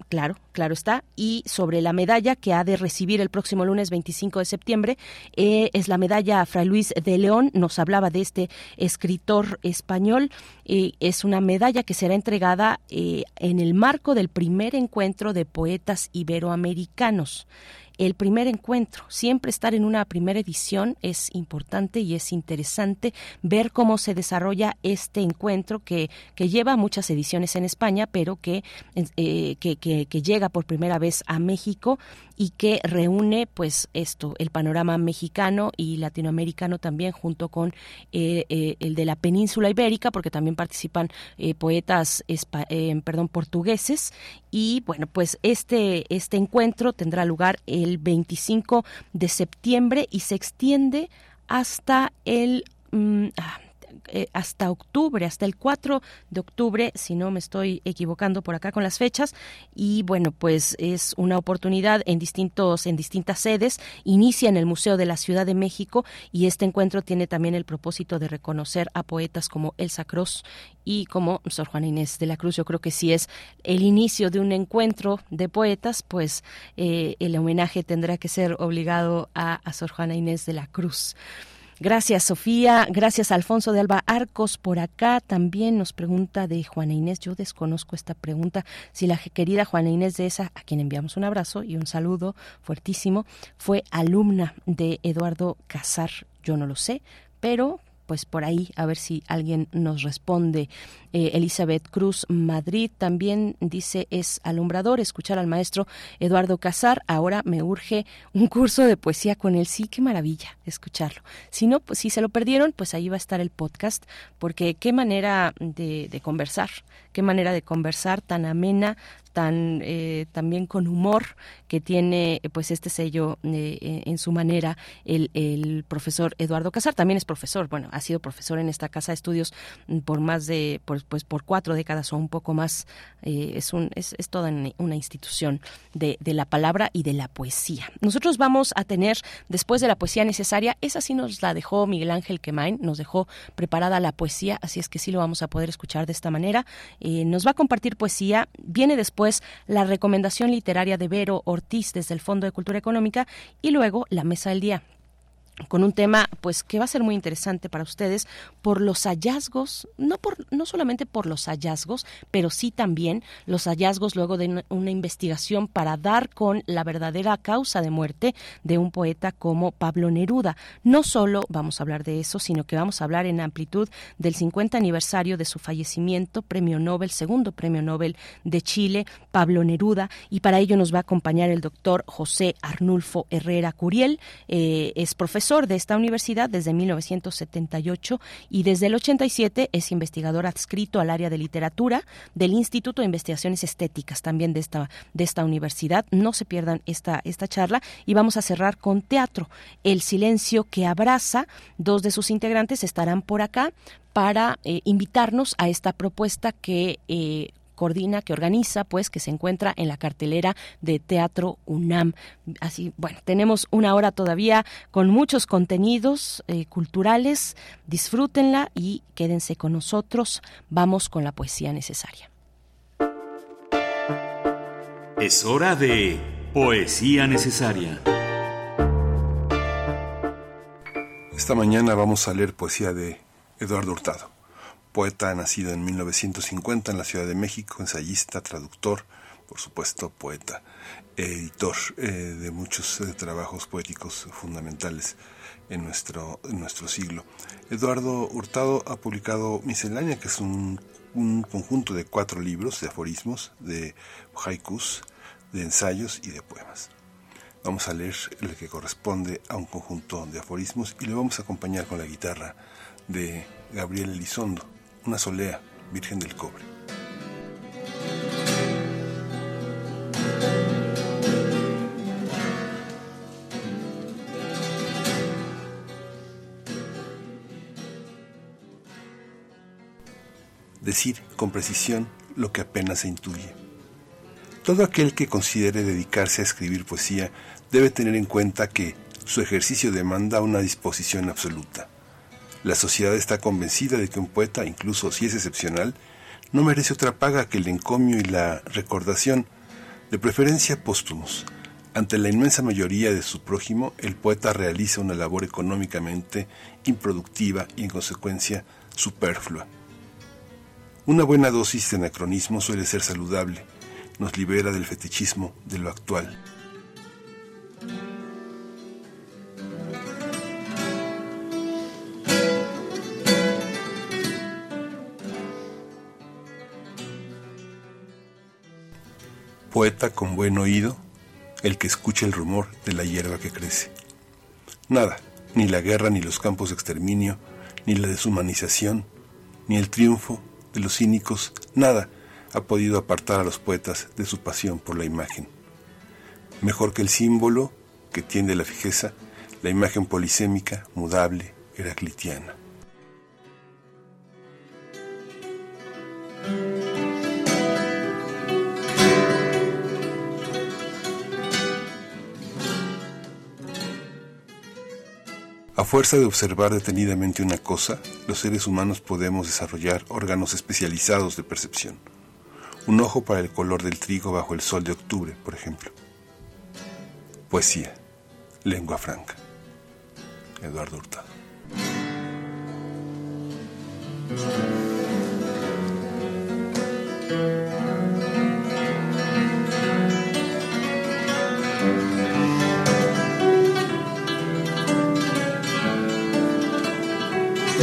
Claro, claro está. Y sobre la medalla que ha de recibir el próximo lunes 25 de septiembre, eh, es la medalla Fray Luis de León. Nos hablaba de este escritor español. Eh, es una medalla que será entregada eh, en el marco del primer encuentro de poetas iberoamericanos el primer encuentro. Siempre estar en una primera edición es importante y es interesante ver cómo se desarrolla este encuentro que, que lleva muchas ediciones en España, pero que, eh, que, que, llega por primera vez a México y que reúne pues esto, el panorama mexicano y latinoamericano también junto con eh, eh, el de la península ibérica, porque también participan eh, poetas perdón, portugueses. Y bueno, pues este, este encuentro tendrá lugar el 25 de septiembre y se extiende hasta el... mm, ah, eh, hasta octubre, hasta el 4 de octubre, si no me estoy equivocando por acá con las fechas. Y bueno, pues es una oportunidad en distintos, en distintas sedes. Inicia en el Museo de la Ciudad de México y este encuentro tiene también el propósito de reconocer a poetas como Elsa Cross y como Sor Juana Inés de la Cruz. Yo creo que si es el inicio de un encuentro de poetas, pues eh, el homenaje tendrá que ser obligado a, a Sor Juana Inés de la Cruz. Gracias, Sofía. Gracias, Alfonso de Alba Arcos. Por acá también nos pregunta de Juana Inés. Yo desconozco esta pregunta. Si la querida Juana Inés de esa, a quien enviamos un abrazo y un saludo fuertísimo, fue alumna de Eduardo Casar. Yo no lo sé, pero pues por ahí a ver si alguien nos responde. Eh, Elizabeth Cruz Madrid también dice es alumbrador escuchar al maestro Eduardo Casar. Ahora me urge un curso de poesía con él. Sí, qué maravilla escucharlo. Si no, pues si se lo perdieron, pues ahí va a estar el podcast, porque qué manera de, de conversar, qué manera de conversar tan amena, tan eh, también con humor que tiene eh, pues este sello eh, en su manera el, el profesor Eduardo Casar también es profesor bueno ha sido profesor en esta casa de estudios mm, por más de por, pues por cuatro décadas o un poco más eh, es un es, es toda una institución de, de la palabra y de la poesía. Nosotros vamos a tener después de la poesía necesaria esa sí nos la dejó Miguel Ángel Quemain nos dejó preparada la poesía así es que sí lo vamos a poder escuchar de esta manera Eh, nos va a compartir poesía. Viene después la recomendación literaria de Vero Ortiz desde el Fondo de Cultura Económica y luego la mesa del día con un tema pues que va a ser muy interesante para ustedes por los hallazgos, no por no solamente por los hallazgos, pero sí también los hallazgos luego de una, investigación para dar con la verdadera causa de muerte de un poeta como Pablo Neruda. No solo vamos a hablar de eso, sino que vamos a hablar en amplitud del 50 aniversario de su fallecimiento, Premio Nobel, segundo Premio Nobel de Chile, Pablo Neruda, y para ello nos va a acompañar el doctor José Arnulfo Herrera Curiel, eh, es profesor de esta universidad desde 1978 y desde el 87 es investigador adscrito al área de literatura del Instituto de Investigaciones Estéticas también de esta, de esta universidad. No se pierdan esta, esta charla y vamos a cerrar con teatro. El silencio que abraza, dos de sus integrantes estarán por acá para eh, invitarnos a esta propuesta que eh, coordina, que organiza, pues, que se encuentra en la cartelera de Teatro UNAM. Así, bueno, tenemos una hora todavía con muchos contenidos eh, culturales. Disfrútenla y quédense con nosotros. Vamos con la poesía necesaria. Es hora de Poesía Necesaria. Esta mañana vamos a leer poesía de Eduardo Hurtado, poeta nacido en 1950 en la Ciudad de México, ensayista, traductor, por supuesto poeta, editor eh, de muchos eh, trabajos poéticos fundamentales en nuestro, en nuestro siglo. Eduardo Hurtado ha publicado Miscelánea, que es un, un conjunto de cuatro libros de aforismos, de haikus, de ensayos y de poemas. Vamos a leer el que corresponde a un conjunto de aforismos y lo vamos a acompañar con la guitarra de Gabriel Elizondo, una solea, Virgen del Cobre. Decir con precisión lo que apenas se intuye. Todo aquel que considere dedicarse a escribir poesía debe tener en cuenta que su ejercicio demanda una disposición absoluta. La sociedad está convencida de que un poeta, incluso si es excepcional, no merece otra paga que el encomio y la recordación, de preferencia póstumos. Ante la inmensa mayoría de su prójimo, el poeta realiza una labor económicamente improductiva y en consecuencia superflua. Una buena dosis de anacronismo suele ser saludable, nos libera del fetichismo de lo actual. Poeta con buen oído, el que escucha el rumor de la hierba que crece. Nada, ni la guerra, ni los campos de exterminio, ni la deshumanización, ni el triunfo de los cínicos, nada ha podido apartar a los poetas de su pasión por la imagen. Mejor que el símbolo que tiende la fijeza, la imagen polisémica, mudable, heraclitiana. A fuerza de observar detenidamente una cosa, los seres humanos podemos desarrollar órganos especializados de percepción. Un ojo para el color del trigo bajo el sol de octubre, por ejemplo. Poesía, lengua franca. Eduardo Hurtado.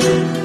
Primer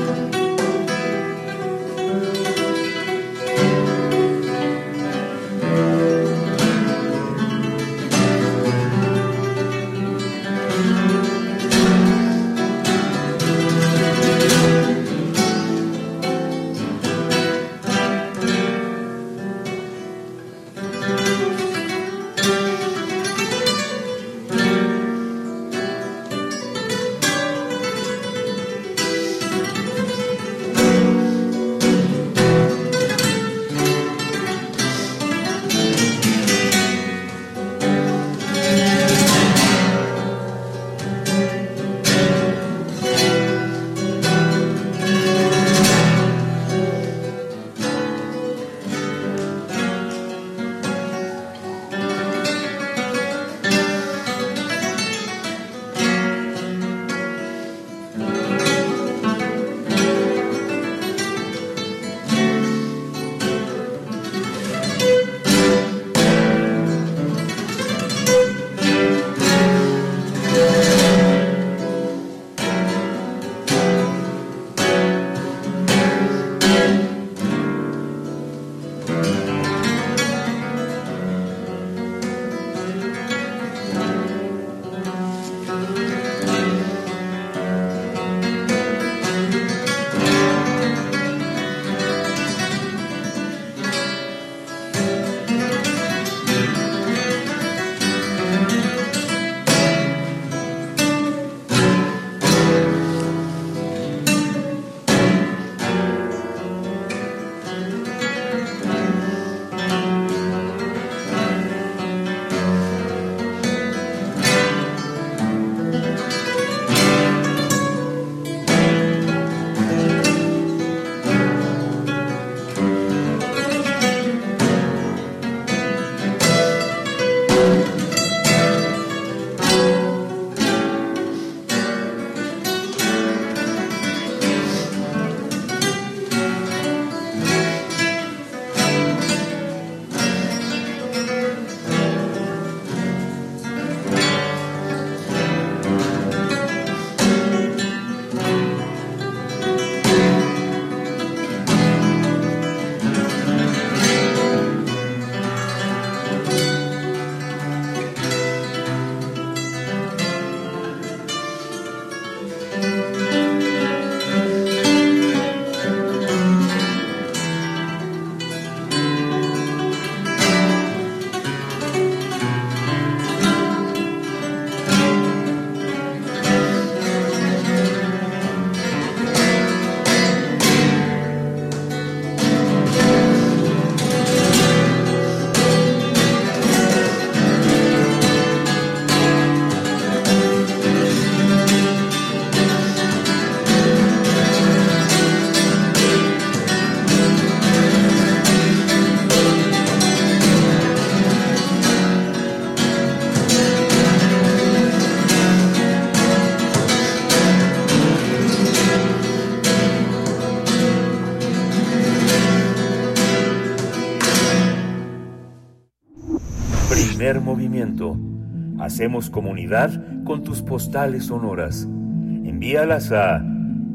Hacemos comunidad con tus postales sonoras. Envíalas a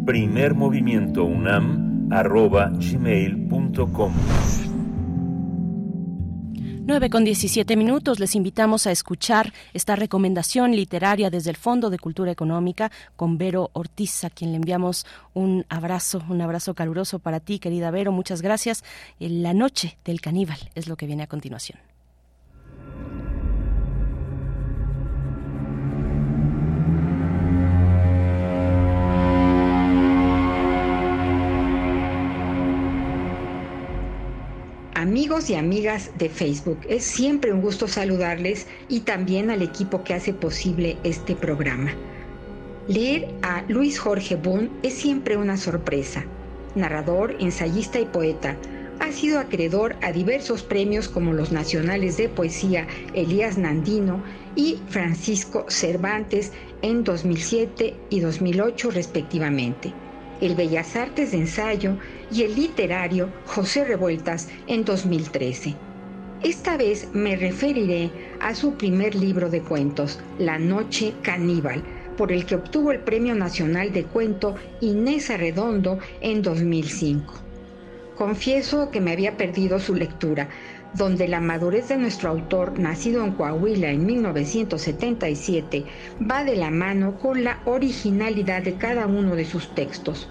primermovimientounam.gmail.com 9 con 17 minutos. Les invitamos a escuchar esta recomendación literaria desde el Fondo de Cultura Económica con Vero Ortiz, a quien le enviamos un abrazo, un abrazo caluroso para ti, querida Vero. Muchas gracias. La noche del caníbal es lo que viene a continuación. Amigos y amigas de Facebook. Es siempre un gusto saludarles y también al equipo que hace posible este programa. Leer a Luis Jorge Boone es siempre una sorpresa. Narrador, ensayista y poeta, ha sido acreedor a diversos premios como los nacionales de poesía Elías Nandino y Francisco Cervantes en 2007 y 2008 respectivamente el Bellas Artes de Ensayo y el literario José Revueltas en 2013. Esta vez me referiré a su primer libro de cuentos, La Noche Caníbal, por el que obtuvo el Premio Nacional de Cuento Inés Arredondo en 2005. Confieso que me había perdido su lectura, donde la madurez de nuestro autor, nacido en Coahuila en 1977, va de la mano con la originalidad de cada uno de sus textos.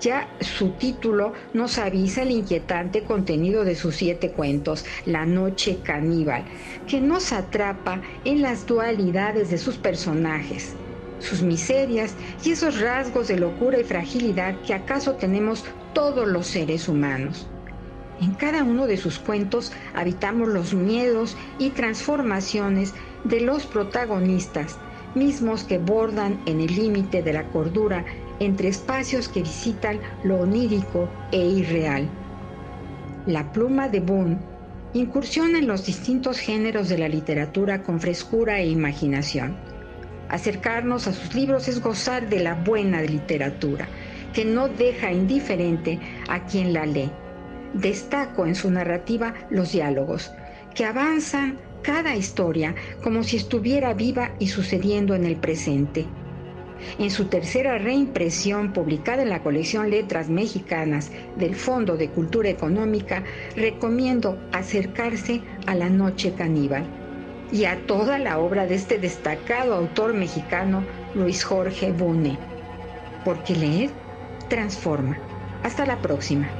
Ya su título nos avisa el inquietante contenido de sus siete cuentos, La Noche Caníbal, que nos atrapa en las dualidades de sus personajes, sus miserias y esos rasgos de locura y fragilidad que acaso tenemos todos los seres humanos. En cada uno de sus cuentos habitamos los miedos y transformaciones de los protagonistas, mismos que bordan en el límite de la cordura entre espacios que visitan lo onírico e irreal. La pluma de Boone incursiona en los distintos géneros de la literatura con frescura e imaginación. Acercarnos a sus libros es gozar de la buena literatura, que no deja indiferente a quien la lee destaco en su narrativa los diálogos, que avanzan cada historia como si estuviera viva y sucediendo en el presente. En su tercera reimpresión publicada en la colección Letras Mexicanas del Fondo de Cultura Económica, recomiendo acercarse a La Noche Caníbal y a toda la obra de este destacado autor mexicano Luis Jorge Bune, porque leer transforma. Hasta la próxima.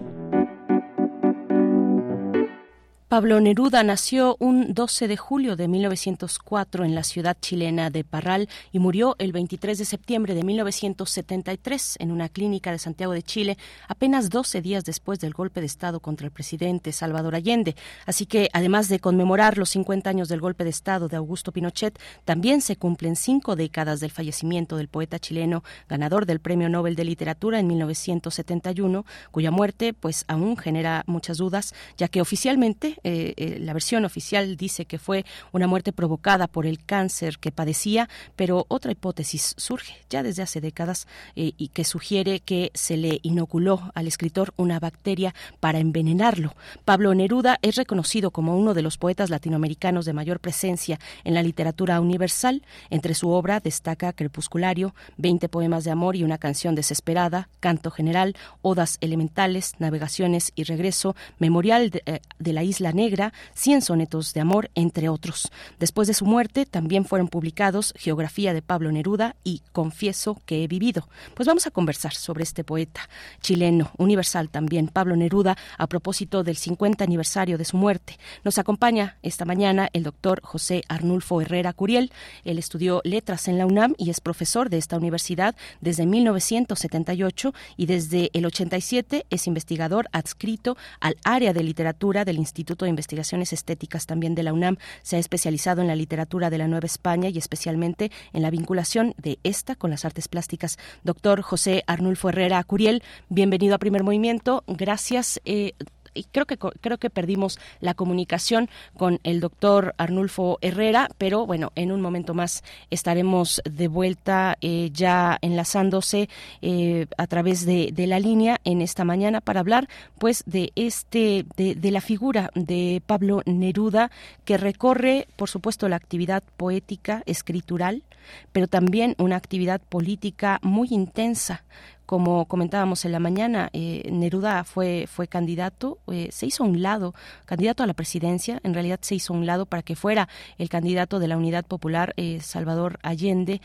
Pablo Neruda nació un 12 de julio de 1904 en la ciudad chilena de Parral y murió el 23 de septiembre de 1973 en una clínica de Santiago de Chile, apenas 12 días después del golpe de Estado contra el presidente Salvador Allende. Así que, además de conmemorar los 50 años del golpe de Estado de Augusto Pinochet, también se cumplen cinco décadas del fallecimiento del poeta chileno, ganador del Premio Nobel de Literatura en 1971, cuya muerte, pues, aún genera muchas dudas, ya que oficialmente eh, eh, la versión oficial dice que fue una muerte provocada por el cáncer que padecía, pero otra hipótesis surge ya desde hace décadas eh, y que sugiere que se le inoculó al escritor una bacteria para envenenarlo. Pablo Neruda es reconocido como uno de los poetas latinoamericanos de mayor presencia en la literatura universal. Entre su obra destaca Crepusculario, 20 poemas de amor y una canción desesperada, Canto General, Odas Elementales, Navegaciones y Regreso, Memorial de, de la Isla Negra, Cien sonetos de amor, entre otros. Después de su muerte también fueron publicados Geografía de Pablo Neruda y Confieso que he vivido. Pues vamos a conversar sobre este poeta chileno, universal también, Pablo Neruda, a propósito del 50 aniversario de su muerte. Nos acompaña esta mañana el doctor José Arnulfo Herrera Curiel. Él estudió letras en la UNAM y es profesor de esta universidad desde 1978 y desde el 87 es investigador adscrito al área de literatura del Instituto de Investigaciones Estéticas también de la UNAM se ha especializado en la literatura de la Nueva España y especialmente en la vinculación de esta con las artes plásticas. Doctor José Arnulfo Herrera Curiel, bienvenido a Primer Movimiento. Gracias. Eh, y creo que creo que perdimos la comunicación con el doctor Arnulfo Herrera, pero bueno, en un momento más estaremos de vuelta eh, ya enlazándose eh, a través de, de, la línea en esta mañana para hablar pues de este de, de la figura de Pablo Neruda que recorre por supuesto la actividad poética escritural pero también una actividad política muy intensa como comentábamos en la mañana, Neruda fue, fue candidato, se hizo a un lado, candidato a la presidencia, en realidad se hizo a un lado para que fuera el candidato de la Unidad Popular, Salvador Allende,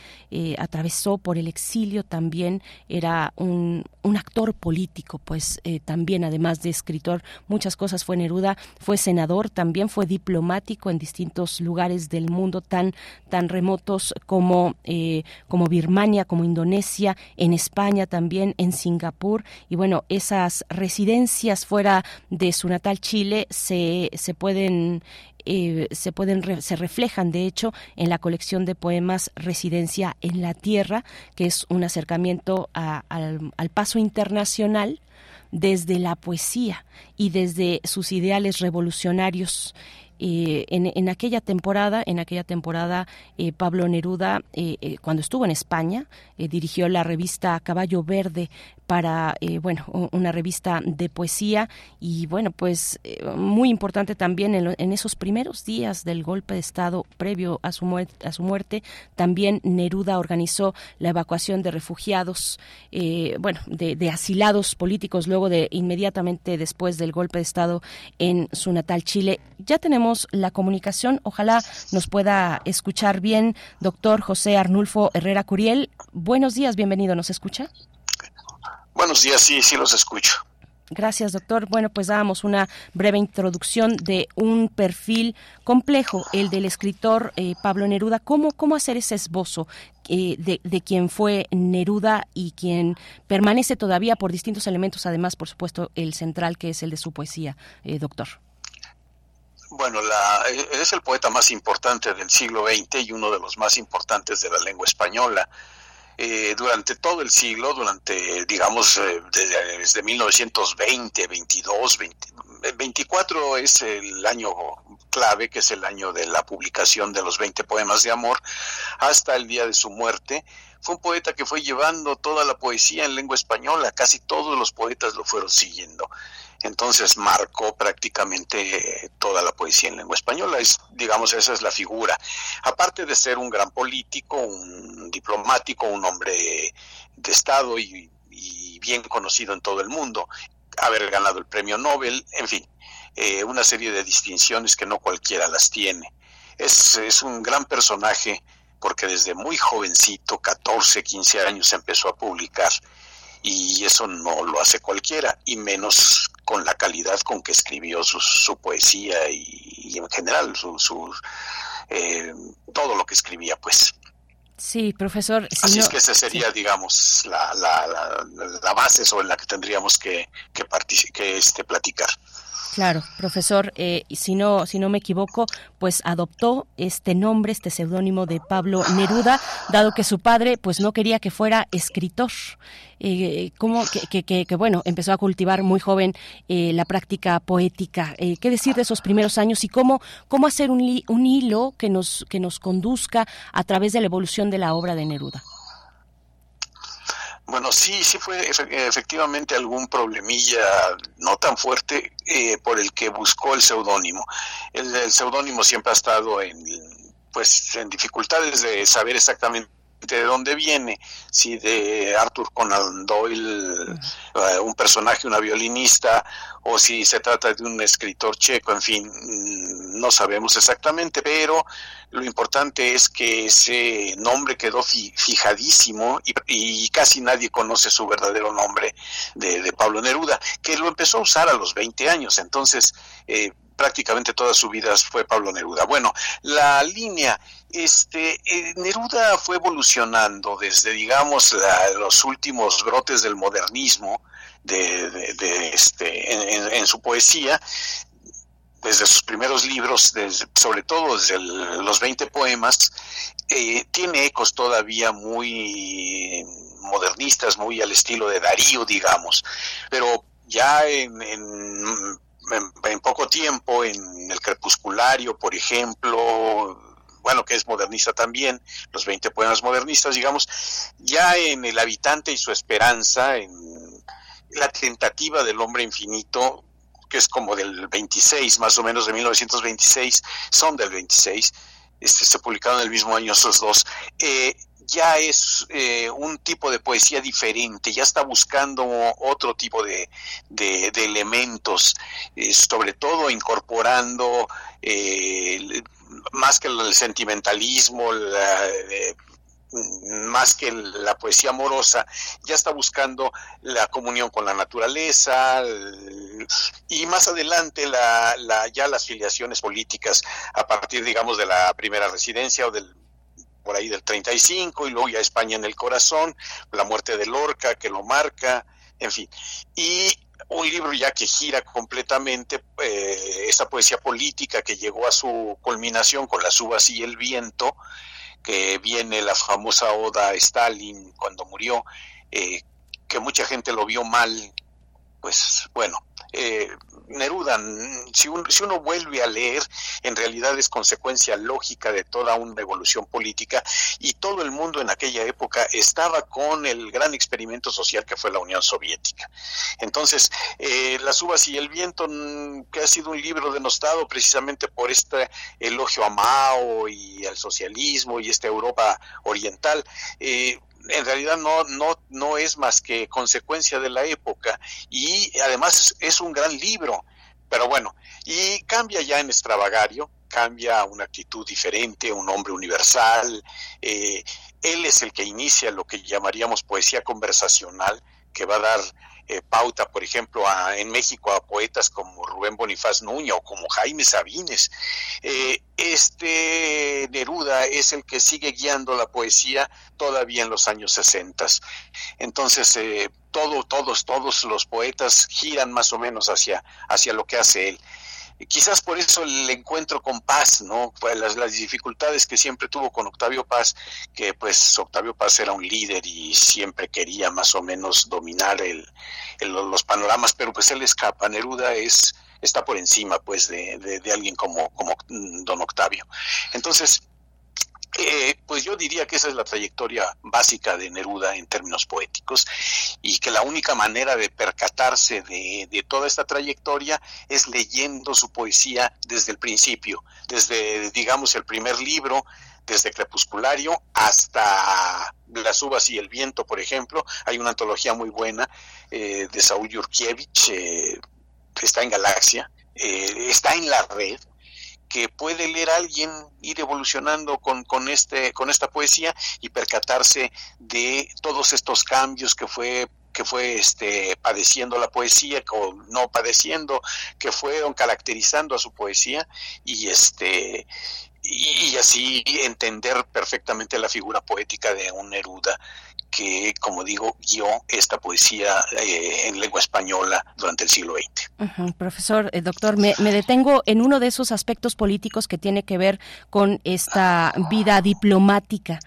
atravesó por el exilio también, era un, un actor político, pues también además de escritor, muchas cosas fue Neruda, fue senador, también fue diplomático en distintos lugares del mundo tan, tan remotos como, eh, como Birmania, como Indonesia, en España también, en Singapur. Y bueno, esas residencias fuera de su natal Chile se, se pueden eh, se pueden se reflejan de hecho en la colección de poemas Residencia en la Tierra, que es un acercamiento al paso internacional desde la poesía y desde sus ideales revolucionarios. Eh, en, en, aquella temporada, en aquella temporada, eh, Pablo Neruda, eh, cuando estuvo en España, dirigió la revista Caballo Verde para, bueno, una revista de poesía y, bueno, pues muy importante también en, esos primeros días del golpe de Estado previo a su, muerte, a su muerte, también Neruda organizó la evacuación de refugiados, bueno, de asilados políticos luego de inmediatamente después del golpe de Estado en su natal Chile. Ya tenemos la comunicación. Ojalá nos pueda escuchar bien, doctor José Arnulfo Herrera Curiel. Buenos días, bienvenido. ¿Nos escucha? Buenos días, sí, sí los escucho. Gracias, doctor. Bueno, pues dábamos una breve introducción de un perfil complejo, el del escritor eh, Pablo Neruda. ¿Cómo, ¿Cómo hacer ese esbozo eh, de, de, quien fue Neruda y quien permanece todavía por distintos elementos, además, por supuesto, el central que es el de su poesía, eh, doctor? Bueno, la, es el poeta más importante del siglo XX y uno de los más importantes de la lengua española. Eh, durante todo el siglo, durante, digamos, eh, desde, 1920, 22, 24 es el año clave, que es el año de la publicación de los 20 poemas de amor, hasta el día de su muerte. Fue un poeta que fue llevando toda la poesía en lengua española, casi todos los poetas lo fueron siguiendo. Entonces marcó prácticamente toda la poesía en lengua española. Es, digamos, esa es la figura. Aparte de ser un gran político, un diplomático, un hombre de Estado y, bien conocido en todo el mundo, haber ganado el premio Nobel, en fin, eh, una serie de distinciones que no cualquiera las tiene. Es, es un gran personaje porque desde muy jovencito, 14, 15 años, empezó a publicar y eso no lo hace cualquiera, y menos con la calidad con que escribió su, poesía y, en general su, eh, todo lo que escribía, pues. Sí, profesor. Así es que esa sería, digamos, la, la, la, base sobre la que tendríamos que, que, que este, platicar. Claro, profesor, eh, si no si no me equivoco, pues adoptó este nombre, este seudónimo de Pablo Neruda, dado que su padre pues no quería que fuera escritor. Eh, como que, que, que, bueno empezó a cultivar muy joven eh, la práctica poética. Eh, ¿Qué decir de esos primeros años y cómo cómo hacer un, un hilo que nos que nos conduzca a través de la evolución de la obra de Neruda? Bueno, sí, sí fue efectivamente algún problemilla no tan fuerte eh, por el que buscó el seudónimo. El, seudónimo siempre ha estado en, pues, en dificultades de saber exactamente de dónde viene, si de Arthur Conan Doyle, eh, un personaje, una violinista, o si se trata de un escritor checo, en fin, mm, no sabemos exactamente, pero lo importante es que ese nombre quedó fijadísimo y, casi nadie conoce su verdadero nombre de, Pablo Neruda, que lo empezó a usar a los 20 años, entonces eh, prácticamente toda su vida fue Pablo Neruda. Bueno, la línea, este, eh, Neruda fue evolucionando desde, digamos, los últimos brotes del modernismo, de, este, en, su poesía, desde sus primeros libros, sobre todo desde los 20 poemas, eh, tiene ecos todavía muy modernistas, muy al estilo de Darío, digamos, pero ya en, en, poco tiempo, en el crepusculario, por ejemplo, bueno, que es modernista también, los 20 poemas modernistas, digamos, ya en El habitante y su esperanza, en la tentativa del hombre infinito, que es como del 26, más o menos de 1926, son del 26, este, se publicaron el mismo año esos dos. Eh, ya es eh, un tipo de poesía diferente, ya está buscando otro tipo de, de, elementos, eh, sobre todo incorporando eh, más que el sentimentalismo, más que la poesía amorosa, ya está buscando la comunión con la naturaleza y más adelante la, la, ya las filiaciones políticas a partir, digamos, de la primera residencia o del por ahí del 35 y luego ya España en el corazón, la muerte de Lorca que lo marca, en fin. Y un libro ya que gira completamente eh, esa poesía política que llegó a su culminación con las uvas y el viento, que viene la famosa oda a Stalin cuando murió, eh, que mucha gente lo vio mal, pues bueno, eh, Neruda, si, si, uno vuelve a leer, en realidad es consecuencia lógica de toda una evolución política y todo el mundo en aquella época estaba con el gran experimento social que fue la Unión Soviética. Entonces, eh, Las uvas y el viento, mm, que ha sido un libro denostado precisamente por este elogio a Mao y al socialismo y esta Europa oriental, eh, en realidad no, no, no es más que consecuencia de la época y además es un gran libro, pero bueno, y cambia ya en extravagario, cambia una actitud diferente, un hombre universal, eh, él es el que inicia lo que llamaríamos poesía conversacional, que va a dar eh, pauta, por ejemplo, en México a poetas como Rubén Bonifaz Nuño o como Jaime Sabines. Eh, este Neruda es el que sigue guiando la poesía todavía en los años 60. Entonces, eh, todo, todos, todos los poetas giran más o menos hacia, hacia lo que hace él quizás por eso el encuentro con Paz, ¿no? Las, las, dificultades que siempre tuvo con Octavio Paz, que pues Octavio Paz era un líder y siempre quería más o menos dominar el, los panoramas, pero pues él escapa, Neruda es está por encima pues de, de alguien como, como don Octavio. Entonces, eh, pues yo diría que esa es la trayectoria básica de Neruda en términos poéticos y que la única manera de percatarse de, toda esta trayectoria es leyendo su poesía desde el principio, desde, digamos, el primer libro, desde Crepusculario hasta Las uvas y el viento, por ejemplo. Hay una antología muy buena eh, de Saúl Yurkiewicz, eh, está en Galaxia, está en la red, que puede leer alguien ir evolucionando con, con, este, con esta poesía y percatarse de todos estos cambios que fue que fue este padeciendo la poesía o no padeciendo que fueron caracterizando a su poesía y este y así entender perfectamente la figura poética de un Neruda que, como digo, guió esta poesía eh, en lengua española durante el siglo XX. Profesor, eh, doctor, me, me, detengo en uno de esos aspectos políticos que tiene que ver con esta vida diplomática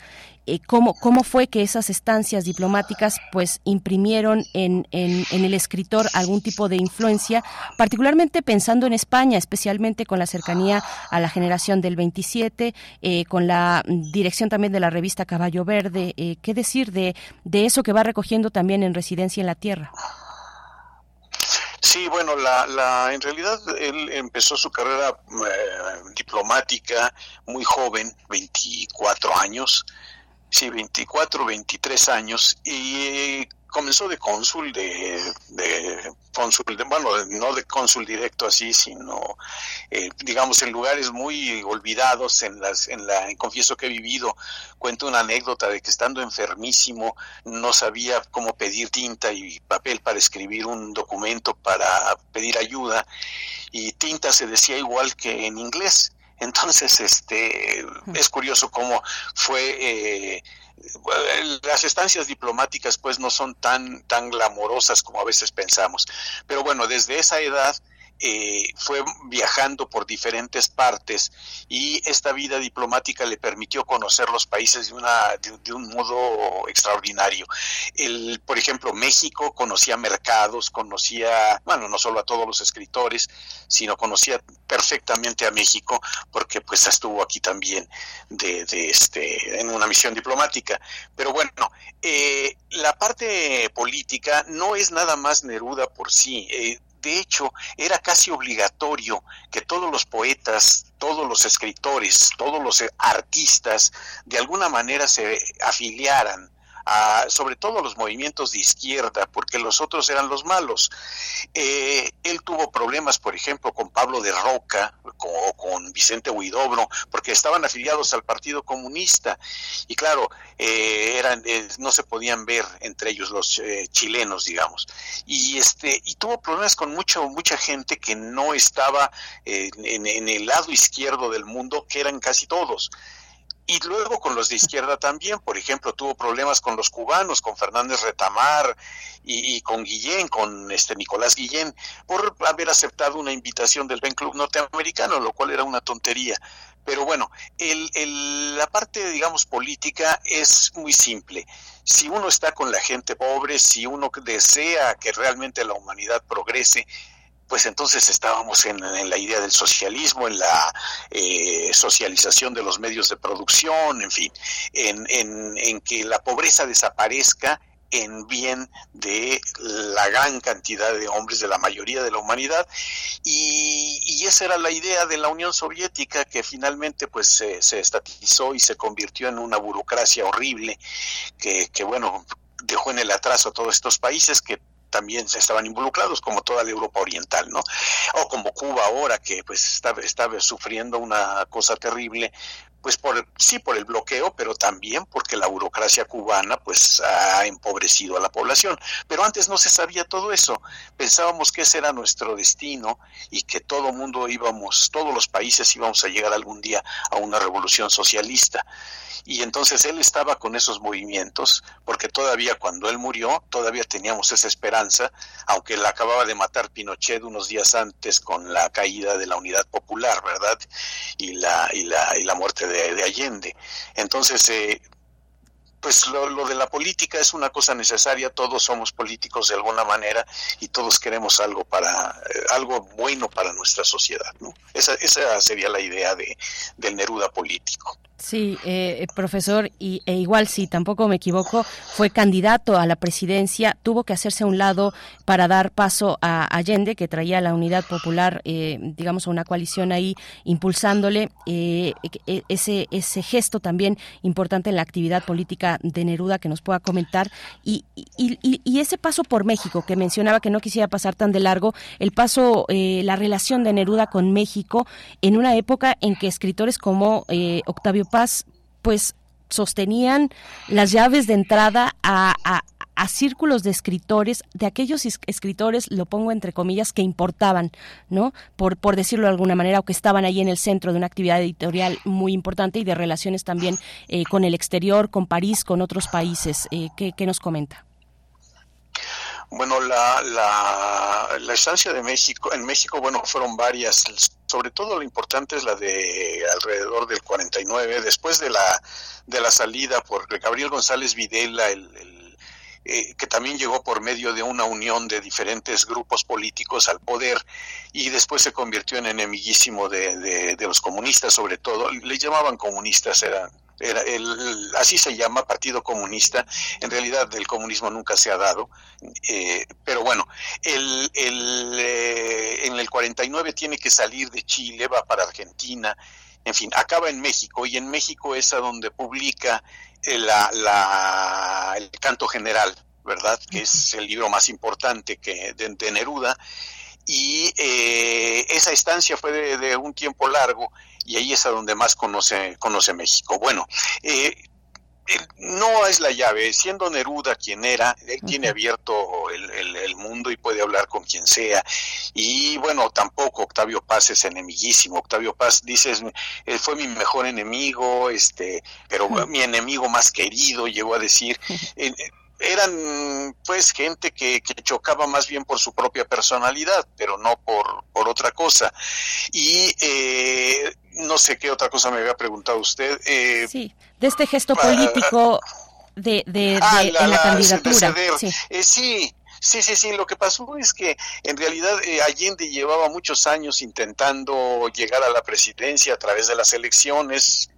eh, cómo, cómo fue que esas estancias diplomáticas pues imprimieron en, en, el escritor algún tipo de influencia, particularmente pensando en España, especialmente con la cercanía a la generación del 27, eh, con la dirección también de la revista Caballo Verde. Eh, ¿Qué decir de, de eso que va recogiendo también en Residencia en la Tierra? Sí, bueno, la, la, en realidad él empezó su carrera diplomática muy joven, 24 años, sí, 24, 23 años y comenzó de cónsul de, de cónsul de, bueno no de cónsul directo así sino eh, digamos en lugares muy olvidados en las en la confieso que he vivido cuento una anécdota de que estando enfermísimo no sabía cómo pedir tinta y papel para escribir un documento para pedir ayuda y tinta se decía igual que en inglés entonces, este, es curioso cómo fue, eh, las estancias diplomáticas pues no son tan, tan glamorosas como a veces pensamos. Pero bueno, desde esa edad eh, fue viajando por diferentes partes y esta vida diplomática le permitió conocer los países de, una, de, un modo extraordinario. El, por ejemplo, México conocía mercados, conocía, bueno, no solo a todos los escritores, sino conocía perfectamente a México porque pues estuvo aquí también de, de este, en una misión diplomática. Pero bueno, eh, la parte política no es nada más Neruda por sí. Eh, de hecho, era casi obligatorio que todos los poetas, todos los escritores, todos los artistas, de alguna manera se afiliaran sobre todo los movimientos de izquierda, porque los otros eran los malos. Eh, él tuvo problemas, por ejemplo, con Pablo de Roca o con Vicente Huidobro, porque estaban afiliados al Partido Comunista y claro, eh, eran eh, no se podían ver entre ellos los chilenos, digamos. Y este y tuvo problemas con mucho mucha gente que no estaba en, en el lado izquierdo del mundo, que eran casi todos. Y luego con los de izquierda también, por ejemplo, tuvo problemas con los cubanos, con Fernández Retamar y, con Guillén, con este Nicolás Guillén, por haber aceptado una invitación del Ben Club norteamericano, lo cual era una tontería. Pero bueno, el, la parte, digamos, política es muy simple. Si uno está con la gente pobre, si uno desea que realmente la humanidad progrese, pues entonces estábamos en, la idea del socialismo, en la eh, socialización de los medios de producción, en fin, en, que la pobreza desaparezca en bien de la gran cantidad de hombres de la mayoría de la humanidad. Y, y esa era la idea de la Unión Soviética que finalmente pues se, se estatizó y se convirtió en una burocracia horrible que, que bueno dejó en el atraso a todos estos países que también estaban involucrados, como toda la Europa Oriental, ¿no? O como Cuba ahora, que pues estaba, estaba sufriendo una cosa terrible, pues por sí por el bloqueo, pero también porque la burocracia cubana pues ha empobrecido a la población. Pero antes no se sabía todo eso. Pensábamos que ese era nuestro destino y que todo mundo íbamos, todos los países íbamos a llegar algún día a una revolución socialista y entonces él estaba con esos movimientos, porque todavía cuando él murió, todavía teníamos esa esperanza, aunque la acababa de matar Pinochet unos días antes con la caída de la unidad popular, ¿verdad? Y la, y la, y la muerte de, Allende. Entonces, eh, pues lo, de la política es una cosa necesaria, todos somos políticos de alguna manera y todos queremos algo para eh, algo bueno para nuestra sociedad, ¿no? Esa, esa sería la idea de, del Neruda político. Sí, eh, profesor, y, e igual si tampoco me equivoco, fue candidato a la presidencia, tuvo que hacerse a un lado para dar paso a Allende, que traía la unidad popular, eh, digamos, una coalición ahí impulsándole eh, e, ese, ese gesto también importante en la actividad política de Neruda que nos pueda comentar, y, y, y ese paso por México, que mencionaba que no quisiera pasar tan de largo, el paso, eh, la relación de Neruda con México en una época en que escritores como Octavio Pues sostenían las llaves de entrada a, círculos de escritores, de aquellos escritores, lo pongo entre comillas, que importaban, ¿no? Por, por decirlo de alguna manera, o que estaban ahí en el centro de una actividad editorial muy importante y de relaciones también eh, con el exterior, con París, con otros países. Eh, ¿qué, ¿qué, nos comenta? Bueno, la, la, la estancia de México, en México, bueno, fueron varias sobre todo lo importante es la de alrededor del 49, después de la, de la salida por Gabriel González Videla, el, eh, que también llegó por medio de una unión de diferentes grupos políticos al poder y después se convirtió en enemiguísimo de, de, de los comunistas sobre todo, le llamaban comunistas, eran era el, así se llama Partido Comunista, en realidad el comunismo nunca se ha dado, eh, pero bueno, el, el, eh, en el 49 tiene que salir de Chile, va para Argentina, en fin, acaba en México y en México es a donde publica eh, la, la, el canto general, ¿verdad? Que es el libro más importante que de, Neruda. Y esa estancia fue de, un tiempo largo y ahí es a donde más conoce, conoce México. Bueno, eh, no es la llave, siendo Neruda quien era, él tiene abierto el, mundo y puede hablar con quien sea. Y bueno, tampoco Octavio Paz es enemiguísimo. Octavio Paz dice, él fue mi mejor enemigo, este, pero mi enemigo más querido, llegó a decir (laughs) eran pues gente que, chocaba más bien por su propia personalidad, pero no por, por otra cosa. Y eh, no sé qué otra cosa me había preguntado usted. Eh, sí, de este gesto político de, de, ah, la, en la, candidatura. Eh, sí. sí. Sí, sí, Lo que pasó es que en realidad Allende llevaba muchos años intentando llegar a la presidencia a través de las elecciones,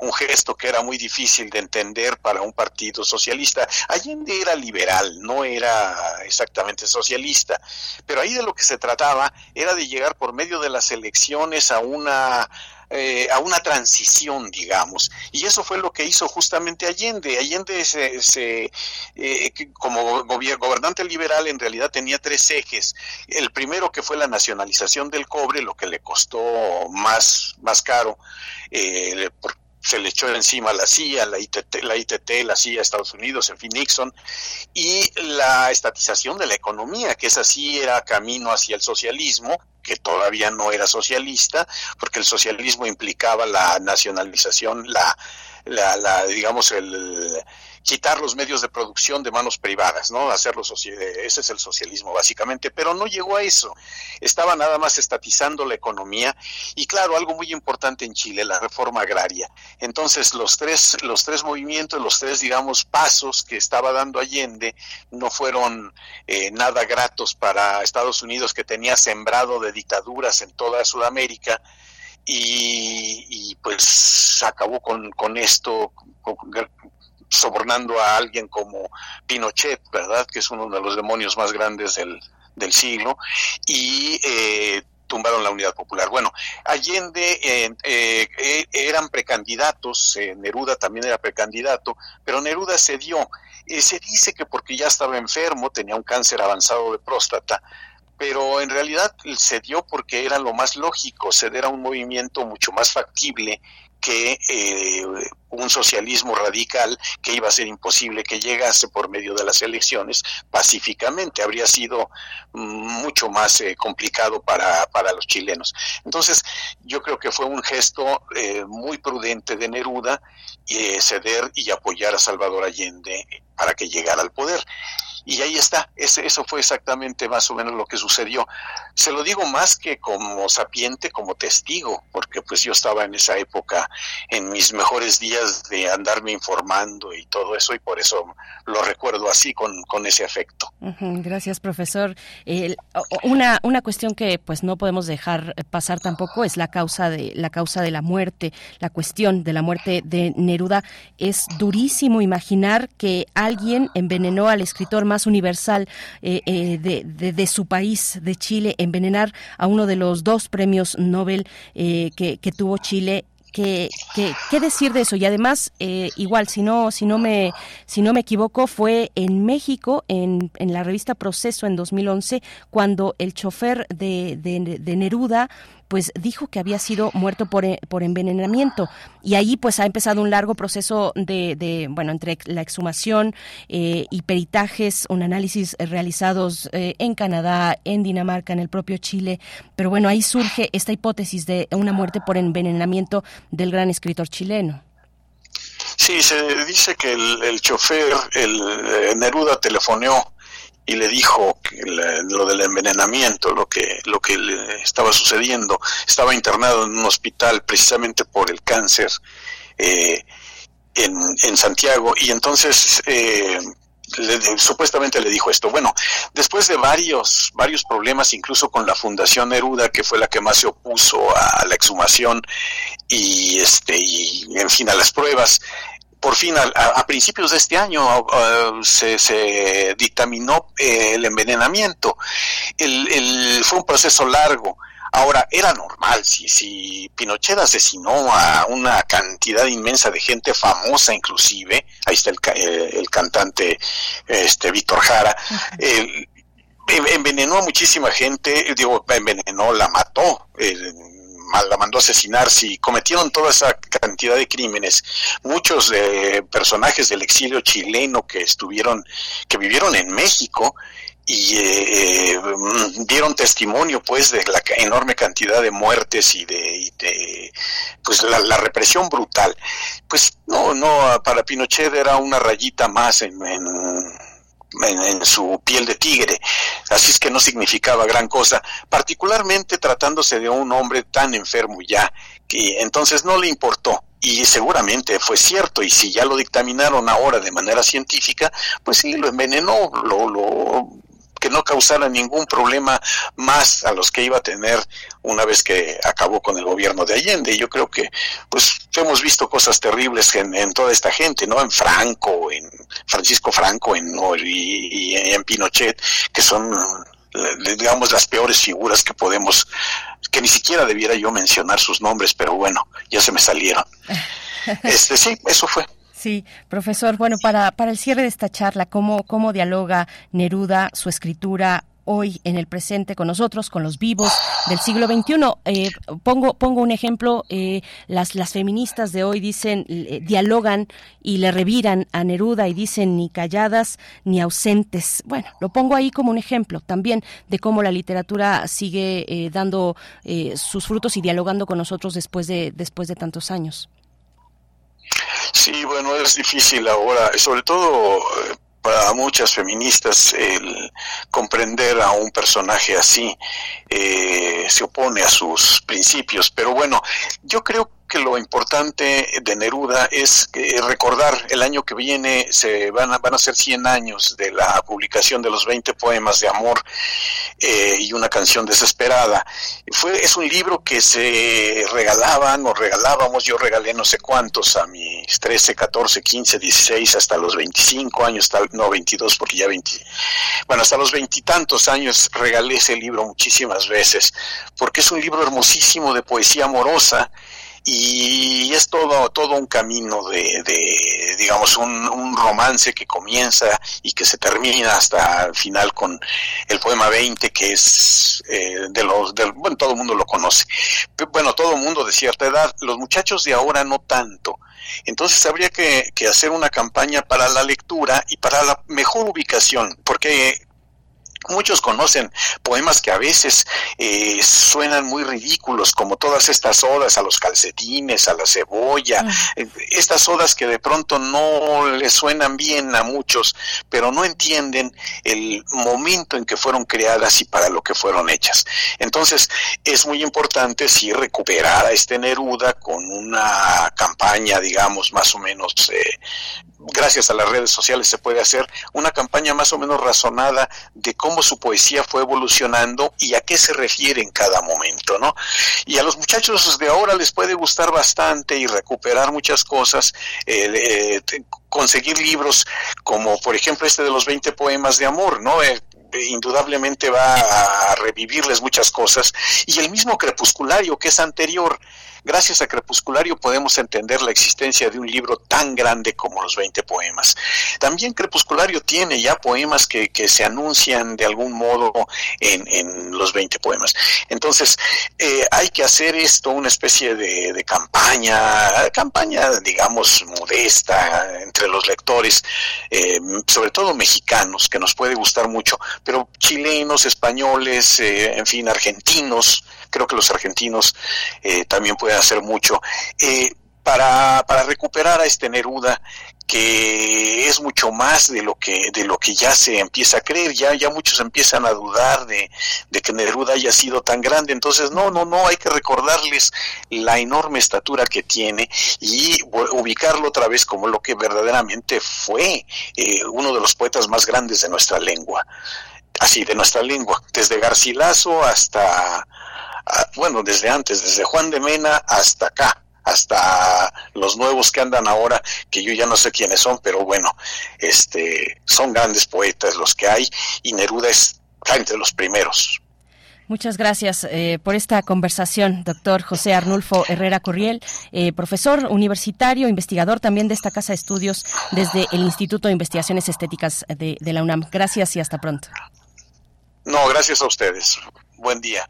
un gesto que era muy difícil de entender para un partido socialista. Allende era liberal, no era exactamente socialista, pero ahí de lo que se trataba era de llegar por medio de las elecciones a una eh, a una transición, digamos. Y eso fue lo que hizo justamente Allende. Allende, se, eh, como gobernante liberal, en realidad tenía tres ejes. El primero que fue la nacionalización del cobre, lo que le costó más, más caro, eh, se le echó encima la CIA, la ITT, la ITT, la CIA, Estados Unidos, en fin, Nixon, y la estatización de la economía, que esa sí era camino hacia el socialismo, que todavía no era socialista, porque el socialismo implicaba la nacionalización, la, la, la digamos, el quitar los medios de producción de manos privadas, ¿no? Hacerlo ese es el socialismo básicamente, pero no llegó a eso. Estaba nada más estatizando la economía y claro, algo muy importante en Chile, la reforma agraria. Entonces, los tres los tres movimientos, los tres digamos pasos que estaba dando Allende no fueron eh, nada gratos para Estados Unidos que tenía sembrado de dictaduras en toda Sudamérica. Y, pues acabó con, con esto, sobornando a alguien como Pinochet, ¿verdad? Que es uno de los demonios más grandes del, del siglo, y eh, tumbaron la unidad popular. Bueno, Allende eh, eh, eran precandidatos, Neruda también era precandidato, pero Neruda cedió. se dice que porque ya estaba enfermo, tenía un cáncer avanzado de próstata, pero en realidad cedió porque era lo más lógico, ceder a un movimiento mucho más factible que eh, un socialismo radical que iba a ser imposible que llegase por medio de las elecciones pacíficamente. Habría sido mucho más eh, complicado para, para, los chilenos. Entonces, yo creo que fue un gesto eh, muy prudente de Neruda ceder y apoyar a Salvador Allende para que llegara al poder y ahí está, ese, eso fue exactamente más o menos lo que sucedió. Se lo digo más que como sapiente, como testigo, porque pues yo estaba en esa época, en mis mejores días de andarme informando y todo eso, y por eso lo recuerdo así, con, con ese afecto. gracias, profesor. una, una cuestión que pues no podemos dejar pasar tampoco es la causa de la causa de la muerte, la cuestión de la muerte de Neruda. Es durísimo imaginar que alguien envenenó al escritor más universal eh, eh, de, su país, de Chile, envenenar a uno de los dos premios Nobel eh, que, tuvo Chile ¿Qué, qué, decir de eso? Y además, igual, si no, si no me, si no me equivoco, fue en México, en, en la revista Proceso en 2011, cuando el chofer de, de Neruda pues dijo que había sido muerto por, eh, por envenenamiento. Y ahí pues ha empezado un largo proceso de, bueno, entre la exhumación eh, y peritajes, un análisis realizados eh, en Canadá, en Dinamarca, en el propio Chile. Pero bueno, ahí surge esta hipótesis de una muerte por envenenamiento del gran escritor chileno. Sí, se dice que el, el chofer, el Neruda telefoneó y le dijo que lo del envenenamiento, lo que, lo que le estaba sucediendo. Estaba internado en un hospital precisamente por el cáncer eh, en, en, Santiago y entonces eh, supuestamente le dijo esto. Bueno, después de varios, varios problemas, incluso con la Fundación Neruda, que fue la que más se opuso a, la exhumación y este y en fin a las pruebas, por fin a, principios de este año se, dictaminó eh, el envenenamiento. El, fue un proceso largo. Ahora, era normal, si, si Pinochet asesinó a una cantidad inmensa de gente famosa inclusive, ahí está el, eh, cantante este Víctor Jara, envenenó a muchísima gente, digo, envenenó, la mató, la mandó a asesinar, si cometieron toda esa cantidad de crímenes, muchos eh, personajes del exilio chileno que estuvieron, que vivieron en México, y eh, mm, dieron testimonio pues de la enorme cantidad de muertes y de, pues la, represión brutal. Pues no no para Pinochet era una rayita más en en, su piel de tigre, así es que no significaba gran cosa, particularmente tratándose de un hombre tan enfermo ya, que entonces no le importó. Y seguramente fue cierto, y si ya lo dictaminaron ahora de manera científica, pues sí, lo envenenó, lo, lo que no causara ningún problema más a los que iba a tener una vez que acabó con el gobierno de Allende. Yo creo que pues hemos visto cosas terribles en, toda esta gente, ¿no? En Franco, en Francisco Franco, en y, y en Pinochet, que son digamos las peores figuras que podemos que ni siquiera debiera yo mencionar sus nombres, pero bueno, ya se me salieron. (laughs) Este sí, eso fue. Sí, profesor, bueno, para, para el cierre de esta charla, ¿cómo, cómo dialoga Neruda, su escritura, hoy en el presente con nosotros, con los vivos del siglo XXI. Eh, pongo, pongo un ejemplo, eh, las, las feministas de hoy dicen, eh, dialogan y le reviran a Neruda y dicen ni calladas ni ausentes. Bueno, lo pongo ahí como un ejemplo también de cómo la literatura sigue dando sus frutos y dialogando con nosotros después de, después de tantos años. Sí, bueno, es difícil ahora, sobre todo para muchas feministas el comprender a un personaje así eh, se opone a sus principios. Pero bueno, yo creo que lo importante de Neruda es eh, recordar el año que viene se van a, van a ser 100 años de la publicación de los 20 poemas de amor eh, y una canción desesperada. Fue, es un libro que se regalaban o regalábamos, yo regalé no sé cuántos a mis 13, 14, 15, 16, hasta los 25 años, no 22 porque ya 20, bueno, hasta los veintitantos años regalé ese libro muchísimas veces, porque es un libro hermosísimo de poesía amorosa y es todo, todo un camino de, de digamos, un, un, romance que comienza y que se termina hasta el final con el poema 20, que es eh, de los, del, bueno, todo el mundo lo conoce. Bueno, todo el mundo de cierta edad, los muchachos de ahora no tanto. Entonces habría que, que hacer una campaña para la lectura y para la mejor ubicación, porque Muchos conocen poemas que a veces eh, suenan muy ridículos, como todas estas odas a los calcetines, a la cebolla, eh, estas odas que de pronto no le suenan bien a muchos, pero no entienden el momento en que fueron creadas y para lo que fueron hechas. Entonces, es muy importante si recuperar a este Neruda con una campaña, digamos, más o menos eh, gracias a las redes sociales se puede hacer una campaña más o menos razonada de cómo su poesía fue evolucionando y a qué se refiere en cada momento, ¿no? Y a los muchachos de ahora les puede gustar bastante y recuperar muchas cosas, eh, conseguir libros como por ejemplo este de los 20 poemas de amor, ¿no? Eh, indudablemente va a revivirles muchas cosas y el mismo crepusculario que es anterior Gracias a Crepusculario podemos entender la existencia de un libro tan grande como los 20 poemas. También Crepusculario tiene ya poemas que, que se anuncian de algún modo en, en los 20 poemas. Entonces, eh, hay que hacer esto una especie de, de campaña, campaña, digamos, modesta entre los lectores, eh, sobre todo mexicanos, que nos puede gustar mucho, pero chilenos, españoles, eh, en fin, argentinos, creo que los argentinos eh, también pueden hacer mucho. Eh, para, para recuperar a este Neruda que es mucho más de lo que de lo que ya se empieza a creer ya ya muchos empiezan a dudar de, de, que Neruda haya sido tan grande entonces no no no hay que recordarles la enorme estatura que tiene y ubicarlo otra vez como lo que verdaderamente fue eh, uno de los poetas más grandes de nuestra lengua así de nuestra lengua desde Garcilaso hasta bueno, desde antes, desde Juan de Mena hasta acá, hasta los nuevos que andan ahora, que yo ya no sé quiénes son, pero bueno, este, son grandes poetas los que hay y Neruda está entre los primeros. Muchas gracias eh, por esta conversación, doctor José Arnulfo Herrera Corriel, eh, profesor universitario, investigador también de esta Casa de Estudios desde el Instituto de Investigaciones Estéticas de, de la UNAM. Gracias y hasta pronto. No, gracias a ustedes. Buen día.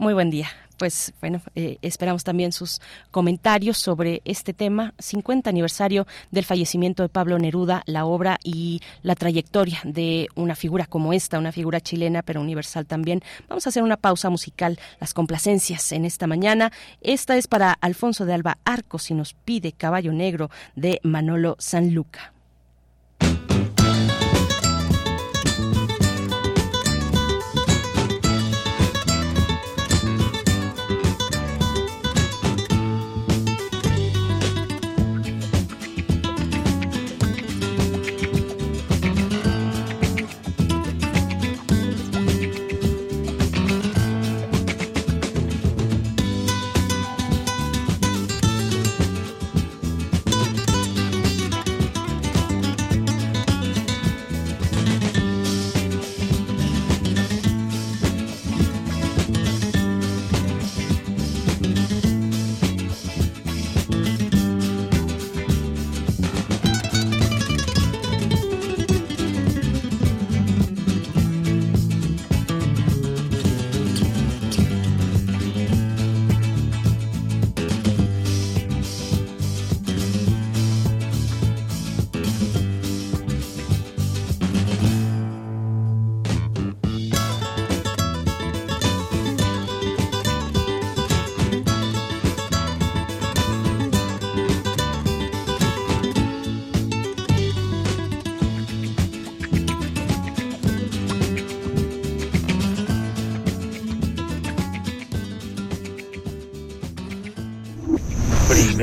Muy buen día. Pues bueno, eh, esperamos también sus comentarios sobre este tema, 50 aniversario del fallecimiento de Pablo Neruda, la obra y la trayectoria de una figura como esta, una figura chilena pero universal también. Vamos a hacer una pausa musical, las complacencias en esta mañana. Esta es para Alfonso de Alba Arcos y nos pide Caballo Negro de Manolo Sanluca.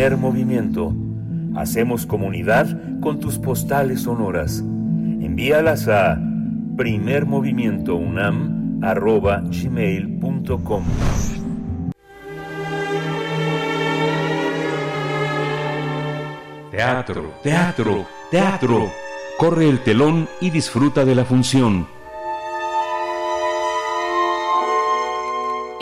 Primer movimiento. Hacemos comunidad con tus postales sonoras. Envíalas a primermovimientounam.gmail.com Teatro, teatro, teatro. Corre el telón y disfruta de la función.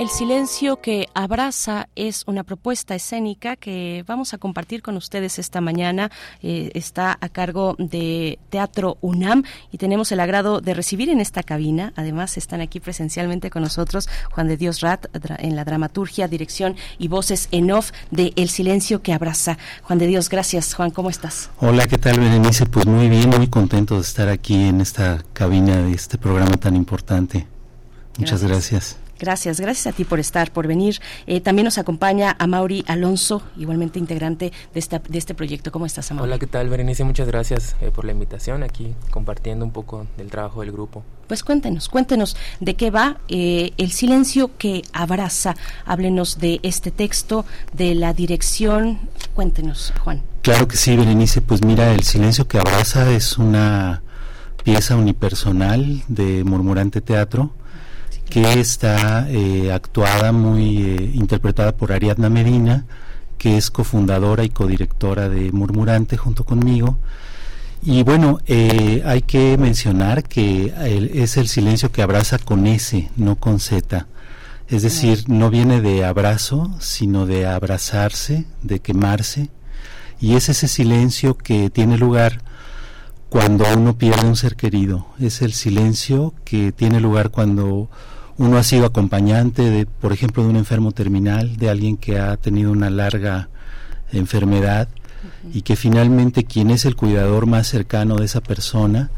El silencio que abraza es una propuesta escénica que vamos a compartir con ustedes esta mañana. Eh, está a cargo de Teatro UNAM y tenemos el agrado de recibir en esta cabina. Además, están aquí presencialmente con nosotros Juan de Dios Rat en la dramaturgia, dirección y voces en off de El silencio que abraza. Juan de Dios, gracias. Juan, ¿cómo estás? Hola, ¿qué tal, Berenice? Pues muy bien, muy contento de estar aquí en esta cabina de este programa tan importante. Muchas gracias. Gracias, gracias a ti por estar, por venir. Eh, también nos acompaña a Mauri Alonso, igualmente integrante de, esta, de este proyecto. ¿Cómo estás, Mauri? Hola, ¿qué tal, Berenice? Muchas gracias eh, por la invitación aquí, compartiendo un poco del trabajo del grupo. Pues cuéntenos, cuéntenos de qué va eh, El silencio que abraza. Háblenos de este texto, de la dirección. Cuéntenos, Juan. Claro que sí, Berenice. Pues mira, El silencio que abraza es una pieza unipersonal de Murmurante Teatro que está eh, actuada, muy eh, interpretada por Ariadna Medina, que es cofundadora y codirectora de Murmurante junto conmigo. Y bueno, eh, hay que mencionar que es el silencio que abraza con S, no con Z. Es decir, no viene de abrazo, sino de abrazarse, de quemarse. Y es ese silencio que tiene lugar cuando uno pierde un ser querido. Es el silencio que tiene lugar cuando uno ha sido acompañante de, por ejemplo, de un enfermo terminal, de alguien que ha tenido una larga enfermedad y que finalmente quien es el cuidador más cercano de esa persona,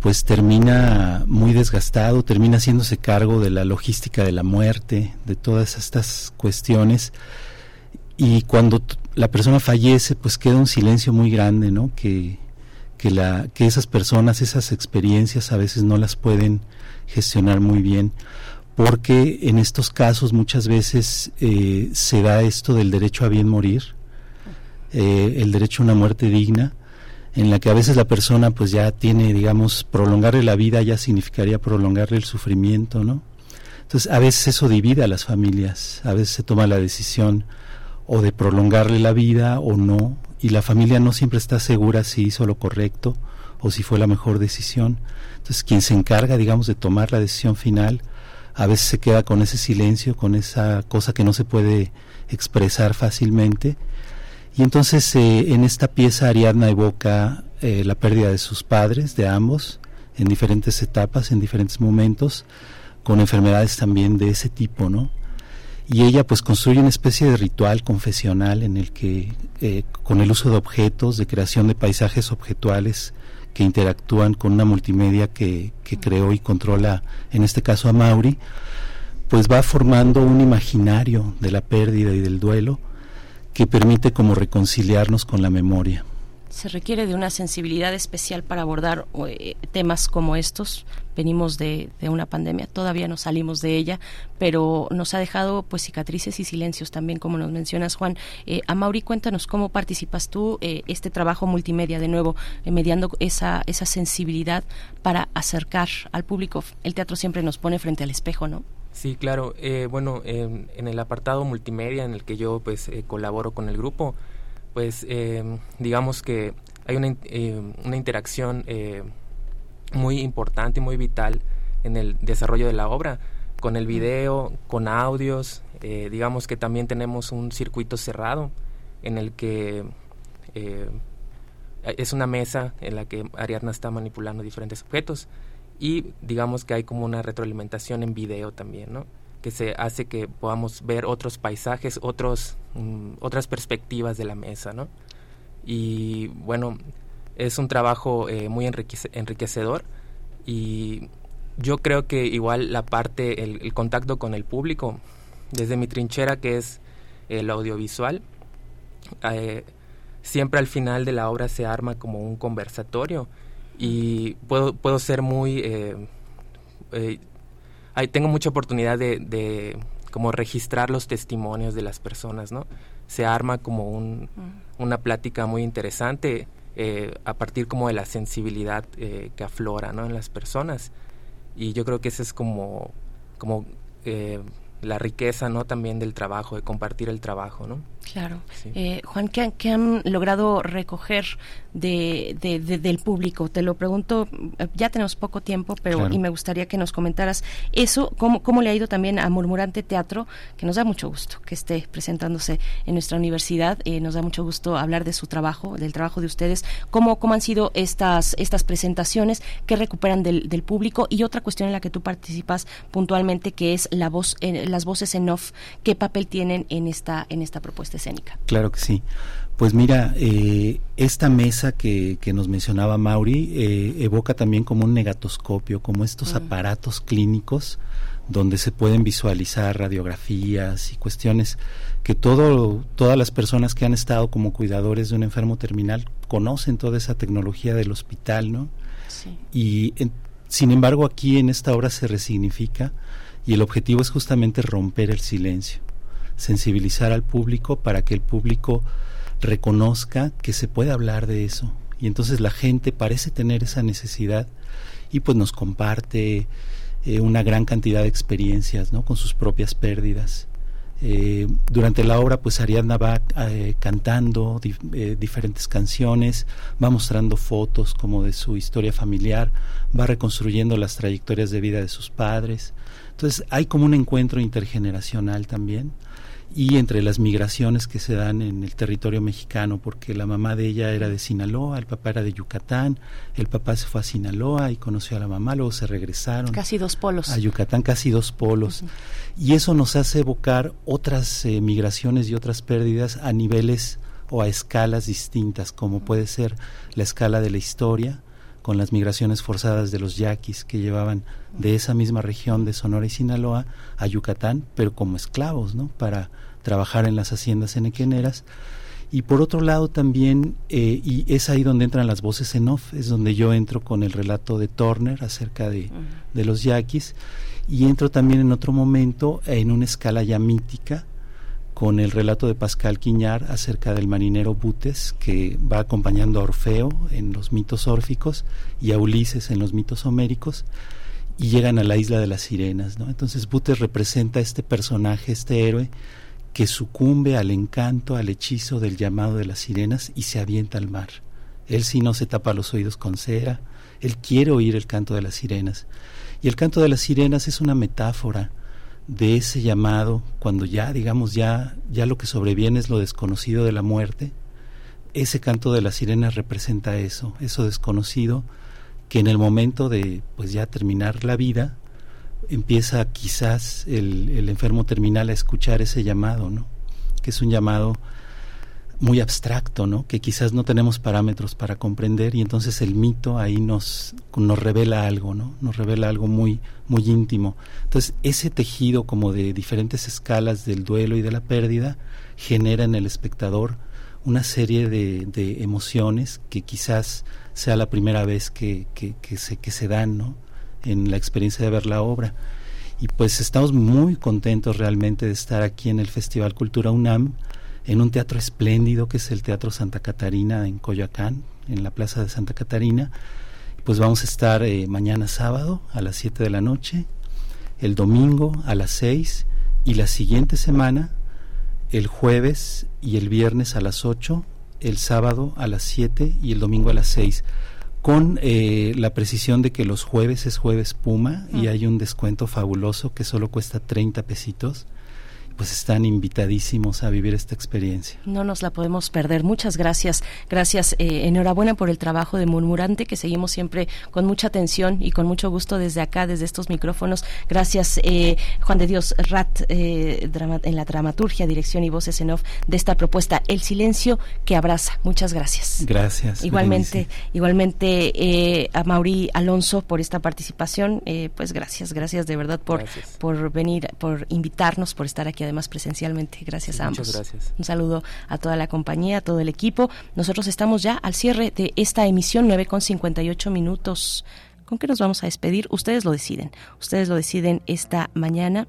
pues termina muy desgastado, termina haciéndose cargo de la logística de la muerte, de todas estas cuestiones. Y cuando la persona fallece, pues queda un silencio muy grande, ¿no? Que, que, la, que esas personas, esas experiencias a veces no las pueden gestionar muy bien porque en estos casos muchas veces eh, se da esto del derecho a bien morir, eh, el derecho a una muerte digna, en la que a veces la persona pues ya tiene, digamos, prolongarle la vida ya significaría prolongarle el sufrimiento, ¿no? Entonces a veces eso divide a las familias, a veces se toma la decisión o de prolongarle la vida o no, y la familia no siempre está segura si hizo lo correcto o si fue la mejor decisión. Entonces quien se encarga, digamos, de tomar la decisión final, a veces se queda con ese silencio, con esa cosa que no se puede expresar fácilmente. Y entonces eh, en esta pieza Ariadna evoca eh, la pérdida de sus padres, de ambos, en diferentes etapas, en diferentes momentos, con enfermedades también de ese tipo, ¿no? Y ella pues construye una especie de ritual confesional en el que, eh, con el uso de objetos, de creación de paisajes objetuales, que interactúan con una multimedia que, que creó y controla, en este caso a Mauri, pues va formando un imaginario de la pérdida y del duelo que permite como reconciliarnos con la memoria se requiere de una sensibilidad especial para abordar eh, temas como estos. Venimos de, una pandemia, todavía no salimos de ella, pero nos ha dejado pues cicatrices y silencios también, como nos mencionas, Juan. Eh, a Mauri, cuéntanos cómo participas tú eh, este trabajo multimedia, de nuevo, mediando esa, esa sensibilidad para acercar al público. El teatro siempre nos pone frente al espejo, ¿no? Sí, claro. bueno, en el apartado multimedia en el que yo pues colaboro con el grupo, pues eh, digamos que hay una, eh, una interacción eh, muy importante y muy vital en el desarrollo de la obra, con el video, con audios, digamos que también tenemos un circuito cerrado en el que es una mesa en la que Ariadna está manipulando diferentes objetos y digamos que hay como una retroalimentación en video también, ¿no? Que se hace que podamos ver otros paisajes, otros, mm, otras perspectivas de la mesa, ¿no? Y bueno, es un trabajo eh, muy enriquecedor y yo creo que igual la parte, el, contacto con el público, desde mi trinchera que es el audiovisual, eh, siempre al final de la obra se arma como un conversatorio y puedo, puedo ser muy... Eh, tengo mucha oportunidad de, como registrar los testimonios de las personas, ¿no? Se arma como un, una plática muy interesante eh, a partir como de la sensibilidad eh, que aflora, ¿no? En las personas. Y yo creo que ese es como, como eh, la riqueza, ¿no? También del trabajo, de compartir el trabajo, ¿no? Claro. Eh, Juan, ¿qué, ¿qué, han logrado recoger de, del público? Te lo pregunto, eh, ya tenemos poco tiempo, pero y me gustaría que nos comentaras eso, cómo, cómo le ha ido también a Murmurante Teatro, que nos da mucho gusto que esté presentándose en nuestra universidad, eh, nos da mucho gusto hablar de su trabajo, del trabajo de ustedes, cómo, cómo han sido estas, estas presentaciones, qué recuperan del, del público y otra cuestión en la que tú participas puntualmente, que es la voz, las voces en off, qué papel tienen en esta, en esta propuesta escénica. Claro que sí. Pues mira, eh, esta mesa que, que, nos mencionaba Mauri eh, evoca también como un negatoscopio, como estos aparatos clínicos donde se pueden visualizar radiografías y cuestiones que todo, todas las personas que han estado como cuidadores de un enfermo terminal conocen toda esa tecnología del hospital, ¿no? Sí. Y sin embargo aquí en esta obra se resignifica y el objetivo es justamente romper el silencio sensibilizar al público para que el público reconozca que se puede hablar de eso. Y entonces la gente parece tener esa necesidad y pues nos comparte eh, una gran cantidad de experiencias ¿no? con sus propias pérdidas. Eh, durante la obra pues Ariadna va eh, cantando diferentes canciones, va mostrando fotos como de su historia familiar, va reconstruyendo las trayectorias de vida de sus padres. Entonces hay como un encuentro intergeneracional también y entre las migraciones que se dan en el territorio mexicano, porque la mamá de ella era de Sinaloa, el papá era de Yucatán, el papá se fue a Sinaloa y conoció a la mamá, luego se regresaron. Casi dos polos. A Yucatán, casi dos polos. Y eso nos hace evocar otras eh, migraciones y otras pérdidas a niveles o a escalas distintas, como puede ser la escala de la historia, con las migraciones forzadas de los yaquis que llevaban de esa misma región de Sonora y Sinaloa a Yucatán, pero como esclavos, ¿no? Para trabajar en las haciendas enequeneras. Y por otro lado también, eh, y es ahí donde entran las voces en off, es donde yo entro con el relato de Turner acerca de, de los yaquis, y entro también en otro momento en una escala ya mítica, con el relato de Pascal Quiñar acerca del marinero Butes, que va acompañando a Orfeo en los mitos órficos y a Ulises en los mitos homéricos, y llegan a la isla de las sirenas. Entonces Butes representa este personaje, este héroe, que sucumbe al encanto, al hechizo del llamado de las sirenas y se avienta al mar. Él sí no se tapa los oídos con cera, él quiere oír el canto de las sirenas. Y el canto de las sirenas es una metáfora de ese llamado, cuando ya, digamos, ya, ya lo que sobreviene es lo desconocido de la muerte, ese canto de las sirenas representa eso, eso desconocido que en el momento de pues ya terminar la vida empieza quizás el, el enfermo terminal a escuchar ese llamado, ¿no? Que es un llamado muy abstracto, ¿no? Que quizás no tenemos parámetros para comprender y entonces el mito ahí nos, nos revela algo, ¿no? Nos revela algo muy, muy íntimo. Entonces ese tejido como de diferentes escalas del duelo y de la pérdida genera en el espectador una serie de, de emociones que quizás sea la primera vez que, que, se, que se dan, ¿no? En la experiencia de ver la obra. Y pues estamos muy contentos realmente de estar aquí en el Festival Cultura UNAM en un teatro espléndido que es el Teatro Santa Catarina en Coyoacán, en la Plaza de Santa Catarina. Pues vamos a estar eh, mañana sábado a las 7 de la noche, el domingo a las 6 y la siguiente semana, el jueves y el viernes a las 8, el sábado a las 7 y el domingo a las 6 con eh, la precisión de que los jueves es jueves Puma y hay un descuento fabuloso que solo cuesta 30 pesitos pues están invitadísimos a vivir esta experiencia. No nos la podemos perder. Muchas gracias. Gracias. Eh, enhorabuena por el trabajo de Murmurante, que seguimos siempre con mucha atención y con mucho gusto desde acá, desde estos micrófonos. Gracias, eh, Juan de Dios Rat, eh, en la dramaturgia, dirección y voces en off de esta propuesta, El silencio que abraza. Muchas gracias. Gracias. Igualmente, igualmente a Mauri Alonso por esta participación. pues gracias, gracias de verdad por, por venir, por invitarnos, por estar aquí además presencialmente. Gracias a ambos. Muchas gracias. Un saludo a toda la compañía, a todo el equipo. Nosotros estamos ya al cierre de esta emisión, 9 con 58 minutos ¿Con qué nos vamos a despedir? Ustedes lo deciden. Ustedes lo deciden esta mañana.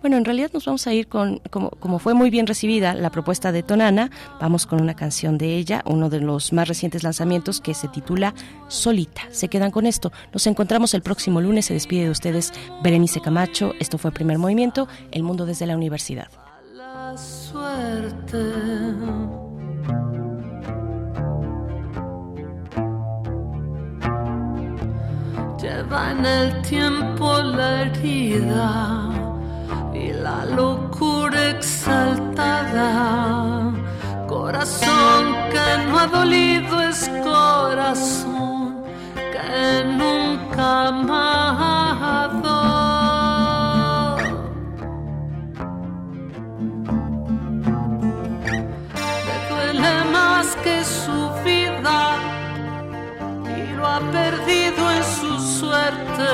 Bueno, en realidad nos vamos a ir con, como, fue muy bien recibida la propuesta de Tonana, vamos con una canción de ella, uno de los más recientes lanzamientos que se titula Solita. Se quedan con esto. Nos encontramos el próximo lunes. Se despide de ustedes Berenice Camacho. Esto fue Primer Movimiento, El Mundo desde la Universidad. La suerte. Lleva en el tiempo la herida y la locura exaltada. Corazón que no ha dolido es corazón que nunca amado. Le duele más que su vida y lo ha perdido en su suerte.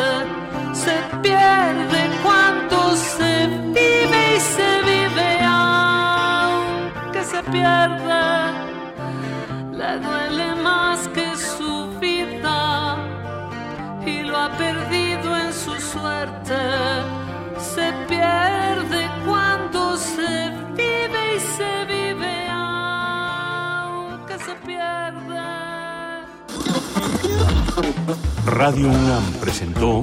Se pierde cuando se se vive aunque se pierde. Le duele más que su vida y lo ha perdido en su suerte. Se pierde cuando se vive y se vive aunque se pierde. Radio UNAM presentó